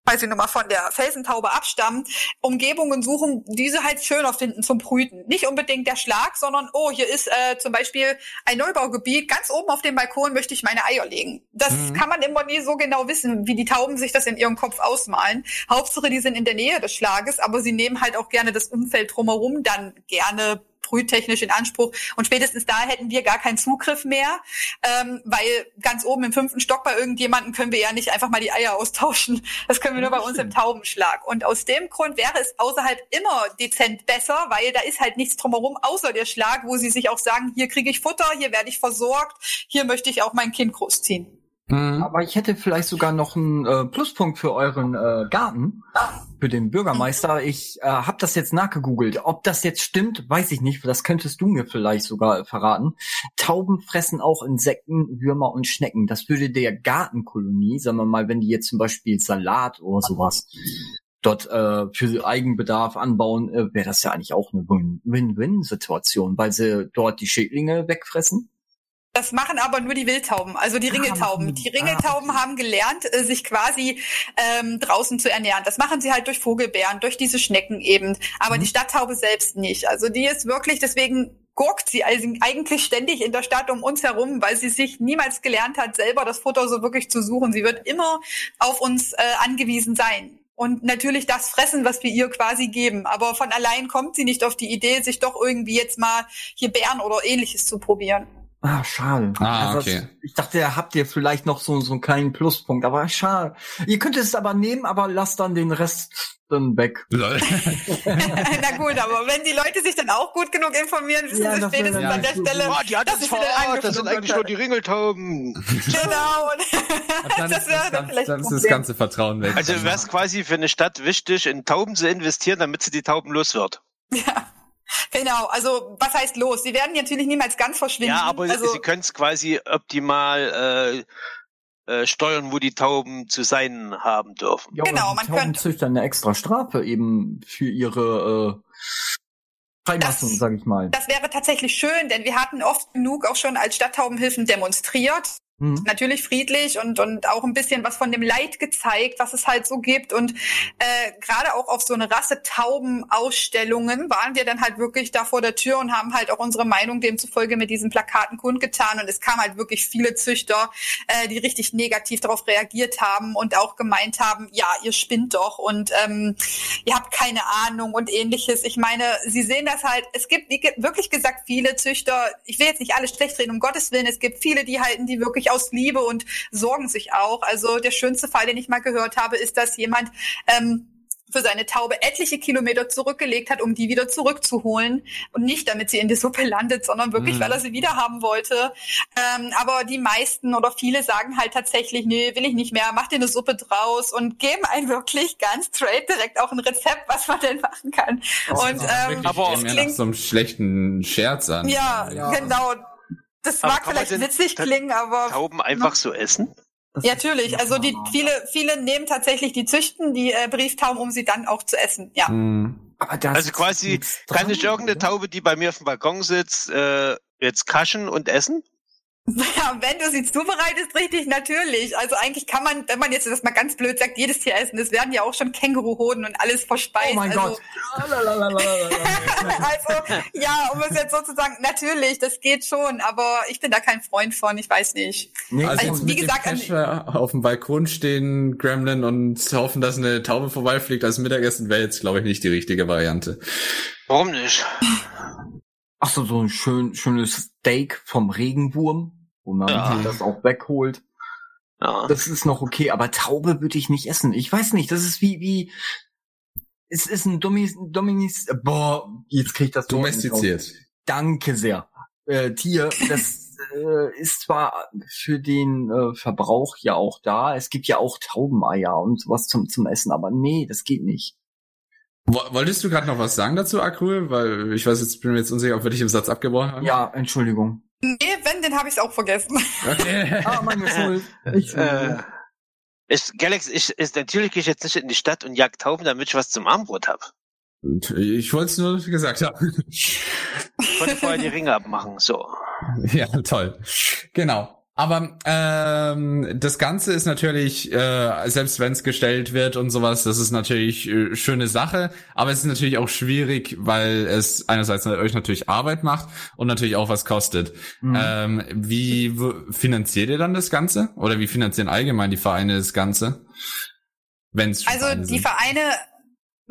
S2: weil sie nun mal von der Felsentaube abstammen, Umgebungen suchen, die sie halt schöner finden zum Brüten. Nicht unbedingt der Schlag, sondern, oh, hier ist äh, zum Beispiel ein Neubaugebiet, ganz oben auf dem Balkon möchte ich meine Eier legen. Das
S1: Mhm.
S2: kann man immer nie so genau wissen, wie die Tauben sich das in ihrem Kopf ausmalen. Hauptsache, die sind in der Nähe des Schlages, aber sie nehmen halt auch gerne das Umfeld drumherum dann gerne brüttechnisch in Anspruch. Und spätestens da hätten wir gar keinen Zugriff mehr, ähm, weil ganz oben im fünften Stock bei irgendjemanden können wir ja nicht einfach mal die Eier austauschen. Das können wir nur bei uns im Taubenschlag. Und aus dem Grund wäre es außerhalb immer dezent besser, weil da ist halt nichts drumherum außer der Schlag, wo sie sich auch sagen, hier kriege ich Futter, hier werde ich versorgt, hier möchte ich auch mein Kind großziehen.
S1: Mhm.
S4: Aber ich hätte vielleicht sogar noch einen äh, Pluspunkt für euren äh, Garten, für den Bürgermeister. Ich äh, habe das jetzt nachgegoogelt. Ob das jetzt stimmt, weiß ich nicht. Das könntest du mir vielleicht sogar verraten. Tauben fressen auch Insekten, Würmer und Schnecken. Das würde der Gartenkolonie, sagen wir mal, wenn die jetzt zum Beispiel Salat oder sowas dort äh, für Eigenbedarf anbauen, äh, wäre das ja eigentlich auch eine Win- Win-Win-Situation, weil sie dort die Schädlinge wegfressen.
S2: Das machen aber nur die Wildtauben, also die
S4: Ah,
S2: Ringeltauben. Die Ringeltauben
S4: ah, okay.
S2: haben gelernt, äh, sich quasi ähm, draußen zu ernähren. Das machen sie halt durch Vogelbeeren, durch diese Schnecken eben. Aber
S4: Mhm.
S2: die Stadttaube selbst nicht. Also die ist wirklich, deswegen gurkt sie also eigentlich ständig in der Stadt um uns herum, weil sie sich niemals gelernt hat, selber das Futter so wirklich zu suchen. Sie wird immer auf uns äh, angewiesen sein. und natürlich das fressen, was wir ihr quasi geben. Aber von allein kommt sie nicht auf die Idee, sich doch irgendwie jetzt mal hier Bären oder ähnliches zu probieren.
S4: Ah, schade.
S1: Ah,
S4: Also
S1: okay.
S4: das- Ich dachte, ihr habt ihr vielleicht noch so, so einen kleinen Pluspunkt, aber schade. Ihr könnt es aber nehmen, aber lasst dann den Rest dann weg.
S2: Na gut, aber wenn die Leute sich dann auch gut genug informieren, wissen
S4: Ja,
S2: sie
S4: das
S2: spätestens
S4: wäre
S2: an der. Stelle,
S3: Oh, die hat
S2: dass
S3: das
S2: angegriffen
S3: das sind eigentlich nur die Ringeltauben.
S2: Genau. Und
S1: Dann
S2: das
S1: ist
S2: wäre
S1: das,
S2: dann vielleicht
S1: dann
S2: ein
S1: ist das ganze Vertrauen weg.
S3: Also wäre es quasi für eine Stadt wichtig, in Tauben zu investieren, damit sie die Tauben los wird.
S2: Genau, also was heißt los? Sie werden natürlich niemals ganz verschwinden.
S3: Ja, aber
S2: also,
S3: sie können es quasi optimal äh, äh, steuern, wo die Tauben zu sein haben dürfen.
S4: Ja,
S2: Genau, man
S4: die Taubenzüchter eine extra Strafe eben für ihre äh, Freilassung,
S2: Das-
S4: sag ich mal.
S2: das wäre tatsächlich schön, denn wir hatten oft genug auch schon als Stadttaubenhilfen demonstriert.
S4: Hm.
S2: Natürlich friedlich und, und auch ein bisschen was von dem Leid gezeigt, was es halt so gibt. Und äh, gerade auch auf so eine Rasse Tauben-Ausstellungen waren wir dann halt wirklich da vor der Tür und haben halt auch unsere Meinung demzufolge mit diesen Plakaten kundgetan. Und es kamen halt wirklich viele Züchter, äh, die richtig negativ darauf reagiert haben und auch gemeint haben, ja, ihr spinnt doch und ähm, ihr habt keine Ahnung und ähnliches. Ich meine, sie sehen das halt, es gibt wie wirklich gesagt viele Züchter, ich will jetzt nicht alle schlecht reden, um Gottes Willen, es gibt viele, die halten die wirklich aus Liebe und sorgen sich auch. Also der schönste Fall, den ich mal gehört habe, ist, dass jemand ähm, für seine Taube etliche Kilometer zurückgelegt hat, um die wieder zurückzuholen. Und nicht, damit sie in die Suppe landet, sondern wirklich,
S1: Mhm.
S2: weil er sie wieder haben wollte. Ähm, aber die meisten oder viele sagen halt tatsächlich, nee, will ich nicht mehr, mach dir eine Suppe draus und geben einen wirklich ganz straight direkt auch ein Rezept, was man denn machen kann. und ähm,
S3: aber-
S1: mehr nach
S2: klingt-
S1: so einem schlechten Scherz an.
S2: ja,
S4: Ja.
S2: genau. Das
S3: Aber
S2: mag vielleicht witzig klingen, aber
S3: Tauben einfach so essen?
S4: Das
S2: ja, natürlich. Also die viele, viele nehmen tatsächlich die züchten die äh, Brieftauben, um sie dann auch zu essen. Ja.
S1: Hm.
S4: Aber das
S3: Also quasi, kann ich irgendeine
S4: oder?
S3: Taube, die bei mir auf dem Balkon sitzt, äh, jetzt kaschen und essen?
S2: Ja, wenn du sie zubereitest, richtig, natürlich. Also eigentlich kann man, wenn man jetzt das mal ganz blöd sagt, jedes Tier essen. Es werden ja auch schon Känguruhoden und alles verspeist.
S4: Oh mein
S2: also,
S4: Gott.
S2: also, ja, um es jetzt sozusagen, natürlich, das geht schon, aber ich bin da kein Freund von, ich weiß nicht.
S4: Nee,
S1: Also,
S2: Also,
S1: jetzt
S2: wie gesagt, an-
S1: auf dem Balkon stehen, Gremlin, und hoffen, dass eine Taube vorbeifliegt als Mittagessen, wäre jetzt, glaube ich, nicht die richtige Variante.
S3: Warum nicht?
S4: Ach so, so ein schön, schönes Steak vom Regenwurm, wo man
S3: Ja.
S4: das auch wegholt.
S3: Ja.
S4: Das ist noch okay, aber Taube würde ich nicht essen. Ich weiß nicht, das ist wie, wie, es ist ein Dominis, Dominis, boah, jetzt krieg ich das.
S1: Domestiziert.
S4: Danke sehr. Äh, Tier, das äh, ist zwar für den äh, Verbrauch ja auch da. Es gibt ja auch Taubeneier und sowas zum, zum Essen, aber nee, das geht nicht.
S1: Wo- Wolltest du gerade noch was sagen dazu, Akrul? Weil ich weiß jetzt, bin mir jetzt unsicher, ob wir dich im Satz abgebrochen haben.
S4: Ja, Entschuldigung.
S2: Nee, wenn, dann habe ich es auch vergessen.
S1: Okay.
S4: Ah, meine Schuld. Ich,
S3: Äh, ich, Galax, ich, ist, natürlich gehe ich jetzt nicht in die Stadt und jag Tauben, damit ich was zum Armbrot hab.
S1: Ich wollte es nur gesagt haben.
S3: Ich wollte vorher die Ringe abmachen, so.
S1: Ja, toll. Genau. Aber ähm, das Ganze ist natürlich, äh, selbst wenn es gestellt wird und sowas, das ist natürlich äh, schöne Sache, aber es ist natürlich auch schwierig, weil es einerseits euch natürlich Arbeit macht und natürlich auch was kostet.
S4: Mhm.
S1: Ähm, wie finanziert ihr dann das Ganze? Oder wie finanzieren allgemein die Vereine das Ganze? Wenn's schon
S2: Also die
S1: sind.
S2: Vereine,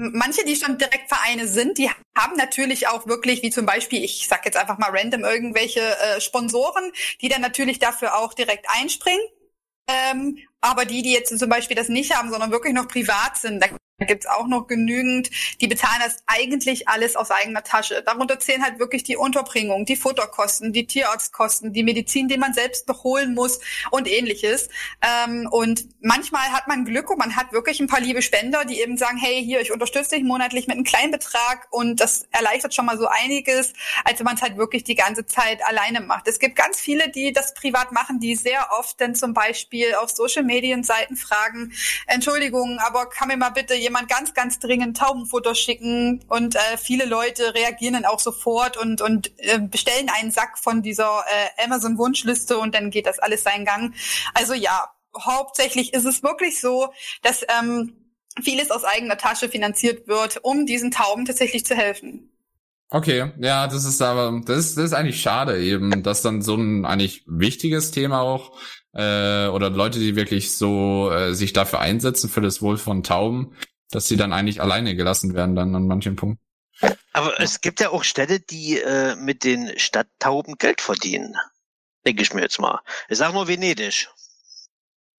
S2: manche, die schon direkt Vereine sind, die haben natürlich auch wirklich, wie zum Beispiel, ich sag jetzt einfach mal random, irgendwelche äh, Sponsoren, die dann natürlich dafür auch direkt einspringen. Ähm, aber die, die jetzt zum Beispiel das nicht haben, sondern wirklich noch privat sind, da gibt's auch noch genügend, die bezahlen das eigentlich alles aus eigener Tasche. Darunter zählen halt wirklich die Unterbringung, die Futterkosten, die Tierarztkosten, die Medizin, die man selbst noch holen muss und ähnliches. Ähm, und manchmal hat man Glück und man hat wirklich ein paar liebe Spender, die eben sagen, hey, hier, ich unterstütze dich monatlich mit einem kleinen Betrag und das erleichtert schon mal so einiges, als wenn man es halt wirklich die ganze Zeit alleine macht. Es gibt ganz viele, die das privat machen, die sehr oft dann zum Beispiel auf Social Medien Seiten fragen, Entschuldigung, aber kann mir mal bitte jemand ganz, ganz dringend Taubenfutter schicken und äh, viele Leute reagieren dann auch sofort und, und äh, bestellen einen Sack von dieser äh, Amazon-Wunschliste und dann geht das alles seinen Gang. Also ja, hauptsächlich ist es wirklich so, dass ähm, vieles aus eigener Tasche finanziert wird, um diesen Tauben tatsächlich zu helfen.
S1: Okay, ja, das ist aber, das ist, das ist eigentlich schade eben, dass dann so ein eigentlich wichtiges Thema auch, äh, oder Leute, die wirklich so äh, sich dafür einsetzen für das Wohl von Tauben, dass sie dann eigentlich alleine gelassen werden dann an manchen Punkten.
S3: Aber es gibt ja auch Städte, die äh, mit den Stadttauben Geld verdienen. Denke ich mir jetzt mal. Ich sag nur Venedig.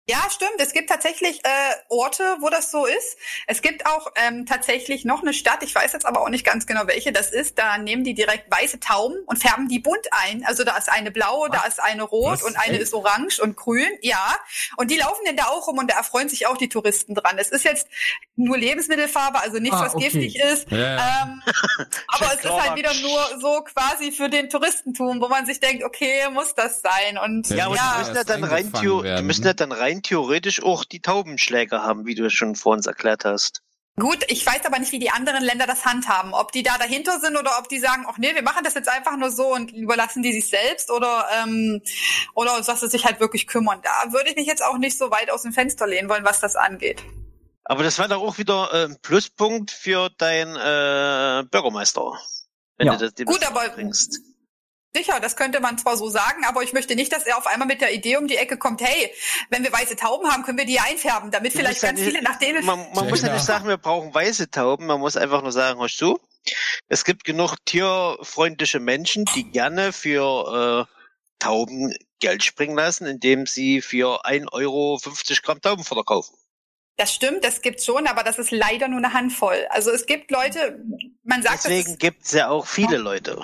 S2: Ja, stimmt. Es gibt tatsächlich äh, Orte, wo das so ist. Es gibt auch ähm, tatsächlich noch eine Stadt, ich weiß jetzt aber auch nicht ganz genau, welche das ist. Da nehmen die direkt weiße Tauben und färben die bunt ein. Also da ist eine blaue, da ist eine rot
S1: Was?
S2: und eine
S1: Echt?
S2: ist orange und grün. Ja. Und die laufen denn da auch rum und da erfreuen sich auch die Touristen dran. Es ist jetzt nur Lebensmittelfarbe, also nichts,
S4: Ah,
S2: was
S4: okay.
S2: giftig ist.
S1: Ja.
S2: Ähm, aber es ist halt wieder nur so quasi für den Touristentum, wo man sich denkt, okay, muss das sein? Und
S1: Ja,
S3: Ja, aber die müssen ja dann rein, die müssen ja dann rein theoretisch auch die Taubenschläger haben, wie du es schon vor uns erklärt hast.
S2: Gut, ich weiß aber nicht, wie die anderen Länder das handhaben. Ob die da dahinter sind oder ob die sagen, ach nee, wir machen das jetzt einfach nur so und überlassen die sich selbst oder ähm, oder dass sie sich halt wirklich kümmern. Da würde ich mich jetzt auch nicht so weit aus dem Fenster lehnen wollen, was das angeht.
S3: Aber das war doch auch wieder äh, ein Pluspunkt für dein äh, Bürgermeister. Wenn
S4: Ja.
S3: du das dem
S2: Gut, aber-
S3: bringst.
S2: Sicher, das könnte man zwar so sagen, aber ich möchte nicht, dass er auf einmal mit der Idee um die Ecke kommt, hey, wenn wir weiße Tauben haben, können wir die einfärben, damit vielleicht
S3: musst ja
S2: ganz
S3: nicht-
S2: viele nach denen
S3: Man, man muss ja nicht sagen, wir brauchen weiße Tauben, man muss einfach nur sagen, hörst du, es gibt genug tierfreundliche Menschen, die gerne für äh, Tauben Geld springen lassen, indem sie für 1 Euro 50 Gramm Taubenfutter kaufen.
S2: Das stimmt, das gibt's schon, aber das ist leider nur eine Handvoll. Also es gibt Leute, man sagt,
S3: Deswegen gibt's ja auch viele Leute.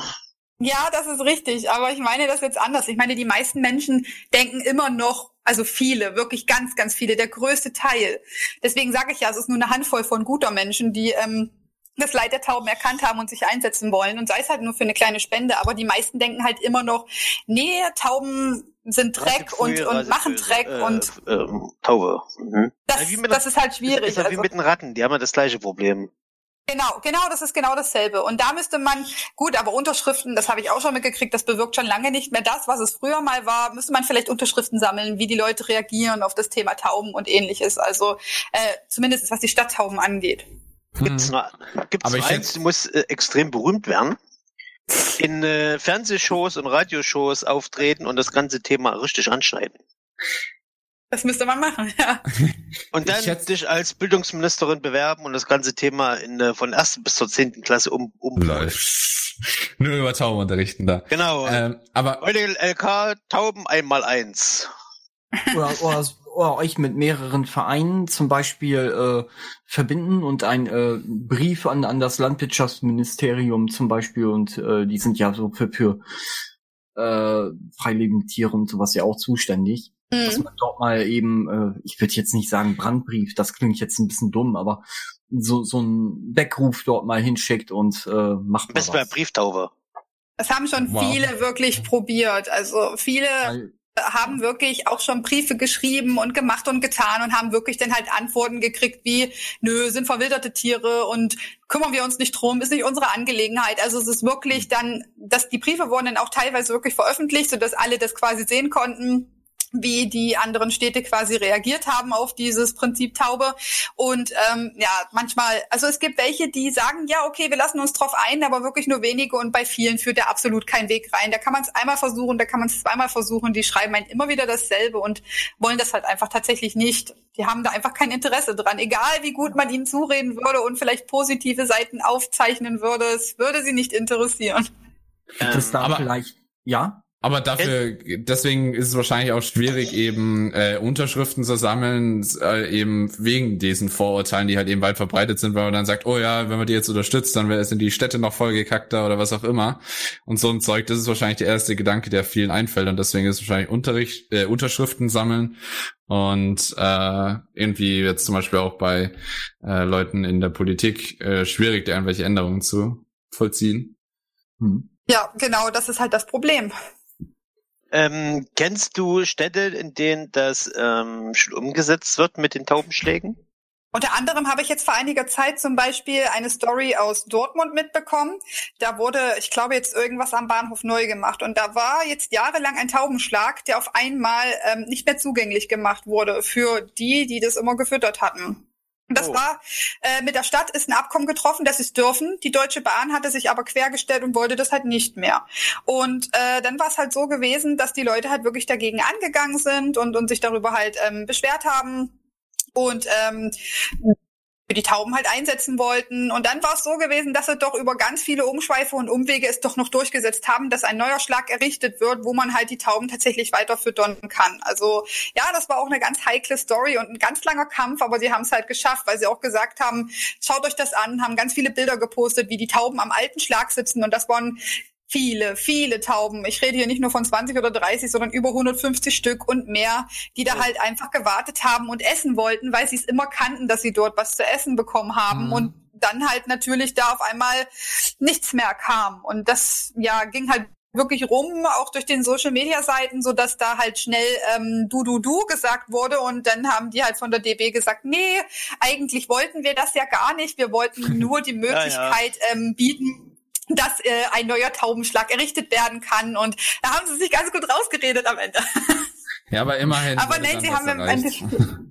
S2: Ja, das ist richtig, aber ich meine das jetzt anders. Ich meine, die meisten Menschen denken immer noch, also viele, wirklich ganz, ganz viele, der größte Teil. Deswegen sage ich ja, es ist nur eine Handvoll von guter Menschen, die ähm, das Leid der Tauben erkannt haben und sich einsetzen wollen und sei es halt nur für eine kleine Spende. Aber die meisten denken halt immer noch, nee, Tauben sind Dreck und,
S3: Rasepfui,
S2: und machen Dreck
S3: äh,
S2: und
S3: ähm, Taube. Mhm.
S2: das,
S3: Ja, wie
S2: das ist halt schwierig.
S3: Ist ja wie
S2: Also-
S3: mit den Ratten, die haben ja das gleiche Problem.
S2: Genau, genau, das ist genau dasselbe. Und da müsste man, gut, aber Unterschriften, das habe ich auch schon mitgekriegt, das bewirkt schon lange nicht mehr das, was es früher mal war. Müsste man vielleicht Unterschriften sammeln, wie die Leute reagieren auf das Thema Tauben und ähnliches. Also äh, zumindest was die Stadttauben angeht.
S3: Gibt's
S1: Hm.
S3: nur, gibt's
S1: Aber
S3: nur
S1: ich
S3: eins, du musst äh, extrem berühmt werden. In äh, Fernsehshows und Radioshows auftreten und das ganze Thema richtig anschneiden.
S2: Das müsste man machen, ja.
S3: Und dann dich als Bildungsministerin bewerben und das ganze Thema in, äh, von ersten bis zur zehnten Klasse um, um.
S1: Nur über Tauben unterrichten da.
S3: Genau.
S1: Ähm, aber
S3: Heute LK Tauben einmal eins.
S4: oder, oder, oder euch mit mehreren Vereinen zum Beispiel äh, verbinden und ein äh, Brief an, an das Landwirtschaftsministerium zum Beispiel und äh, die sind ja so für, für äh, freilebende Tiere und sowas ja auch zuständig. Dass
S2: Mhm.
S4: man dort mal eben, äh, ich würde jetzt nicht sagen Brandbrief, das klingt jetzt ein bisschen dumm, aber so, so ein Weckruf dort mal hinschickt und äh, macht
S3: Am
S4: mal was.
S3: Brieftaube.
S2: Das haben schon
S1: Wow.
S2: viele wirklich probiert. Also viele
S4: Weil,
S2: haben wirklich auch schon Briefe geschrieben und gemacht und getan und haben wirklich dann halt Antworten gekriegt wie, nö, sind verwilderte Tiere und kümmern wir uns nicht drum, ist nicht unsere Angelegenheit. Also es ist wirklich dann, dass die Briefe wurden dann auch teilweise wirklich veröffentlicht, sodass alle das quasi sehen konnten wie die anderen Städte quasi reagiert haben auf dieses Prinzip Taube. Und ähm, ja, manchmal, also es gibt welche, die sagen, ja, okay, wir lassen uns drauf ein, aber wirklich nur wenige und bei vielen führt da absolut kein Weg rein. Da kann man es einmal versuchen, da kann man es zweimal versuchen, die schreiben einen immer wieder dasselbe und wollen das halt einfach tatsächlich nicht. Die haben da einfach kein Interesse dran. Egal wie gut man ihnen zureden würde und vielleicht positive Seiten aufzeichnen würde, es würde sie nicht interessieren.
S4: gibt es da
S1: aber-
S4: vielleicht, ja?
S1: Aber dafür, deswegen ist es wahrscheinlich auch schwierig, eben äh, Unterschriften zu sammeln, äh, eben wegen diesen Vorurteilen, die halt eben weit verbreitet sind, weil man dann sagt, oh ja, wenn man die jetzt unterstützt, dann sind die Städte noch vollgekackter oder was auch immer. Und so ein Zeug, das ist wahrscheinlich der erste Gedanke, der vielen einfällt. Und deswegen ist es wahrscheinlich Unterricht, äh, Unterschriften sammeln und äh, irgendwie jetzt zum Beispiel auch bei äh, Leuten in der Politik äh, schwierig, da irgendwelche Änderungen zu vollziehen.
S4: Hm.
S2: Ja, genau, das ist halt das Problem.
S3: Ähm, kennst du Städte, in denen das ähm, schon umgesetzt wird mit den Taubenschlägen?
S2: Unter anderem habe ich jetzt vor einiger Zeit zum Beispiel eine Story aus Dortmund mitbekommen. Da wurde, ich glaube, jetzt irgendwas am Bahnhof neu gemacht. Und da war jetzt jahrelang ein Taubenschlag, der auf einmal ähm, nicht mehr zugänglich gemacht wurde für die, die das immer gefüttert hatten. Und das
S3: Oh.
S2: war, äh, mit der Stadt ist ein Abkommen getroffen, dass sie es dürfen. Die Deutsche Bahn hatte sich aber quergestellt und wollte das halt nicht mehr. Und äh, dann war es halt so gewesen, dass die Leute halt wirklich dagegen angegangen sind und, und sich darüber halt ähm, beschwert haben. Und ähm, für die Tauben halt einsetzen wollten. Und dann war es so gewesen, dass sie doch über ganz viele Umschweife und Umwege es doch noch durchgesetzt haben, dass ein neuer Schlag errichtet wird, wo man halt die Tauben tatsächlich weiter füttern kann. Also ja, das war auch eine ganz heikle Story und ein ganz langer Kampf, aber sie haben es halt geschafft, weil sie auch gesagt haben, schaut euch das an, haben ganz viele Bilder gepostet, wie die Tauben am alten Schlag sitzen und das waren viele, viele Tauben. Ich rede hier nicht nur von 20 oder 30, sondern über 150 Stück und mehr, die da halt einfach gewartet haben und essen wollten, weil sie es immer kannten, dass sie dort was zu essen bekommen haben mhm. und dann halt natürlich da auf einmal nichts mehr kam. Und das ja ging halt wirklich rum, auch durch den Social Media Seiten, so dass da halt schnell ähm, du du du gesagt wurde und dann haben die halt von der DB gesagt, nee, eigentlich wollten wir das ja gar nicht, wir wollten nur die Möglichkeit ja, ja. Ähm, bieten, dass äh, ein neuer Taubenschlag errichtet werden kann. Und da haben sie sich ganz gut rausgeredet am Ende.
S1: Ja, aber immerhin.
S2: Aber nein, sie haben im Endeffekt.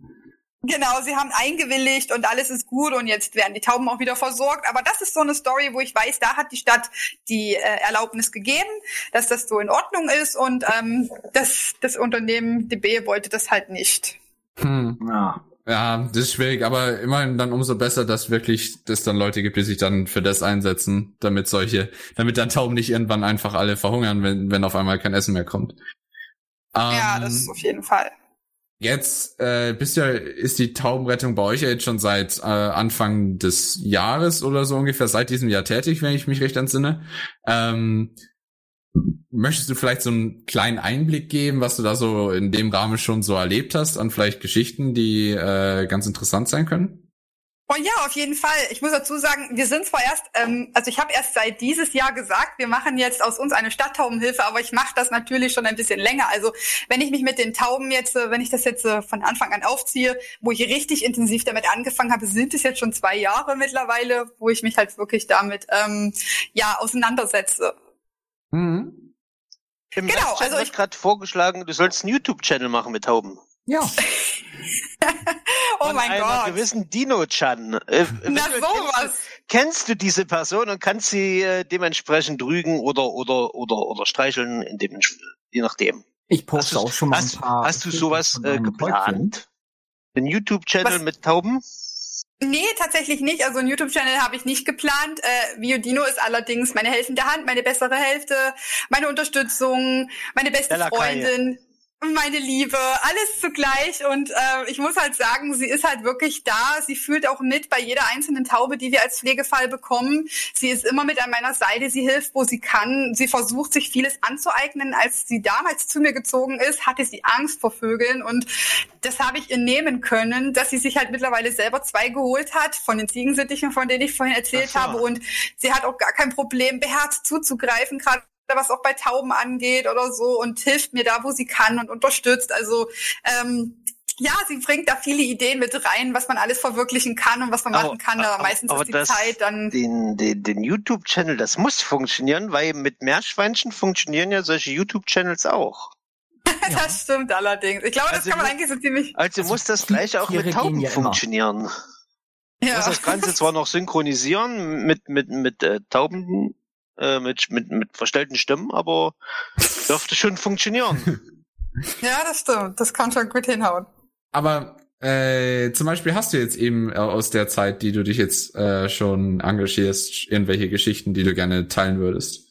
S2: Genau, sie haben eingewilligt und alles ist gut und jetzt werden die Tauben auch wieder versorgt. Aber das ist so eine Story, wo ich weiß, da hat die Stadt die äh, Erlaubnis gegeben, dass das so in Ordnung ist und ähm, das, das Unternehmen DB wollte das halt nicht.
S1: Hm. Ja. Ja, das ist schwierig, aber immerhin dann umso besser, dass wirklich es dann Leute gibt, die sich dann für das einsetzen, damit solche, damit dann Tauben nicht irgendwann einfach alle verhungern, wenn, wenn auf einmal kein Essen mehr kommt.
S2: ja, das ähm, ist auf jeden Fall.
S1: Jetzt äh, bist ja, ist die Taubenrettung bei euch ja jetzt schon seit äh, Anfang des Jahres oder so ungefähr, seit diesem Jahr tätig, wenn ich mich recht entsinne. Ähm, Möchtest du vielleicht so einen kleinen Einblick geben, was du da so in dem Rahmen schon so erlebt hast, an vielleicht Geschichten, die äh, ganz interessant sein können?
S2: Oh ja, auf jeden Fall. Ich muss dazu sagen, wir sind zwar erst, ähm, also ich habe erst seit dieses Jahr gesagt, wir machen jetzt aus uns eine Stadttaubenhilfe, aber ich mache das natürlich schon ein bisschen länger. Also wenn ich mich mit den Tauben jetzt, äh, wenn ich das jetzt äh, von Anfang an aufziehe, wo ich richtig intensiv damit angefangen habe, sind es jetzt schon zwei Jahre mittlerweile, wo ich mich halt wirklich damit ähm, ja auseinandersetze.
S3: Mhm. Im genau, also ich gerade vorgeschlagen, du sollst einen YouTube-Channel machen mit Tauben.
S2: Ja. oh mein einer Gott.
S3: gewissen Dino-Chan. Äh,
S2: Na sowas.
S3: Kennst du diese Person und kannst sie äh, dementsprechend rügen oder oder oder oder streicheln, in dem, je nachdem.
S4: Ich poste auch schon mal
S3: hast, ein paar. Hast du sowas äh, geplant? Ein YouTube-Channel mit Tauben?
S2: Nee, tatsächlich nicht. Also einen YouTube-Channel habe ich nicht geplant. Äh, Biodino ist allerdings meine helfende Hand, meine bessere Hälfte, meine Unterstützung, meine beste Freundin meine Liebe, alles zugleich. Und äh, ich muss halt sagen, sie ist halt wirklich da. Sie fühlt auch mit bei jeder einzelnen Taube, die wir als Pflegefall bekommen. Sie ist immer mit an meiner Seite. Sie hilft, wo sie kann. Sie versucht, sich vieles anzueignen. Als sie damals zu mir gezogen ist, hatte sie Angst vor Vögeln. Und das habe ich ihr nehmen können, dass sie sich halt mittlerweile selber zwei geholt hat von den Ziegensittichen, von denen ich vorhin erzählt so. habe. Und sie hat auch gar kein Problem, beherzt zuzugreifen, gerade was auch bei Tauben angeht oder so und hilft mir da, wo sie kann und unterstützt. Also ähm, ja, sie bringt da viele Ideen mit rein, was man alles verwirklichen kann und was man machen kann, aber, aber meistens aber ist die das, Zeit dann.
S3: Den, den, den YouTube-Channel, das muss funktionieren, weil mit Meerschweinchen funktionieren ja solche YouTube-Channels auch.
S2: das ja. stimmt allerdings. Ich glaube, das also kann man eigentlich so ziemlich.
S3: Also, also muss das gleich auch mit Tauben ja funktionieren. Ja. muss das Ganze zwar noch synchronisieren mit, mit, mit äh, Tauben äh, mit, mit, mit verstellten Stimmen, aber dürfte schon funktionieren.
S2: ja, das stimmt. Das kann schon gut hinhauen.
S1: Aber äh, zum Beispiel hast du jetzt eben äh, aus der Zeit, die du dich jetzt äh, schon engagierst, irgendwelche Geschichten, die du gerne teilen würdest?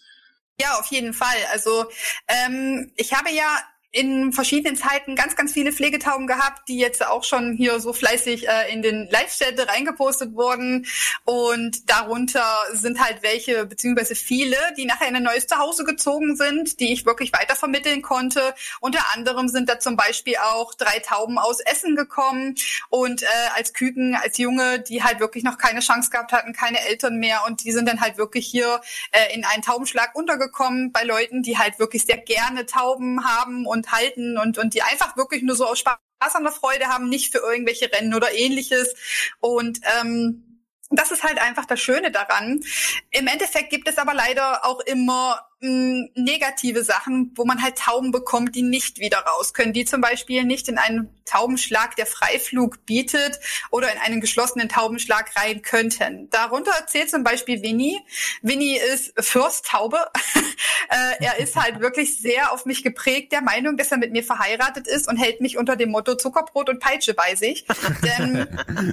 S2: Ja, auf jeden Fall. Also ähm, ich habe ja in verschiedenen Zeiten ganz, ganz viele Pflegetauben gehabt, die jetzt auch schon hier so fleißig äh, in den Live-Chat reingepostet wurden. Und darunter sind halt welche, beziehungsweise viele, die nachher in ein neues Zuhause gezogen sind, die ich wirklich weitervermitteln konnte. Unter anderem sind da zum Beispiel auch drei Tauben aus Essen gekommen und äh, als Küken, als Junge, die halt wirklich noch keine Chance gehabt hatten, keine Eltern mehr. Und die sind dann halt wirklich hier äh, in einen Taubenschlag untergekommen bei Leuten, die halt wirklich sehr gerne Tauben haben und und halten und, und die einfach wirklich nur so aus Spaß an der Freude haben, nicht für irgendwelche Rennen oder ähnliches. Und ähm, das ist halt einfach das Schöne daran. Im Endeffekt gibt es aber leider auch immer mh, negative Sachen, wo man halt Tauben bekommt, die nicht wieder raus können, die zum Beispiel nicht in einen Taubenschlag der Freiflug bietet oder in einen geschlossenen Taubenschlag rein könnten. Darunter zählt zum Beispiel Winnie. Winnie ist Fürsttaube. äh, er ist halt wirklich sehr auf mich geprägt, der Meinung, dass er mit mir verheiratet ist und hält mich unter dem Motto Zuckerbrot und Peitsche bei sich. Denn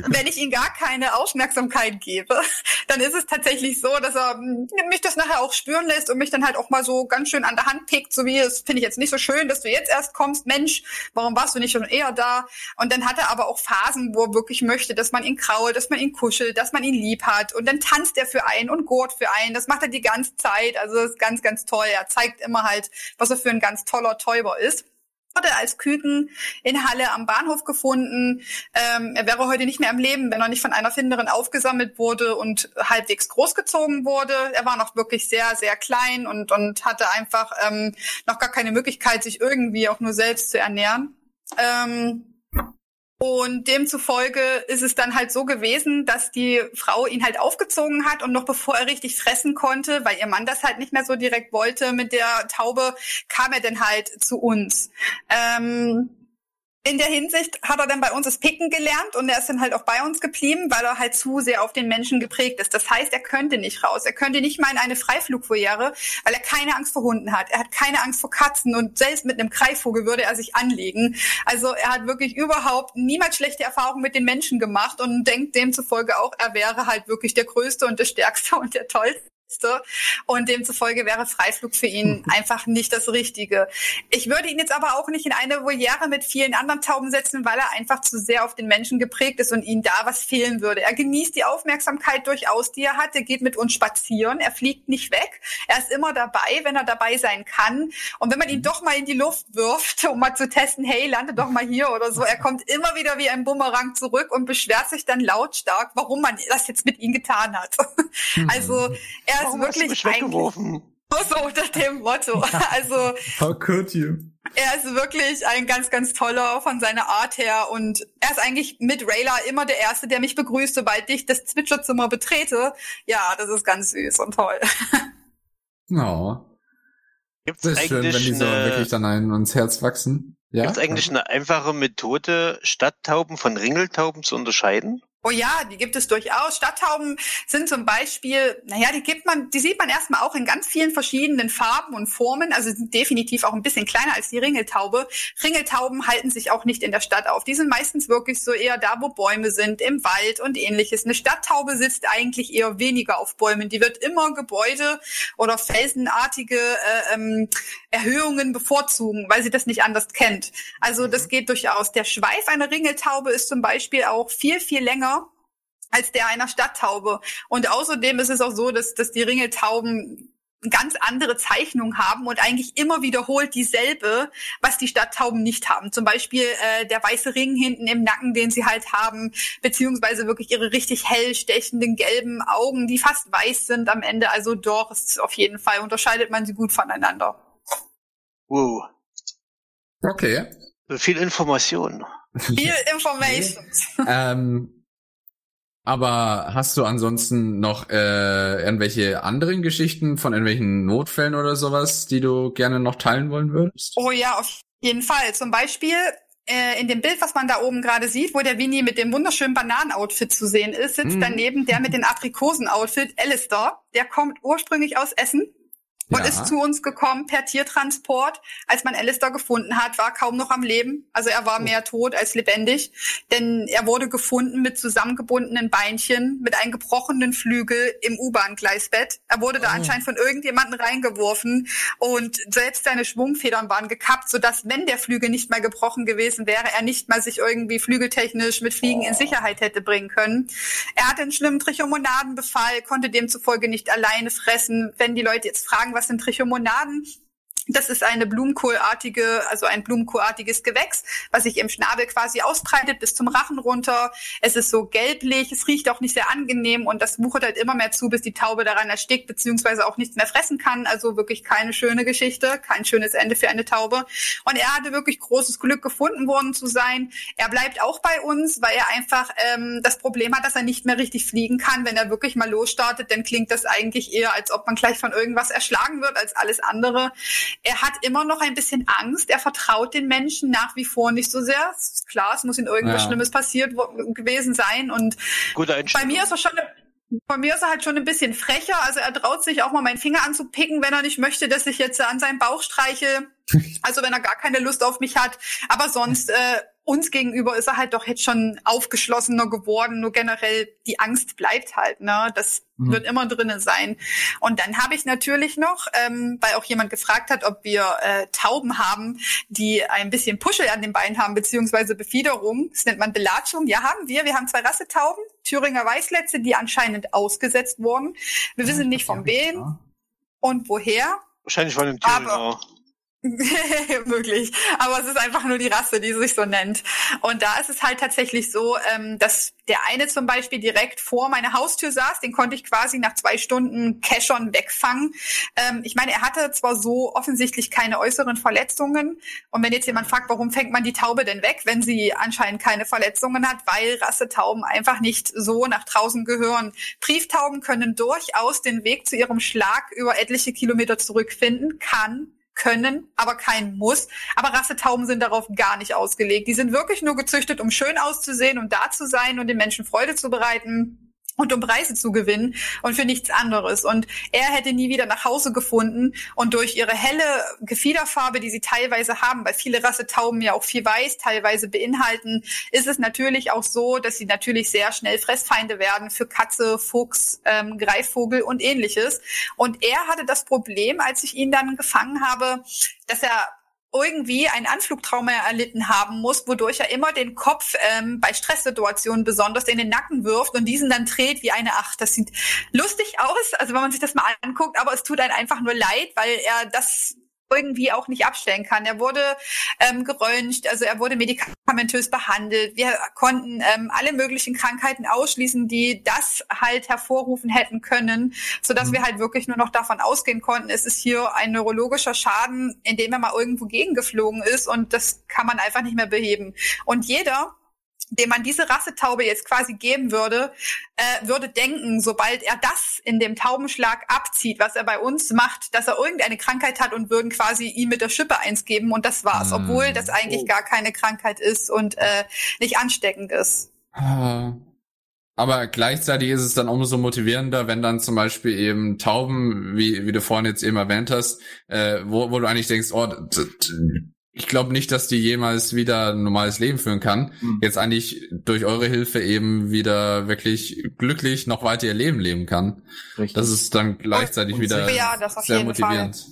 S2: wenn ich ihm gar keine Aufmerksamkeit gebe, dann ist es tatsächlich so, dass er hm, mich das nachher auch spüren lässt und mich dann halt auch mal so ganz schön an der Hand pickt, so wie es finde ich jetzt nicht so schön, dass du jetzt erst kommst. Mensch, warum warst du nicht schon eher da? Und dann hat er aber auch Phasen, wo er wirklich möchte, dass man ihn krault, dass man ihn kuschelt, dass man ihn lieb hat. Und dann tanzt er für einen und gurt für einen. Das macht er die ganze Zeit. Also das ist ganz, ganz toll. Er zeigt immer halt, was er für ein ganz toller Täuber ist wurde als Küken in Halle am Bahnhof gefunden. Ähm, er wäre heute nicht mehr am Leben, wenn er nicht von einer Finderin aufgesammelt wurde und halbwegs großgezogen wurde. Er war noch wirklich sehr, sehr klein und, und hatte einfach ähm, noch gar keine Möglichkeit, sich irgendwie auch nur selbst zu ernähren. Ähm, und demzufolge ist es dann halt so gewesen, dass die Frau ihn halt aufgezogen hat und noch bevor er richtig fressen konnte, weil ihr Mann das halt nicht mehr so direkt wollte mit der Taube, kam er dann halt zu uns. Ähm, in der Hinsicht hat er dann bei uns das Picken gelernt und er ist dann halt auch bei uns geblieben, weil er halt zu sehr auf den Menschen geprägt ist. Das heißt, er könnte nicht raus. Er könnte nicht mal in eine Freiflugfoyere, weil er keine Angst vor Hunden hat. Er hat keine Angst vor Katzen und selbst mit einem Greifvogel würde er sich anlegen. Also er hat wirklich überhaupt niemals schlechte Erfahrungen mit den Menschen gemacht und denkt demzufolge auch, er wäre halt wirklich der Größte und der Stärkste und der Tollste müsste. Und demzufolge wäre Freiflug für ihn einfach nicht das Richtige. Ich würde ihn jetzt aber auch nicht in eine Voliere mit vielen anderen Tauben setzen, weil er einfach zu sehr auf den Menschen geprägt ist und ihm da was fehlen würde. Er genießt die Aufmerksamkeit durchaus, die er hat. Er geht mit uns spazieren. Er fliegt nicht weg. Er ist immer dabei, wenn er dabei sein kann. Und wenn man ihn mhm. doch mal in die Luft wirft, um mal zu testen, hey, lande doch mal hier oder so, er kommt immer wieder wie ein Bumerang zurück und beschwert sich dann lautstark, warum man das jetzt mit ihm getan hat. Also er ist wirklich weggeworfen. So unter dem Motto. Also.
S1: How could you?
S2: Er ist wirklich ein ganz, ganz toller von seiner Art her und er ist eigentlich mit Rayla immer der Erste, der mich begrüßt, sobald ich das Zwitscherzimmer betrete. Ja, das ist ganz süß und toll.
S1: Oh. Gibt's das ist schön, wenn die so eine, wirklich dann einem ans Herz wachsen.
S3: Ja? Gibt es eigentlich eine einfache Methode, Stadttauben von Ringeltauben zu unterscheiden?
S2: Oh ja, die gibt es durchaus. Stadttauben sind zum Beispiel, naja, die gibt man, die sieht man erstmal auch in ganz vielen verschiedenen Farben und Formen, also sind definitiv auch ein bisschen kleiner als die Ringeltaube. Ringeltauben halten sich auch nicht in der Stadt auf. Die sind meistens wirklich so eher da, wo Bäume sind, im Wald und ähnliches. Eine Stadttaube sitzt eigentlich eher weniger auf Bäumen. Die wird immer Gebäude oder felsenartige äh, ähm, Erhöhungen bevorzugen, weil sie das nicht anders kennt. Also das mhm. geht durchaus. Der Schweif einer Ringeltaube ist zum Beispiel auch viel, viel länger als der einer Stadttaube. Und außerdem ist es auch so, dass, dass die Ringeltauben ganz andere Zeichnung haben und eigentlich immer wiederholt dieselbe, was die Stadttauben nicht haben. Zum Beispiel äh, der weiße Ring hinten im Nacken, den sie halt haben, beziehungsweise wirklich ihre richtig hell stechenden gelben Augen, die fast weiß sind am Ende. Also doch, ist auf jeden Fall unterscheidet man sie gut voneinander.
S3: Wow.
S1: Okay.
S3: Viel Information.
S2: Viel Information.
S1: ähm, aber hast du ansonsten noch äh, irgendwelche anderen Geschichten von irgendwelchen Notfällen oder sowas, die du gerne noch teilen wollen würdest?
S2: Oh ja, auf jeden Fall. Zum Beispiel äh, in dem Bild, was man da oben gerade sieht, wo der Winnie mit dem wunderschönen Bananenoutfit zu sehen ist, sitzt mm. daneben der mit dem Aprikosenoutfit, Alistair. Der kommt ursprünglich aus Essen und ja. ist zu uns gekommen per Tiertransport. Als man Alistair gefunden hat, war kaum noch am Leben. Also er war oh. mehr tot als lebendig, denn er wurde gefunden mit zusammengebundenen Beinchen, mit einem gebrochenen Flügel im U-Bahn-Gleisbett. Er wurde oh. da anscheinend von irgendjemanden reingeworfen und selbst seine Schwungfedern waren gekappt, sodass, wenn der Flügel nicht mal gebrochen gewesen wäre, er nicht mal sich irgendwie flügeltechnisch mit Fliegen oh. in Sicherheit hätte bringen können. Er hatte einen schlimmen Trichomonadenbefall, konnte demzufolge nicht alleine fressen. Wenn die Leute jetzt fragen, was sind Trichomonaden? Das ist eine Blumenkohlartige, also ein Blumenkohlartiges Gewächs, was sich im Schnabel quasi ausbreitet bis zum Rachen runter. Es ist so gelblich, es riecht auch nicht sehr angenehm und das wuchert halt immer mehr zu, bis die Taube daran erstickt, beziehungsweise auch nichts mehr fressen kann. Also wirklich keine schöne Geschichte, kein schönes Ende für eine Taube. Und er hatte wirklich großes Glück, gefunden worden zu sein. Er bleibt auch bei uns, weil er einfach ähm, das Problem hat, dass er nicht mehr richtig fliegen kann. Wenn er wirklich mal losstartet, dann klingt das eigentlich eher, als ob man gleich von irgendwas erschlagen wird, als alles andere. Er hat immer noch ein bisschen Angst. Er vertraut den Menschen nach wie vor nicht so sehr. Klar, es muss ihm irgendwas
S1: Ja.
S2: Schlimmes passiert gewesen sein. Und
S3: Gute
S2: bei mir ist er schon bei mir ist er halt schon ein bisschen frecher. Also er traut sich auch mal meinen Finger anzupicken, wenn er nicht möchte, dass ich jetzt an seinem Bauch streiche. Also wenn er gar keine Lust auf mich hat. Aber sonst äh, uns gegenüber ist er halt doch jetzt schon aufgeschlossener geworden. Nur generell die Angst bleibt halt. Ne, das
S4: Mhm.
S2: wird immer drinne sein. Und dann habe ich natürlich noch, ähm, weil auch jemand gefragt hat, ob wir äh, Tauben haben, die ein bisschen Puschel an den Beinen haben, beziehungsweise Befiederung. Das nennt man Belatschung. Ja, haben wir. Wir haben zwei Rassetauben, Thüringer Weißletze, die anscheinend ausgesetzt wurden. Wir wissen nicht von wem und woher.
S3: Wahrscheinlich von dem
S2: Aber- Möglich. Aber es ist einfach nur die Rasse, die sich so nennt. Und da ist es halt tatsächlich so, ähm, dass der eine zum Beispiel direkt vor meiner Haustür saß, den konnte ich quasi nach zwei Stunden Keschern wegfangen. Ähm, ich meine, er hatte zwar so offensichtlich keine äußeren Verletzungen. Und wenn jetzt jemand fragt, warum fängt man die Taube denn weg, wenn sie anscheinend keine Verletzungen hat, weil Rassetauben einfach nicht so nach draußen gehören. Brieftauben können durchaus den Weg zu ihrem Schlag über etliche Kilometer zurückfinden, kann können, aber kein Muss. Aber Rassetauben sind darauf gar nicht ausgelegt. Die sind wirklich nur gezüchtet, um schön auszusehen und da zu sein und den Menschen Freude zu bereiten und um Preise zu gewinnen und für nichts anderes. Und er hätte nie wieder nach Hause gefunden und durch ihre helle Gefiederfarbe, die sie teilweise haben, weil viele Rassetauben ja auch viel weiß teilweise beinhalten, ist es natürlich auch so, dass sie natürlich sehr schnell Fressfeinde werden für Katze, Fuchs, ähm, Greifvogel und ähnliches. Und er hatte das Problem, als ich ihn dann gefangen habe, dass er irgendwie einen Anflugtrauma erlitten haben muss, wodurch er immer den Kopf ähm, bei Stresssituationen besonders in den Nacken wirft und diesen dann dreht wie eine Acht. Das sieht lustig aus, also wenn man sich das mal anguckt, aber es tut einem einfach nur leid, weil er das irgendwie auch nicht abstellen kann. Er wurde ähm, geröntgt, also er wurde medikamentös behandelt. Wir konnten ähm, alle möglichen Krankheiten ausschließen, die das halt hervorrufen hätten können, sodass
S4: Mhm.
S2: wir halt wirklich nur noch davon ausgehen konnten, es ist hier ein neurologischer Schaden, in dem er mal irgendwo gegengeflogen ist und das kann man einfach nicht mehr beheben. Und jeder, dem man diese Rassetaube jetzt quasi geben würde, äh, würde denken, sobald er das in dem Taubenschlag abzieht, was er bei uns macht, dass er irgendeine Krankheit hat und würden quasi ihm mit der Schippe eins geben und das war's,
S1: Mm.
S2: obwohl das eigentlich
S4: Oh.
S2: gar keine Krankheit ist und äh, nicht ansteckend ist.
S1: Ah. Aber gleichzeitig ist es dann umso motivierender, wenn dann zum Beispiel eben Tauben, wie, wie du vorhin jetzt eben erwähnt hast, äh, wo, wo du eigentlich denkst, oh, ich glaube nicht, dass die jemals wieder ein normales Leben führen kann.
S4: Mhm.
S1: Jetzt eigentlich durch eure Hilfe eben wieder wirklich glücklich noch weiter ihr Leben leben kann.
S4: Richtig.
S1: Das ist dann gleichzeitig
S4: Und
S1: wieder
S2: Ja,
S1: sehr motivierend.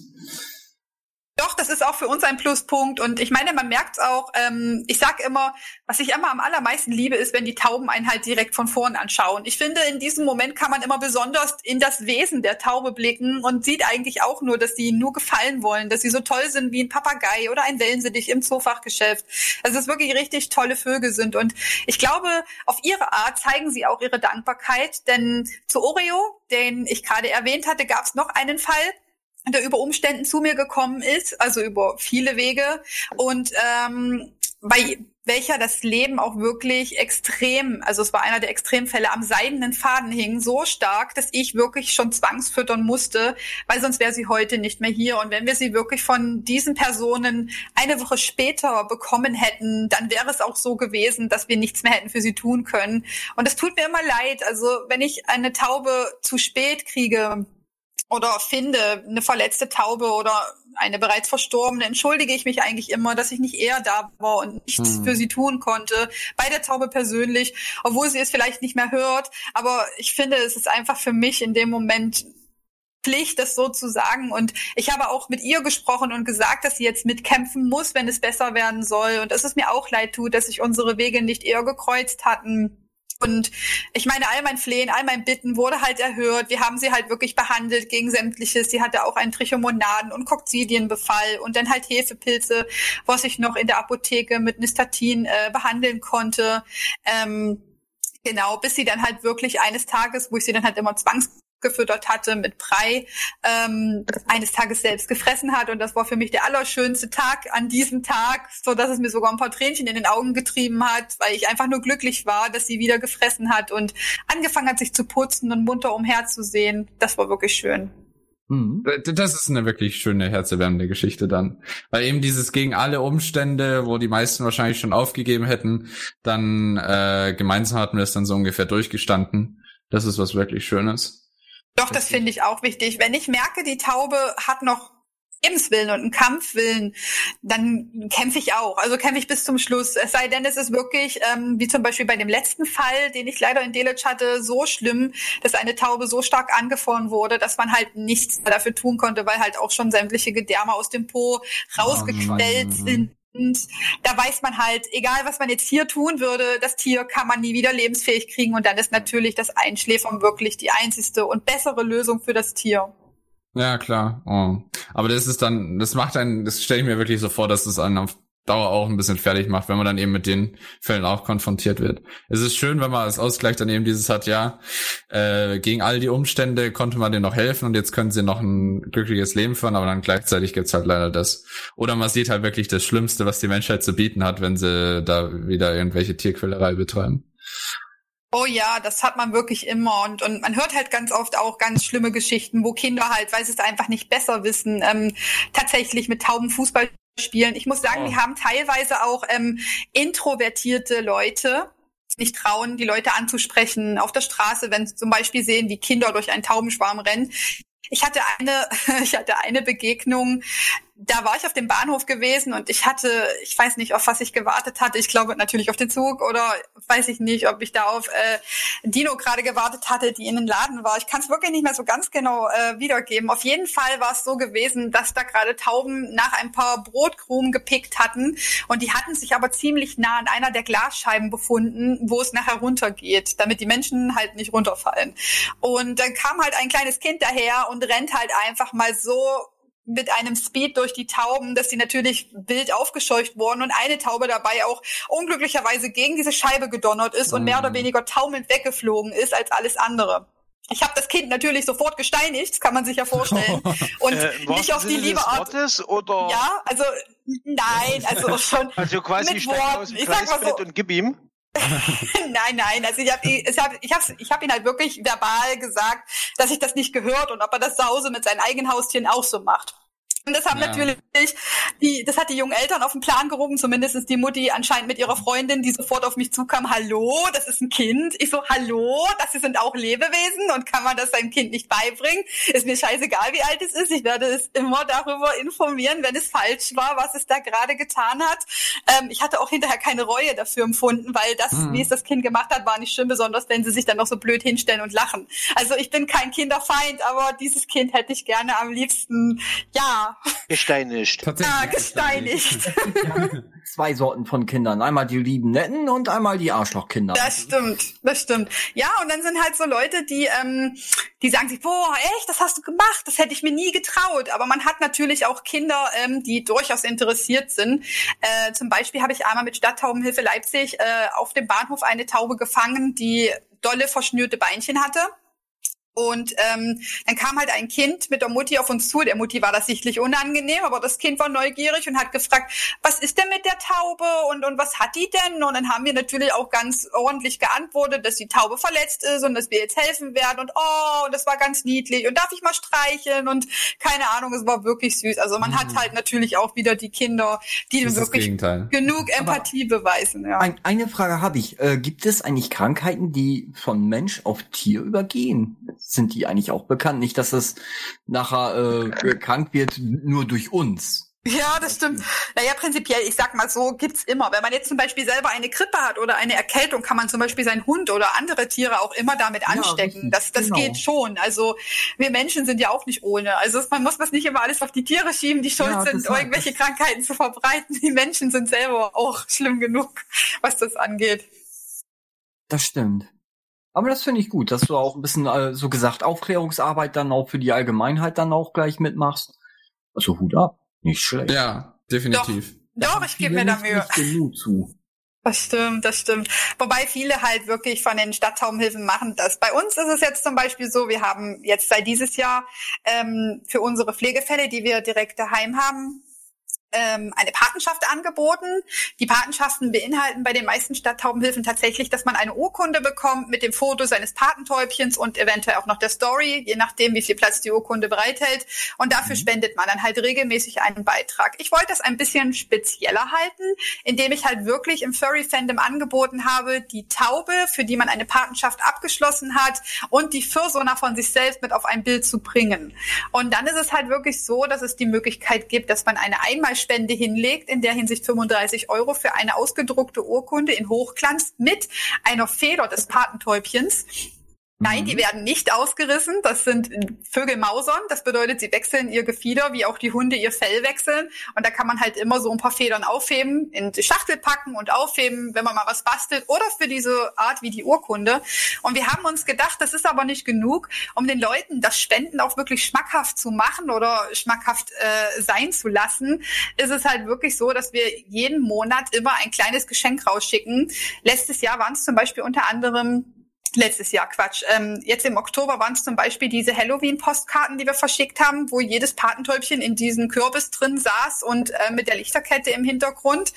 S2: Doch, das ist auch für uns ein Pluspunkt. Und ich meine, man merkt auch, ähm, ich sag immer, was ich immer am allermeisten liebe, ist, wenn die Tauben einen halt direkt von vorn anschauen. Ich finde, in diesem Moment kann man immer besonders in das Wesen der Taube blicken und sieht eigentlich auch nur, dass die nur gefallen wollen, dass sie so toll sind wie ein Papagei oder ein Wellensittich im Zoofachgeschäft. Also es wirklich richtig tolle Vögel sind. Und ich glaube, auf ihre Art zeigen sie auch ihre Dankbarkeit. Denn zu Oreo, den ich gerade erwähnt hatte, gab es noch einen Fall der über Umständen zu mir gekommen ist, also über viele Wege und ähm, bei welcher das Leben auch wirklich extrem, also es war einer der Extremfälle, am seidenen Faden hing, so stark, dass ich wirklich schon zwangsfüttern musste, weil sonst wäre sie heute nicht mehr hier. Und wenn wir sie wirklich von diesen Personen eine Woche später bekommen hätten, dann wäre es auch so gewesen, dass wir nichts mehr hätten für sie tun können. Und es tut mir immer leid. Also wenn ich eine Taube zu spät kriege, oder finde eine verletzte Taube oder eine bereits verstorbene, entschuldige ich mich eigentlich immer, dass ich nicht eher da war und nichts
S1: Hm.
S2: für sie tun konnte. Bei der Taube persönlich, obwohl sie es vielleicht nicht mehr hört. Aber ich finde, es ist einfach für mich in dem Moment Pflicht, das so zu sagen. Und ich habe auch mit ihr gesprochen und gesagt, dass sie jetzt mitkämpfen muss, wenn es besser werden soll. Und dass es mir auch leid tut, dass sich unsere Wege nicht eher gekreuzt hatten. Und ich meine, all mein Flehen, all mein Bitten wurde halt erhört. Wir haben sie halt wirklich behandelt gegen sämtliches. Sie hatte auch einen Trichomonaden- und Kokzidienbefall und dann halt Hefepilze, was ich noch in der Apotheke mit Nystatin äh, behandeln konnte. Ähm, genau, bis sie dann halt wirklich eines Tages, wo ich sie dann halt immer zwangs gefüttert hatte mit Brei, ähm, eines Tages selbst gefressen hat. Und das war für mich der allerschönste Tag an diesem Tag, so dass es mir sogar ein paar Tränchen in den Augen getrieben hat, weil ich einfach nur glücklich war, dass sie wieder gefressen hat und angefangen hat, sich zu putzen und munter umherzusehen. Das war wirklich schön.
S1: Mhm. Das ist eine wirklich schöne, herzerwärmende Geschichte dann. Weil eben dieses gegen alle Umstände, wo die meisten wahrscheinlich schon aufgegeben hätten, dann äh, gemeinsam hatten wir es dann so ungefähr durchgestanden. Das ist was wirklich Schönes.
S2: Doch, das finde ich auch wichtig. Wenn ich merke, die Taube hat noch Lebenswillen und einen Kampfwillen, dann kämpfe ich auch. Also kämpfe ich bis zum Schluss. Es sei denn, es ist wirklich, ähm, wie zum Beispiel bei dem letzten Fall, den ich leider in Delitzsch hatte, so schlimm, dass eine Taube so stark angefroren wurde, dass man halt nichts dafür tun konnte, weil halt auch schon sämtliche Gedärme aus dem Po rausgequellt oh, sind. Und da weiß man halt, egal was man jetzt hier tun würde, das Tier kann man nie wieder lebensfähig kriegen. Und dann ist natürlich das Einschläfern wirklich die einzigste und bessere Lösung für das Tier.
S1: Ja, klar. Oh. Aber das ist dann, das macht einen, das stelle ich mir wirklich so vor, dass es einen auf Dauer auch ein bisschen fertig macht, wenn man dann eben mit den Fällen auch konfrontiert wird. Es ist schön, wenn man als Ausgleich dann eben dieses hat, ja, äh, gegen all die Umstände konnte man denen noch helfen und jetzt können sie noch ein glückliches Leben führen, aber dann gleichzeitig gibt's halt leider das. Oder man sieht halt wirklich das Schlimmste, was die Menschheit zu bieten hat, wenn sie da wieder irgendwelche Tierquälerei betreiben.
S2: Oh ja, das hat man wirklich immer und, und man hört halt ganz oft auch ganz schlimme Geschichten, wo Kinder halt, weil sie es einfach nicht besser wissen, ähm, tatsächlich mit tauben Fußball spielen. Ich muss sagen, oh. wir haben teilweise auch ähm, introvertierte Leute, nicht trauen, die Leute anzusprechen auf der Straße, wenn sie zum Beispiel sehen, wie Kinder durch einen Taubenschwarm rennen. Ich hatte eine, ich hatte eine Begegnung, da war ich auf dem Bahnhof gewesen und ich hatte, ich weiß nicht, auf was ich gewartet hatte. Ich glaube natürlich auf den Zug oder weiß ich nicht, ob ich da auf äh, Dino gerade gewartet hatte, die in den Laden war. Ich kann es wirklich nicht mehr so ganz genau äh, wiedergeben. Auf jeden Fall war es so gewesen, dass da gerade Tauben nach ein paar Brotkrumen gepickt hatten und die hatten sich aber ziemlich nah an einer der Glasscheiben befunden, wo es nachher runtergeht, damit die Menschen halt nicht runterfallen. Und dann kam halt ein kleines Kind daher und rennt halt einfach mal so mit einem Speed durch die Tauben, dass die natürlich wild aufgescheucht wurden und eine Taube dabei auch unglücklicherweise gegen diese Scheibe gedonnert ist und mehr oder mhm. weniger taumelnd weggeflogen ist als alles andere. Ich habe das Kind natürlich sofort gesteinigt, das kann man sich ja vorstellen. Und äh, nicht auf die liebe Art.
S3: oder?
S2: Ja, also nein, also schon
S3: also quasi mit Worten. Ich sag mal so, und gib ihm.
S2: nein, nein, also ich habe ich hab, ich hab, ich hab ihn halt wirklich verbal gesagt, dass ich das nicht gehört und ob er das zu Hause mit seinen eigenen Haustieren auch so macht. Und das haben ja. natürlich die, das hat die jungen Eltern auf den Plan gerufen, zumindest die Mutti anscheinend mit ihrer Freundin, die sofort auf mich zukam, hallo, das ist ein Kind. Ich so, hallo, das sind auch Lebewesen und kann man das seinem Kind nicht beibringen? Ist mir scheißegal, wie alt es ist. Ich werde es immer darüber informieren, wenn es falsch war, was es da gerade getan hat. Ähm, ich hatte auch hinterher keine Reue dafür empfunden, weil das, mhm. wie es das Kind gemacht hat, war nicht schön, besonders wenn sie sich dann noch so blöd hinstellen und lachen. Also ich bin kein Kinderfeind, aber dieses Kind hätte ich gerne am liebsten, ja,
S3: Gesteinigt.
S2: Ja, gesteinigt.
S4: Zwei Sorten von Kindern. Einmal die lieben Netten und einmal die Arschlochkinder.
S2: Das stimmt, das stimmt. Ja, und dann sind halt so Leute, die, ähm, die sagen sich, boah, echt, das hast du gemacht, das hätte ich mir nie getraut. Aber man hat natürlich auch Kinder, ähm, die durchaus interessiert sind. Äh, zum Beispiel habe ich einmal mit Stadttaubenhilfe Leipzig äh, auf dem Bahnhof eine Taube gefangen, die dolle verschnürte Beinchen hatte. Und ähm, dann kam halt ein Kind mit der Mutti auf uns zu. Der Mutti war das sichtlich unangenehm, aber das Kind war neugierig und hat gefragt, was ist denn mit der Taube und, und was hat die denn? Und dann haben wir natürlich auch ganz ordentlich geantwortet, dass die Taube verletzt ist und dass wir jetzt helfen werden. Und oh, und das war ganz niedlich. Und darf ich mal streicheln? Und keine Ahnung, es war wirklich süß. Also man mhm. hat halt natürlich auch wieder die Kinder, die wirklich genug Empathie aber beweisen. Ja.
S4: Ein, eine Frage habe ich. Äh, gibt es eigentlich Krankheiten, die von Mensch auf Tier übergehen? Sind die eigentlich auch bekannt. Nicht, dass es nachher äh, krank wird nur durch uns.
S2: Ja, das stimmt. Naja, prinzipiell, ich sag mal so, gibt's immer. Wenn man jetzt zum Beispiel selber eine Grippe hat oder eine Erkältung, kann man zum Beispiel seinen Hund oder andere Tiere auch immer damit anstecken. Ja, das das genau. geht schon. Also wir Menschen sind ja auch nicht ohne. Also man muss das nicht immer alles auf die Tiere schieben, die schuld ja, sind, irgendwelche Krankheiten zu verbreiten. Die Menschen sind selber auch schlimm genug, was das angeht.
S4: Das stimmt. Aber das finde ich gut, dass du auch ein bisschen, äh, so gesagt, Aufklärungsarbeit dann auch für die Allgemeinheit dann auch gleich mitmachst. Also Hut ab. Nicht schlecht.
S1: Ja, definitiv.
S2: Doch, doch ich gebe mir da Mühe.
S4: Nicht genug zu.
S2: Das stimmt, das stimmt. Wobei viele halt wirklich von den Stadttaubenhilfen machen das. Bei uns ist es jetzt zum Beispiel so, wir haben jetzt seit dieses Jahr ähm, für unsere Pflegefälle, die wir direkt daheim haben, ähm, eine Patenschaft angeboten. Die Patenschaften beinhalten bei den meisten Stadttaubenhilfen tatsächlich, dass man eine Urkunde bekommt mit dem Foto seines Patentäubchens und eventuell auch noch der Story, je nachdem, wie viel Platz die Urkunde bereithält. Und dafür mhm. spendet man dann halt regelmäßig einen Beitrag. Ich wollte das ein bisschen spezieller halten, indem ich halt wirklich im Furry-Fandom angeboten habe, die Taube, für die man eine Patenschaft abgeschlossen hat und die Fursona von sich selbst mit auf ein Bild zu bringen. Und dann ist es halt wirklich so, dass es die Möglichkeit gibt, dass man eine einmal Spende hinlegt, in der Hinsicht 35 Euro für eine ausgedruckte Urkunde in Hochglanz mit einer Feder des Patentäubchens Nein, die mhm. werden nicht ausgerissen. Das sind Vögelmausern. Das bedeutet, sie wechseln ihr Gefieder, wie auch die Hunde ihr Fell wechseln. Und da kann man halt immer so ein paar Federn aufheben, in die Schachtel packen und aufheben, wenn man mal was bastelt. Oder für diese Art wie die Urkunde. Und wir haben uns gedacht, das ist aber nicht genug, um den Leuten das Spenden auch wirklich schmackhaft zu machen oder schmackhaft äh, sein zu lassen. Ist es halt wirklich so, dass wir jeden Monat immer ein kleines Geschenk rausschicken. Letztes Jahr waren es zum Beispiel unter anderem Letztes Jahr, Quatsch. Ähm, jetzt im Oktober waren es zum Beispiel diese Halloween-Postkarten, die wir verschickt haben, wo jedes Patentäubchen in diesem Kürbis drin saß und äh, mit der Lichterkette im Hintergrund.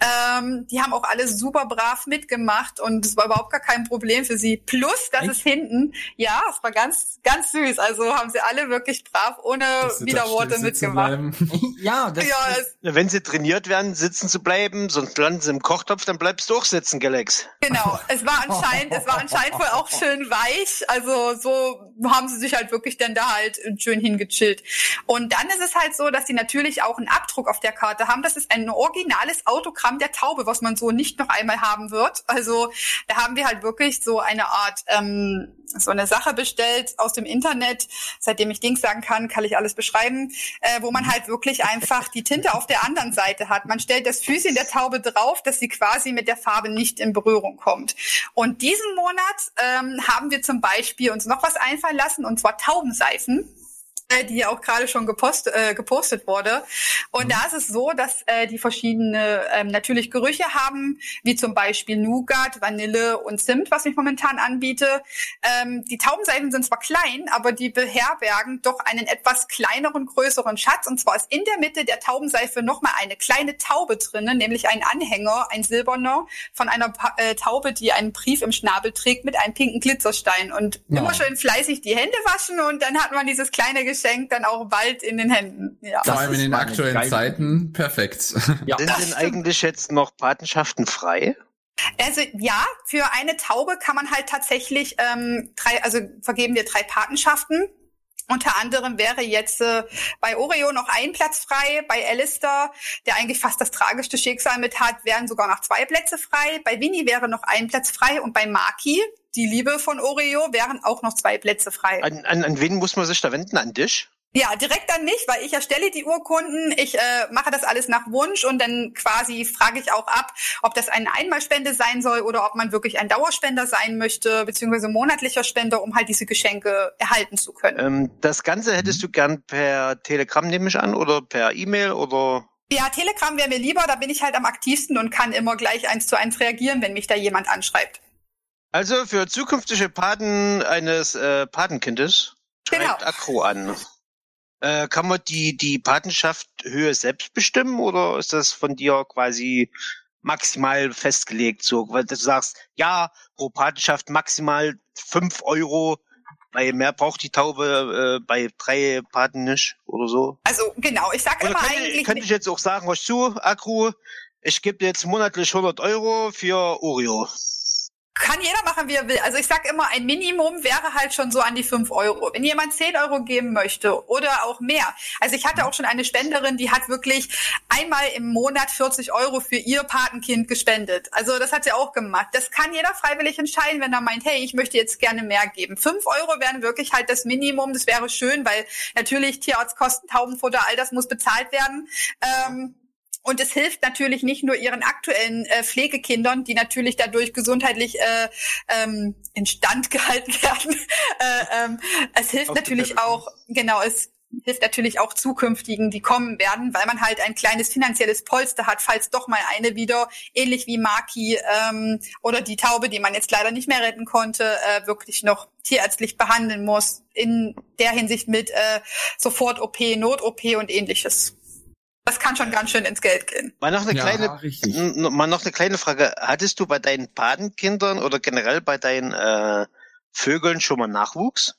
S2: Ähm, die haben auch alle super brav mitgemacht und es war überhaupt gar kein Problem für sie. Plus, dass es hinten, ja, es war ganz, ganz süß. Also haben sie alle wirklich brav, ohne Widerworte mitgemacht.
S3: ja, das ja, ist, wenn sie trainiert werden, sitzen zu bleiben, sonst landen sie im Kochtopf, dann bleibst du auch sitzen, Galax.
S2: Genau, es war anscheinend, es war anscheinend wohl auch schön weich. Also so haben sie sich halt wirklich dann da halt schön hingechillt. Und dann ist es halt so, dass sie natürlich auch einen Abdruck auf der Karte haben. Das ist ein originales Autogramm der Taube, was man so nicht noch einmal haben wird. Also da haben wir halt wirklich so eine Art ähm, so eine Sache bestellt aus dem Internet. Seitdem ich Dings sagen kann, kann ich alles beschreiben, äh, wo man halt wirklich einfach die Tinte auf der anderen Seite hat. Man stellt das Füßchen der Taube drauf, dass sie quasi mit der Farbe nicht in Berührung kommt. Und diesen Monat ähm, haben wir zum Beispiel uns noch was einfallen lassen, und zwar Taubenseifen die ja auch gerade schon gepost, äh, gepostet wurde. Und mhm. da ist es so, dass äh, die verschiedene ähm, natürlich Gerüche haben, wie zum Beispiel Nougat, Vanille und Zimt, was ich momentan anbiete. Ähm, die Taubenseifen sind zwar klein, aber die beherbergen doch einen etwas kleineren, größeren Schatz. Und zwar ist in der Mitte der Taubenseife nochmal eine kleine Taube drinnen, nämlich ein Anhänger, ein silberner, von einer pa äh, Taube, die einen Brief im Schnabel trägt mit einem pinken Glitzerstein. Und ja. immer schön fleißig die Hände waschen und dann hat man dieses kleine Geschenk dann auch bald in den Händen. Ja.
S1: Vor allem in den aktuellen Zeiten perfekt.
S3: Ja. Sind denn eigentlich jetzt noch Patenschaften frei?
S2: Also ja, für eine Taube kann man halt tatsächlich ähm, drei, also vergeben wir drei Patenschaften. Unter anderem wäre jetzt äh, bei Oreo noch ein Platz frei, bei Alistair, der eigentlich fast das tragischste Schicksal mit hat, wären sogar noch zwei Plätze frei. Bei Winnie wäre noch ein Platz frei und bei Maki, die Liebe von Oreo, wären auch noch zwei Plätze frei.
S3: An, an, an wen muss man sich da wenden? An dich?
S2: Ja, direkt an mich, weil ich erstelle die Urkunden, ich äh, mache das alles nach Wunsch und dann quasi frage ich auch ab, ob das eine Einmalspende sein soll oder ob man wirklich ein Dauerspender sein möchte, beziehungsweise monatlicher Spender, um halt diese Geschenke erhalten zu können.
S3: Ähm, das Ganze hättest du gern per Telegram, nehme ich an, oder per E-Mail oder?
S2: Ja, Telegram wäre mir lieber, da bin ich halt am aktivsten und kann immer gleich eins zu eins reagieren, wenn mich da jemand anschreibt.
S3: Also für zukünftige Paten eines äh, Patenkindes schreibt genau. Akro an. Äh, kann man die, die Patenschaft-Höhe selbst bestimmen oder ist das von dir quasi maximal festgelegt? So, weil du sagst, ja, pro Patenschaft maximal fünf Euro, weil mehr braucht die Taube äh, bei drei Paten nicht oder so.
S2: Also genau, ich sag oder immer
S3: könnte,
S2: eigentlich.
S3: Könnte ich jetzt auch sagen, was zu, Akku, ich gebe jetzt monatlich 100 Euro für Oreo.
S2: Kann jeder machen, wie er will. Also ich sag immer, ein Minimum wäre halt schon so an die fünf Euro. Wenn jemand zehn Euro geben möchte oder auch mehr. Also ich hatte auch schon eine Spenderin, die hat wirklich einmal im Monat 40 Euro für ihr Patenkind gespendet. Also das hat sie auch gemacht. Das kann jeder freiwillig entscheiden, wenn er meint, hey, ich möchte jetzt gerne mehr geben. Fünf Euro wären wirklich halt das Minimum. Das wäre schön, weil natürlich Tierarztkosten, Taubenfutter, all das muss bezahlt werden. Ähm, Und es hilft natürlich nicht nur ihren aktuellen äh, Pflegekindern, die natürlich dadurch gesundheitlich äh, ähm, instand gehalten werden. äh, ähm, es hilft natürlich auch, genau, es hilft natürlich auch zukünftigen, die kommen werden, weil man halt ein kleines finanzielles Polster hat, falls doch mal eine wieder, ähnlich wie Maki ähm, oder die Taube, die man jetzt leider nicht mehr retten konnte, äh, wirklich noch tierärztlich behandeln muss. In der Hinsicht mit äh, Sofort-OP, Not-OP und ähnliches. Das kann schon ganz schön ins Geld gehen.
S3: Mal noch eine
S4: Ja,
S3: kleine, mal noch eine kleine Frage. Hattest du bei deinen Patenkindern oder generell bei deinen äh, Vögeln schon mal Nachwuchs?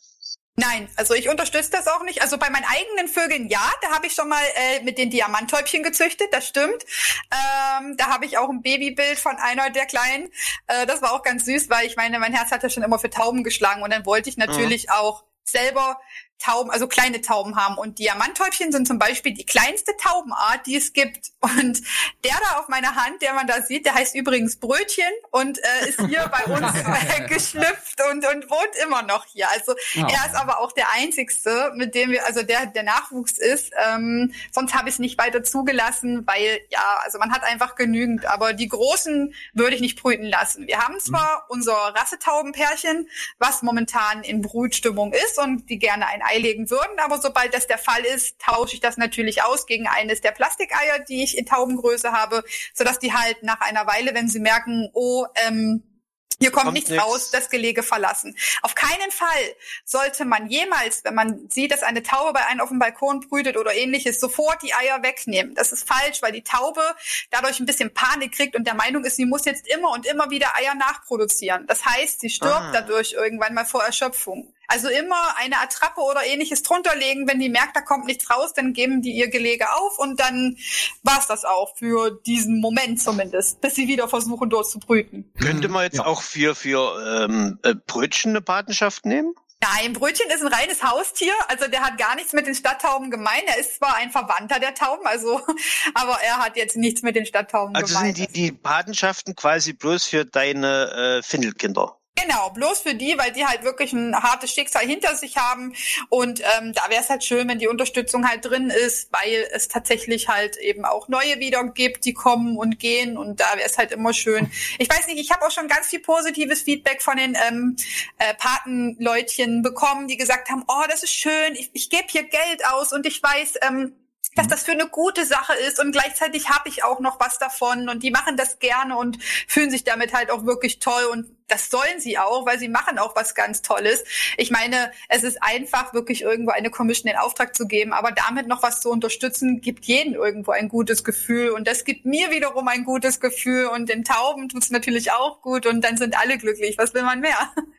S2: Nein, also ich unterstütze das auch nicht. Also bei meinen eigenen Vögeln ja, da habe ich schon mal äh, mit den Diamanttäubchen gezüchtet, das stimmt. Ähm, da habe ich auch ein Babybild von einer der Kleinen. Äh, das war auch ganz süß, weil ich meine, mein Herz hat ja schon immer für Tauben geschlagen und dann wollte ich natürlich auch selber Tauben, also kleine Tauben haben. Und Diamanttäubchen sind zum Beispiel die kleinste Taubenart, die es gibt. Und der da auf meiner Hand, der man da sieht, der heißt übrigens Brötchen und äh, ist hier bei uns äh, geschlüpft und, und wohnt immer noch hier. Also
S4: Oh.
S2: er ist aber auch der einzigste, mit dem wir, also der der Nachwuchs ist. Ähm, sonst habe ich es nicht weiter zugelassen, weil ja, also man hat einfach genügend. Aber die großen würde ich nicht brüten lassen. Wir haben zwar unser Rassetaubenpärchen, was momentan in Brutstimmung ist und die gerne ein Ei legen würden, aber sobald das der Fall ist, tausche ich das natürlich aus gegen eines der Plastikeier, die ich in Taubengröße habe, sodass die halt nach einer Weile, wenn sie merken, oh, ähm, hier kommt,
S3: Kommt
S2: nichts
S3: nix.
S2: raus, das Gelege verlassen. Auf keinen Fall sollte man jemals, wenn man sieht, dass eine Taube bei einem auf dem Balkon brütet oder ähnliches, sofort die Eier wegnehmen. Das ist falsch, weil die Taube dadurch ein bisschen Panik kriegt und der Meinung ist, sie muss jetzt immer und immer wieder Eier nachproduzieren. Das heißt, sie stirbt
S3: Ah.
S2: dadurch irgendwann mal vor Erschöpfung. Also immer eine Attrappe oder ähnliches drunter legen. Wenn die merkt, da kommt nichts raus, dann geben die ihr Gelege auf und dann war's das auch für diesen Moment zumindest, bis sie wieder versuchen, dort zu brüten.
S3: Könnte man jetzt
S4: Ja.
S3: auch für, für ähm, äh, Brötchen eine Patenschaft nehmen?
S2: Nein, Brötchen ist ein reines Haustier, also der hat gar nichts mit den Stadttauben gemein. Er ist zwar ein Verwandter der Tauben, also, aber er hat jetzt nichts mit den Stadttauben
S3: Also
S2: gemein.
S3: sind die, die Patenschaften quasi bloß für deine äh, Findelkinder.
S2: Genau, bloß für die, weil die halt wirklich ein hartes Schicksal hinter sich haben. Und ähm, da wäre es halt schön, wenn die Unterstützung halt drin ist, weil es tatsächlich halt eben auch neue wieder gibt, die kommen und gehen. Und da wäre es halt immer schön. Ich weiß nicht, ich habe auch schon ganz viel positives Feedback von den ähm, äh, Patenleutchen bekommen, die gesagt haben, oh, das ist schön, ich, ich gebe hier Geld aus und ich weiß, ähm, dass das für eine gute Sache ist und gleichzeitig habe ich auch noch was davon und die machen das gerne und fühlen sich damit halt auch wirklich toll und das sollen sie auch, weil sie machen auch was ganz Tolles. Ich meine, es ist einfach wirklich irgendwo eine Commission in Auftrag zu geben, aber damit noch was zu unterstützen, gibt jedem irgendwo ein gutes Gefühl und das gibt mir wiederum ein gutes Gefühl und den Tauben tut's natürlich auch gut und dann sind alle glücklich. Was will man mehr?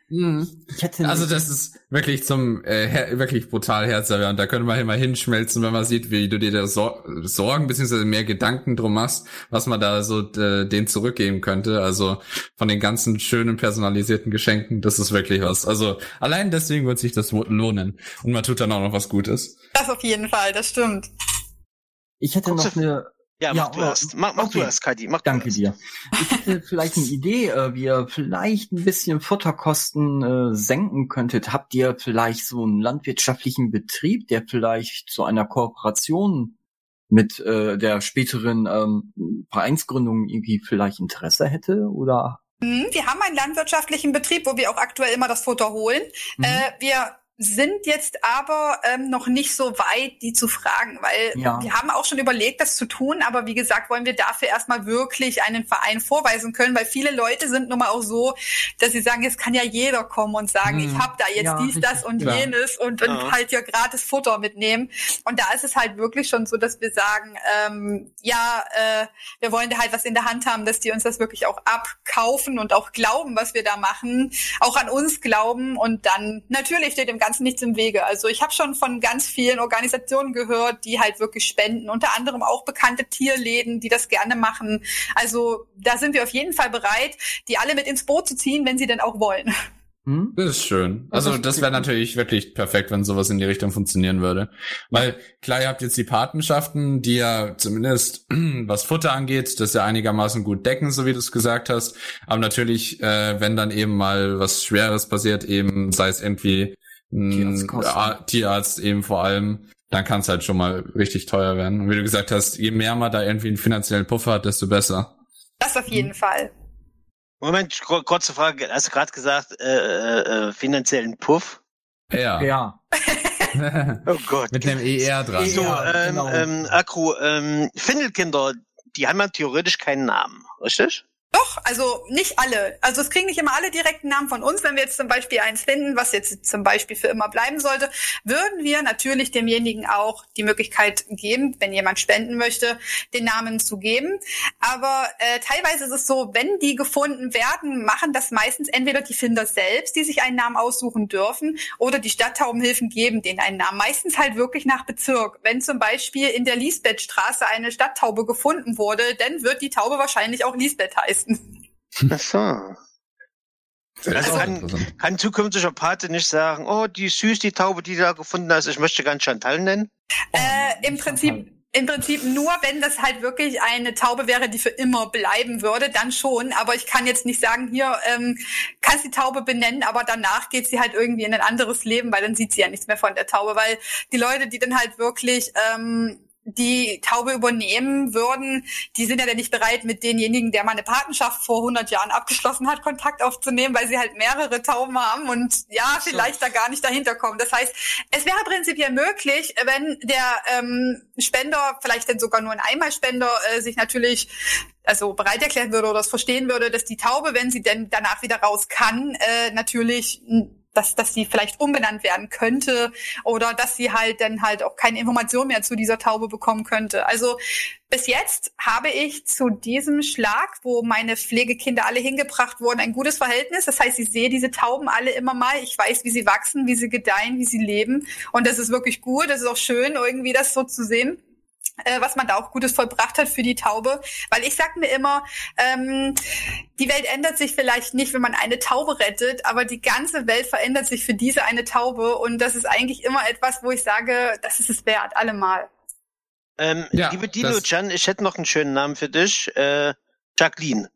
S1: Mhm.
S4: Ich hätte
S1: Also das ist wirklich zum äh, her wirklich brutal herzerwärmend. Da könnte man immer hinschmelzen, wenn man sieht, wie du dir da Sor Sorgen beziehungsweise mehr Gedanken drum machst, was man da so äh, denen zurückgeben könnte. Also von den ganzen schönen personalisierten Geschenken, das ist wirklich was. Also allein deswegen wird sich das lohnen und man tut dann auch noch was Gutes.
S2: Das auf jeden Fall, das stimmt.
S4: ich hätte
S3: Kurze
S4: noch eine
S3: Ja,
S4: Ja,
S3: mach du
S4: äh,
S3: erst. Mach, mach du
S4: okay.
S3: erst, Kadi. Mach
S4: Danke
S3: du erst.
S4: dir. Ich hätte vielleicht eine Idee, äh, wie ihr vielleicht ein bisschen Futterkosten äh, senken könntet. Habt ihr vielleicht so einen landwirtschaftlichen Betrieb, der vielleicht zu einer Kooperation mit äh, der späteren ähm, Vereinsgründung irgendwie vielleicht Interesse hätte? Oder
S2: Wir haben einen landwirtschaftlichen Betrieb, wo wir auch aktuell immer das Futter holen.
S4: Mhm.
S2: Äh, wir sind jetzt aber ähm, noch nicht so weit, die zu fragen, weil
S4: Ja.
S2: wir haben auch schon überlegt, das zu tun, aber wie gesagt, wollen wir dafür erstmal wirklich einen Verein vorweisen können, weil viele Leute sind nun mal auch so, dass sie sagen, jetzt kann ja jeder kommen und sagen,
S4: Hm.
S2: ich habe da jetzt
S4: Ja,
S2: dies, das und
S1: klar.
S2: jenes und, und
S3: Ja.
S2: halt ja gratis Futter mitnehmen. Und da ist es halt wirklich schon so, dass wir sagen, ähm, ja, äh, wir wollen da halt was in der Hand haben, dass die uns das wirklich auch abkaufen und auch glauben, was wir da machen, auch an uns glauben und dann natürlich steht dem Ganzen nichts im Wege. Also ich habe schon von ganz vielen Organisationen gehört, die halt wirklich spenden, unter anderem auch bekannte Tierläden, die das gerne machen. Also da sind wir auf jeden Fall bereit, die alle mit ins Boot zu ziehen, wenn sie denn auch wollen.
S4: hm?
S1: Das ist schön. Also das wäre natürlich wirklich perfekt, wenn sowas in die Richtung funktionieren würde. Weil klar, ihr habt jetzt die Patenschaften, die ja zumindest was Futter angeht, das ja einigermaßen gut decken, so wie du es gesagt hast. Aber natürlich, äh, wenn dann eben mal was Schweres passiert, eben sei es irgendwie
S4: Tierarztkosten.
S1: Ar- Tierarzt eben vor allem, dann kann es halt schon mal richtig teuer werden. Und wie du gesagt hast, je mehr man da irgendwie einen finanziellen Puffer hat, desto besser.
S2: Das auf jeden mhm. Fall.
S3: Moment, kurze Frage. Hast du gerade gesagt, äh, äh, äh, finanziellen Puff?
S1: Ja.
S4: Ja.
S3: oh Gott.
S1: Mit einem ER dran.
S3: So, ähm, genau. ähm, Akku, ähm, Findelkinder, die haben ja theoretisch keinen Namen, richtig?
S2: Doch, also nicht alle. Also es kriegen nicht immer alle direkten Namen von uns. Wenn wir jetzt zum Beispiel eins finden, was jetzt zum Beispiel für immer bleiben sollte, würden wir natürlich demjenigen auch die Möglichkeit geben, wenn jemand spenden möchte, den Namen zu geben. Aber äh, teilweise ist es so, wenn die gefunden werden, machen das meistens entweder die Finder selbst, die sich einen Namen aussuchen dürfen, oder die Stadttaubenhilfen geben denen einen Namen. Meistens halt wirklich nach Bezirk. Wenn zum Beispiel in der Lisbethstraße eine Stadttaube gefunden wurde, dann wird die Taube wahrscheinlich auch Lisbeth heißen leisten.
S3: Ach so. Also kann, kann zukünftiger Pate nicht sagen, oh, die ist süß, die Taube, die du da gefunden hast, ich möchte ganz Chantal nennen?
S2: Äh, Im Prinzip, im Prinzip nur, wenn das halt wirklich eine Taube wäre, die für immer bleiben würde, dann schon. Aber ich kann jetzt nicht sagen, hier ähm, kannst die Taube benennen, aber danach geht sie halt irgendwie in ein anderes Leben, weil dann sieht sie ja nichts mehr von der Taube. Weil die Leute, die dann halt wirklich ähm, die Taube übernehmen würden, die sind ja dann nicht bereit, mit denjenigen, der mal eine Patenschaft vor 100 Jahren abgeschlossen hat, Kontakt aufzunehmen, weil sie halt mehrere Tauben haben und ja, vielleicht da gar nicht dahinter kommen. Das heißt, es wäre prinzipiell möglich, wenn der ähm, Spender, vielleicht dann sogar nur ein Einmalspender, äh, sich natürlich also bereit erklären würde oder das verstehen würde, dass die Taube, wenn sie denn danach wieder raus kann, äh, natürlich dass, dass sie vielleicht umbenannt werden könnte oder dass sie halt dann halt auch keine Information mehr zu dieser Taube bekommen könnte. Also bis jetzt habe ich zu diesem Schlag, wo meine Pflegekinder alle hingebracht wurden, ein gutes Verhältnis. Das heißt, ich sehe diese Tauben alle immer mal. Ich weiß, wie sie wachsen, wie sie gedeihen, wie sie leben. Und das ist wirklich gut. Das ist auch schön, irgendwie das so zu sehen äh, was man da auch Gutes vollbracht hat für die Taube. Weil ich sag mir immer, ähm, die Welt ändert sich vielleicht nicht, wenn man eine Taube rettet, aber die ganze Welt verändert sich für diese eine Taube und das ist eigentlich immer etwas, wo ich sage, das ist es wert, allemal.
S3: Ähm, ja, liebe Dino-Chan, ich hätte noch einen schönen Namen für dich. Äh, Jacqueline.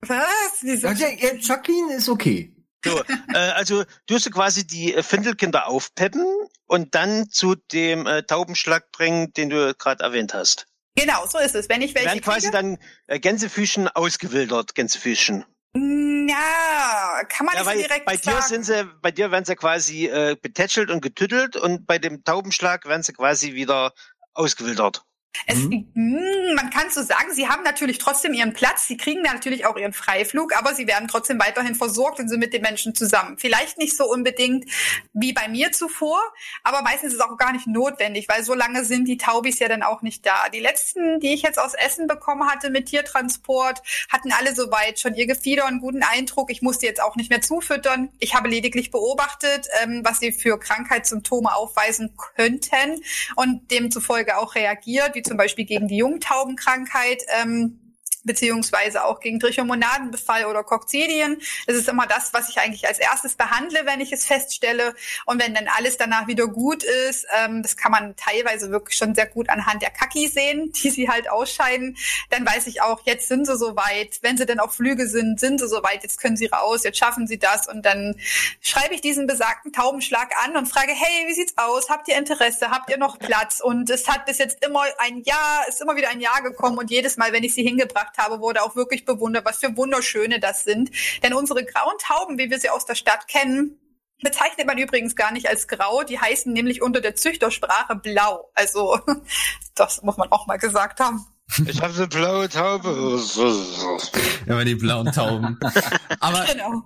S2: Was?
S4: Wieso? Ja, Jacqueline ist okay.
S3: So, äh, also du hast quasi die äh, Findelkinder aufpeppen und dann zu dem äh, Taubenschlag bringen, den du gerade erwähnt hast.
S2: Genau, so ist es. Wenn ich welche
S3: Werden quasi kriege, dann äh, Gänsefüßchen ausgewildert, Gänsefüßchen.
S2: Ja, kann man ja, nicht direkt
S3: bei
S2: sagen.
S3: dir sind sie, bei dir werden sie quasi äh, betätschelt und getüttelt und bei dem Taubenschlag werden sie quasi wieder ausgewildert.
S2: Es, mhm. Hm, man kann so sagen, sie haben natürlich trotzdem ihren Platz, sie kriegen natürlich auch ihren Freiflug, aber sie werden trotzdem weiterhin versorgt und sind mit den Menschen zusammen. Vielleicht nicht so unbedingt wie bei mir zuvor, aber meistens ist es auch gar nicht notwendig, weil so lange sind die Taubis ja dann auch nicht da. Die letzten, die ich jetzt aus Essen bekommen hatte mit Tiertransport, hatten alle soweit schon ihr Gefieder und einen guten Eindruck. Ich musste jetzt auch nicht mehr zufüttern. Ich habe lediglich beobachtet, ähm, was sie für Krankheitssymptome aufweisen könnten und demzufolge auch reagiert zum Beispiel gegen die Jungtaubenkrankheit. Ähm, beziehungsweise auch gegen Trichomonadenbefall oder Kokzidien. Das ist immer das, was ich eigentlich als erstes behandle, wenn ich es feststelle. Und wenn dann alles danach wieder gut ist, ähm, das kann man teilweise wirklich schon sehr gut anhand der Kaki sehen, die sie halt ausscheiden, dann weiß ich auch, jetzt sind sie soweit. Wenn sie dann auf Flüge sind, sind sie soweit, jetzt können sie raus, jetzt schaffen sie das. Und dann schreibe ich diesen besagten Taubenschlag an und frage, hey, wie sieht's aus? Habt ihr Interesse? Habt ihr noch Platz? Und es hat bis jetzt immer ein Jahr, ist immer wieder ein Jahr gekommen und jedes Mal, wenn ich sie hingebracht gemacht habe, wurde auch wirklich bewundert, was für wunderschöne das sind. Denn unsere grauen Tauben, wie wir sie aus der Stadt kennen, bezeichnet man übrigens gar nicht als grau. Die heißen nämlich unter der Züchtersprache blau. Also das muss man auch mal gesagt haben.
S3: Ich habe eine blaue Taube.
S1: Ja, die blauen Tauben. Aber genau.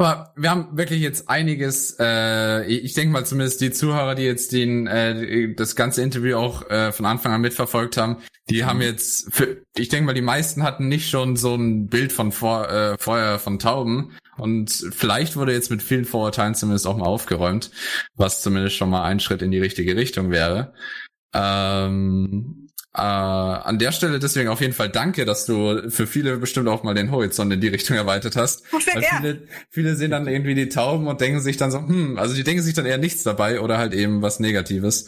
S1: Aber wir haben wirklich jetzt einiges, äh, ich denke mal zumindest die Zuhörer, die jetzt den, äh, das ganze Interview auch äh, von Anfang an mitverfolgt haben, die mhm. haben jetzt, für, ich denke mal, die meisten hatten nicht schon so ein Bild von vor, äh, vorher von Tauben. Und vielleicht wurde jetzt mit vielen Vorurteilen zumindest auch mal aufgeräumt, was zumindest schon mal ein Schritt in die richtige Richtung wäre. Ähm, äh, an der Stelle deswegen auf jeden Fall danke, dass du für viele bestimmt auch mal den Horizont in die Richtung erweitert hast.
S2: Oh, sehr
S1: Weil viele, viele sehen dann irgendwie die Tauben und denken sich dann so, hm, also die denken sich dann eher nichts dabei oder halt eben was Negatives.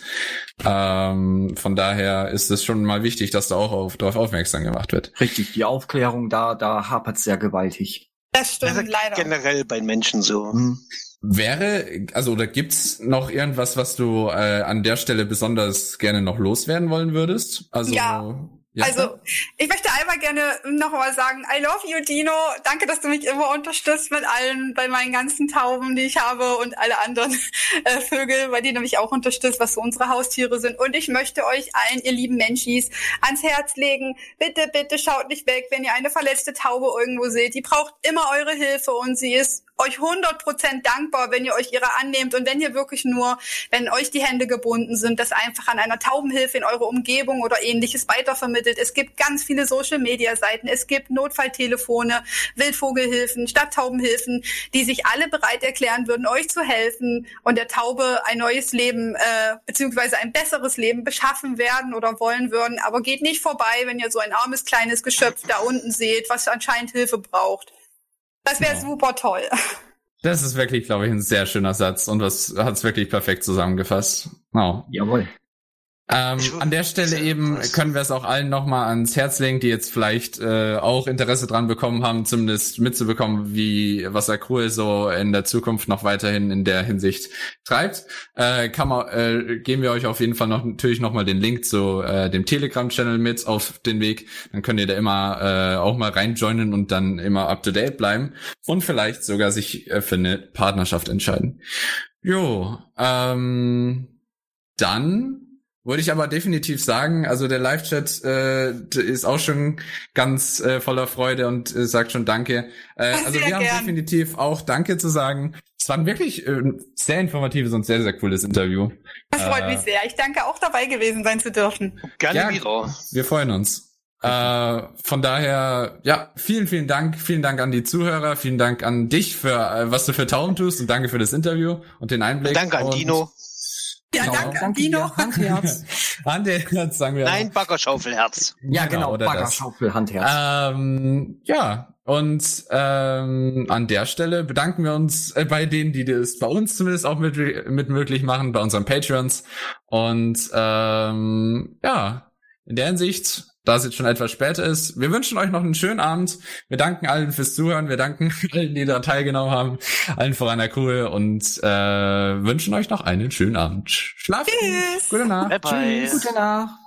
S1: Ähm, von daher ist es schon mal wichtig, dass da auch auf, darauf aufmerksam gemacht wird.
S4: Richtig, die Aufklärung da, da hapert sehr gewaltig.
S2: Das stimmt,
S3: Also
S2: leider.
S3: generell bei Menschen so.
S4: Hm.
S1: Wäre, also oder gibt's noch irgendwas, was du äh, an der Stelle besonders gerne noch loswerden wollen würdest? Also
S2: Ja. Also, ich möchte einmal gerne nochmal sagen, I love you, Dino. Danke, dass du mich immer unterstützt mit allen, bei meinen ganzen Tauben, die ich habe und alle anderen äh, Vögel, bei denen mich auch unterstützt, was so unsere Haustiere sind. Und ich möchte euch allen, ihr lieben Menschis, ans Herz legen. Bitte, bitte schaut nicht weg, wenn ihr eine verletzte Taube irgendwo seht. Die braucht immer eure Hilfe und sie ist euch 100% dankbar, wenn ihr euch ihrer annehmt und wenn ihr wirklich nur, wenn euch die Hände gebunden sind, das einfach an einer Taubenhilfe in eurer Umgebung oder ähnliches weitervermittelt. Es gibt ganz viele Social-Media-Seiten, es gibt Notfalltelefone, Wildvogelhilfen, Stadttaubenhilfen, die sich alle bereit erklären würden, euch zu helfen und der Taube ein neues Leben äh, beziehungsweise ein besseres Leben beschaffen werden oder wollen würden. Aber geht nicht vorbei, wenn ihr so ein armes kleines Geschöpf da unten seht, was anscheinend Hilfe braucht. Das wäre
S1: Ja.
S2: super toll.
S1: Das ist wirklich, glaube ich, ein sehr schöner Satz und was hat's wirklich perfekt zusammengefasst. Wow.
S4: Jawohl.
S1: Ähm, an der Stelle eben können wir es auch allen nochmal ans Herz legen, die jetzt vielleicht äh, auch Interesse dran bekommen haben, zumindest mitzubekommen, wie was Acrue so in der Zukunft noch weiterhin in der Hinsicht treibt. Äh, kann man, äh, geben wir euch auf jeden Fall noch natürlich nochmal den Link zu äh, dem Telegram-Channel mit auf den Weg. Dann könnt ihr da immer äh, auch mal reinjoinen und dann immer up to date bleiben und vielleicht sogar sich äh, für eine Partnerschaft entscheiden. Jo, ähm, dann würde ich aber definitiv sagen, also der Live-Chat äh, ist auch schon ganz äh, voller Freude und äh, sagt schon Danke. Äh, also
S2: Sehr
S1: wir haben
S2: gern.
S1: definitiv auch Danke zu sagen. Es war ein wirklich äh, sehr informatives und sehr, sehr cooles Interview.
S2: Das freut
S1: Äh,
S2: mich sehr. Ich danke auch dabei gewesen sein zu dürfen.
S3: Gerne
S1: Ja.
S3: wieder.
S1: Wir freuen uns. Äh, von daher, ja, vielen, vielen Dank. Vielen Dank an die Zuhörer. Vielen Dank an dich für, äh, was du für Tauben tust und danke für das Interview und den Einblick.
S3: Danke an
S1: und
S3: Dino.
S2: Ja,
S1: Genau.
S2: danke,
S4: Danke
S2: Dino.
S4: dir. Handherz.
S1: Jetzt sagen wir.
S3: Nein, Baggerschaufelherz.
S4: Ja, genau.
S1: das.
S4: Baggerschaufel, Handherz.
S1: Ähm, ja, und ähm, an der Stelle bedanken wir uns äh, bei denen, die das bei uns zumindest auch mit, mit möglich machen, bei unseren Patreons. Und ähm, ja, in der Hinsicht, da es jetzt schon etwas später ist, wir wünschen euch noch einen schönen Abend. Wir danken allen fürs Zuhören, wir danken allen, die da teilgenommen haben, allen voran der Crew und äh, wünschen euch noch einen schönen Abend. Schlaft gut.
S2: Tschüss.
S1: Gute Nacht.
S3: Bye bye.
S4: Tschüss. Gute Nacht.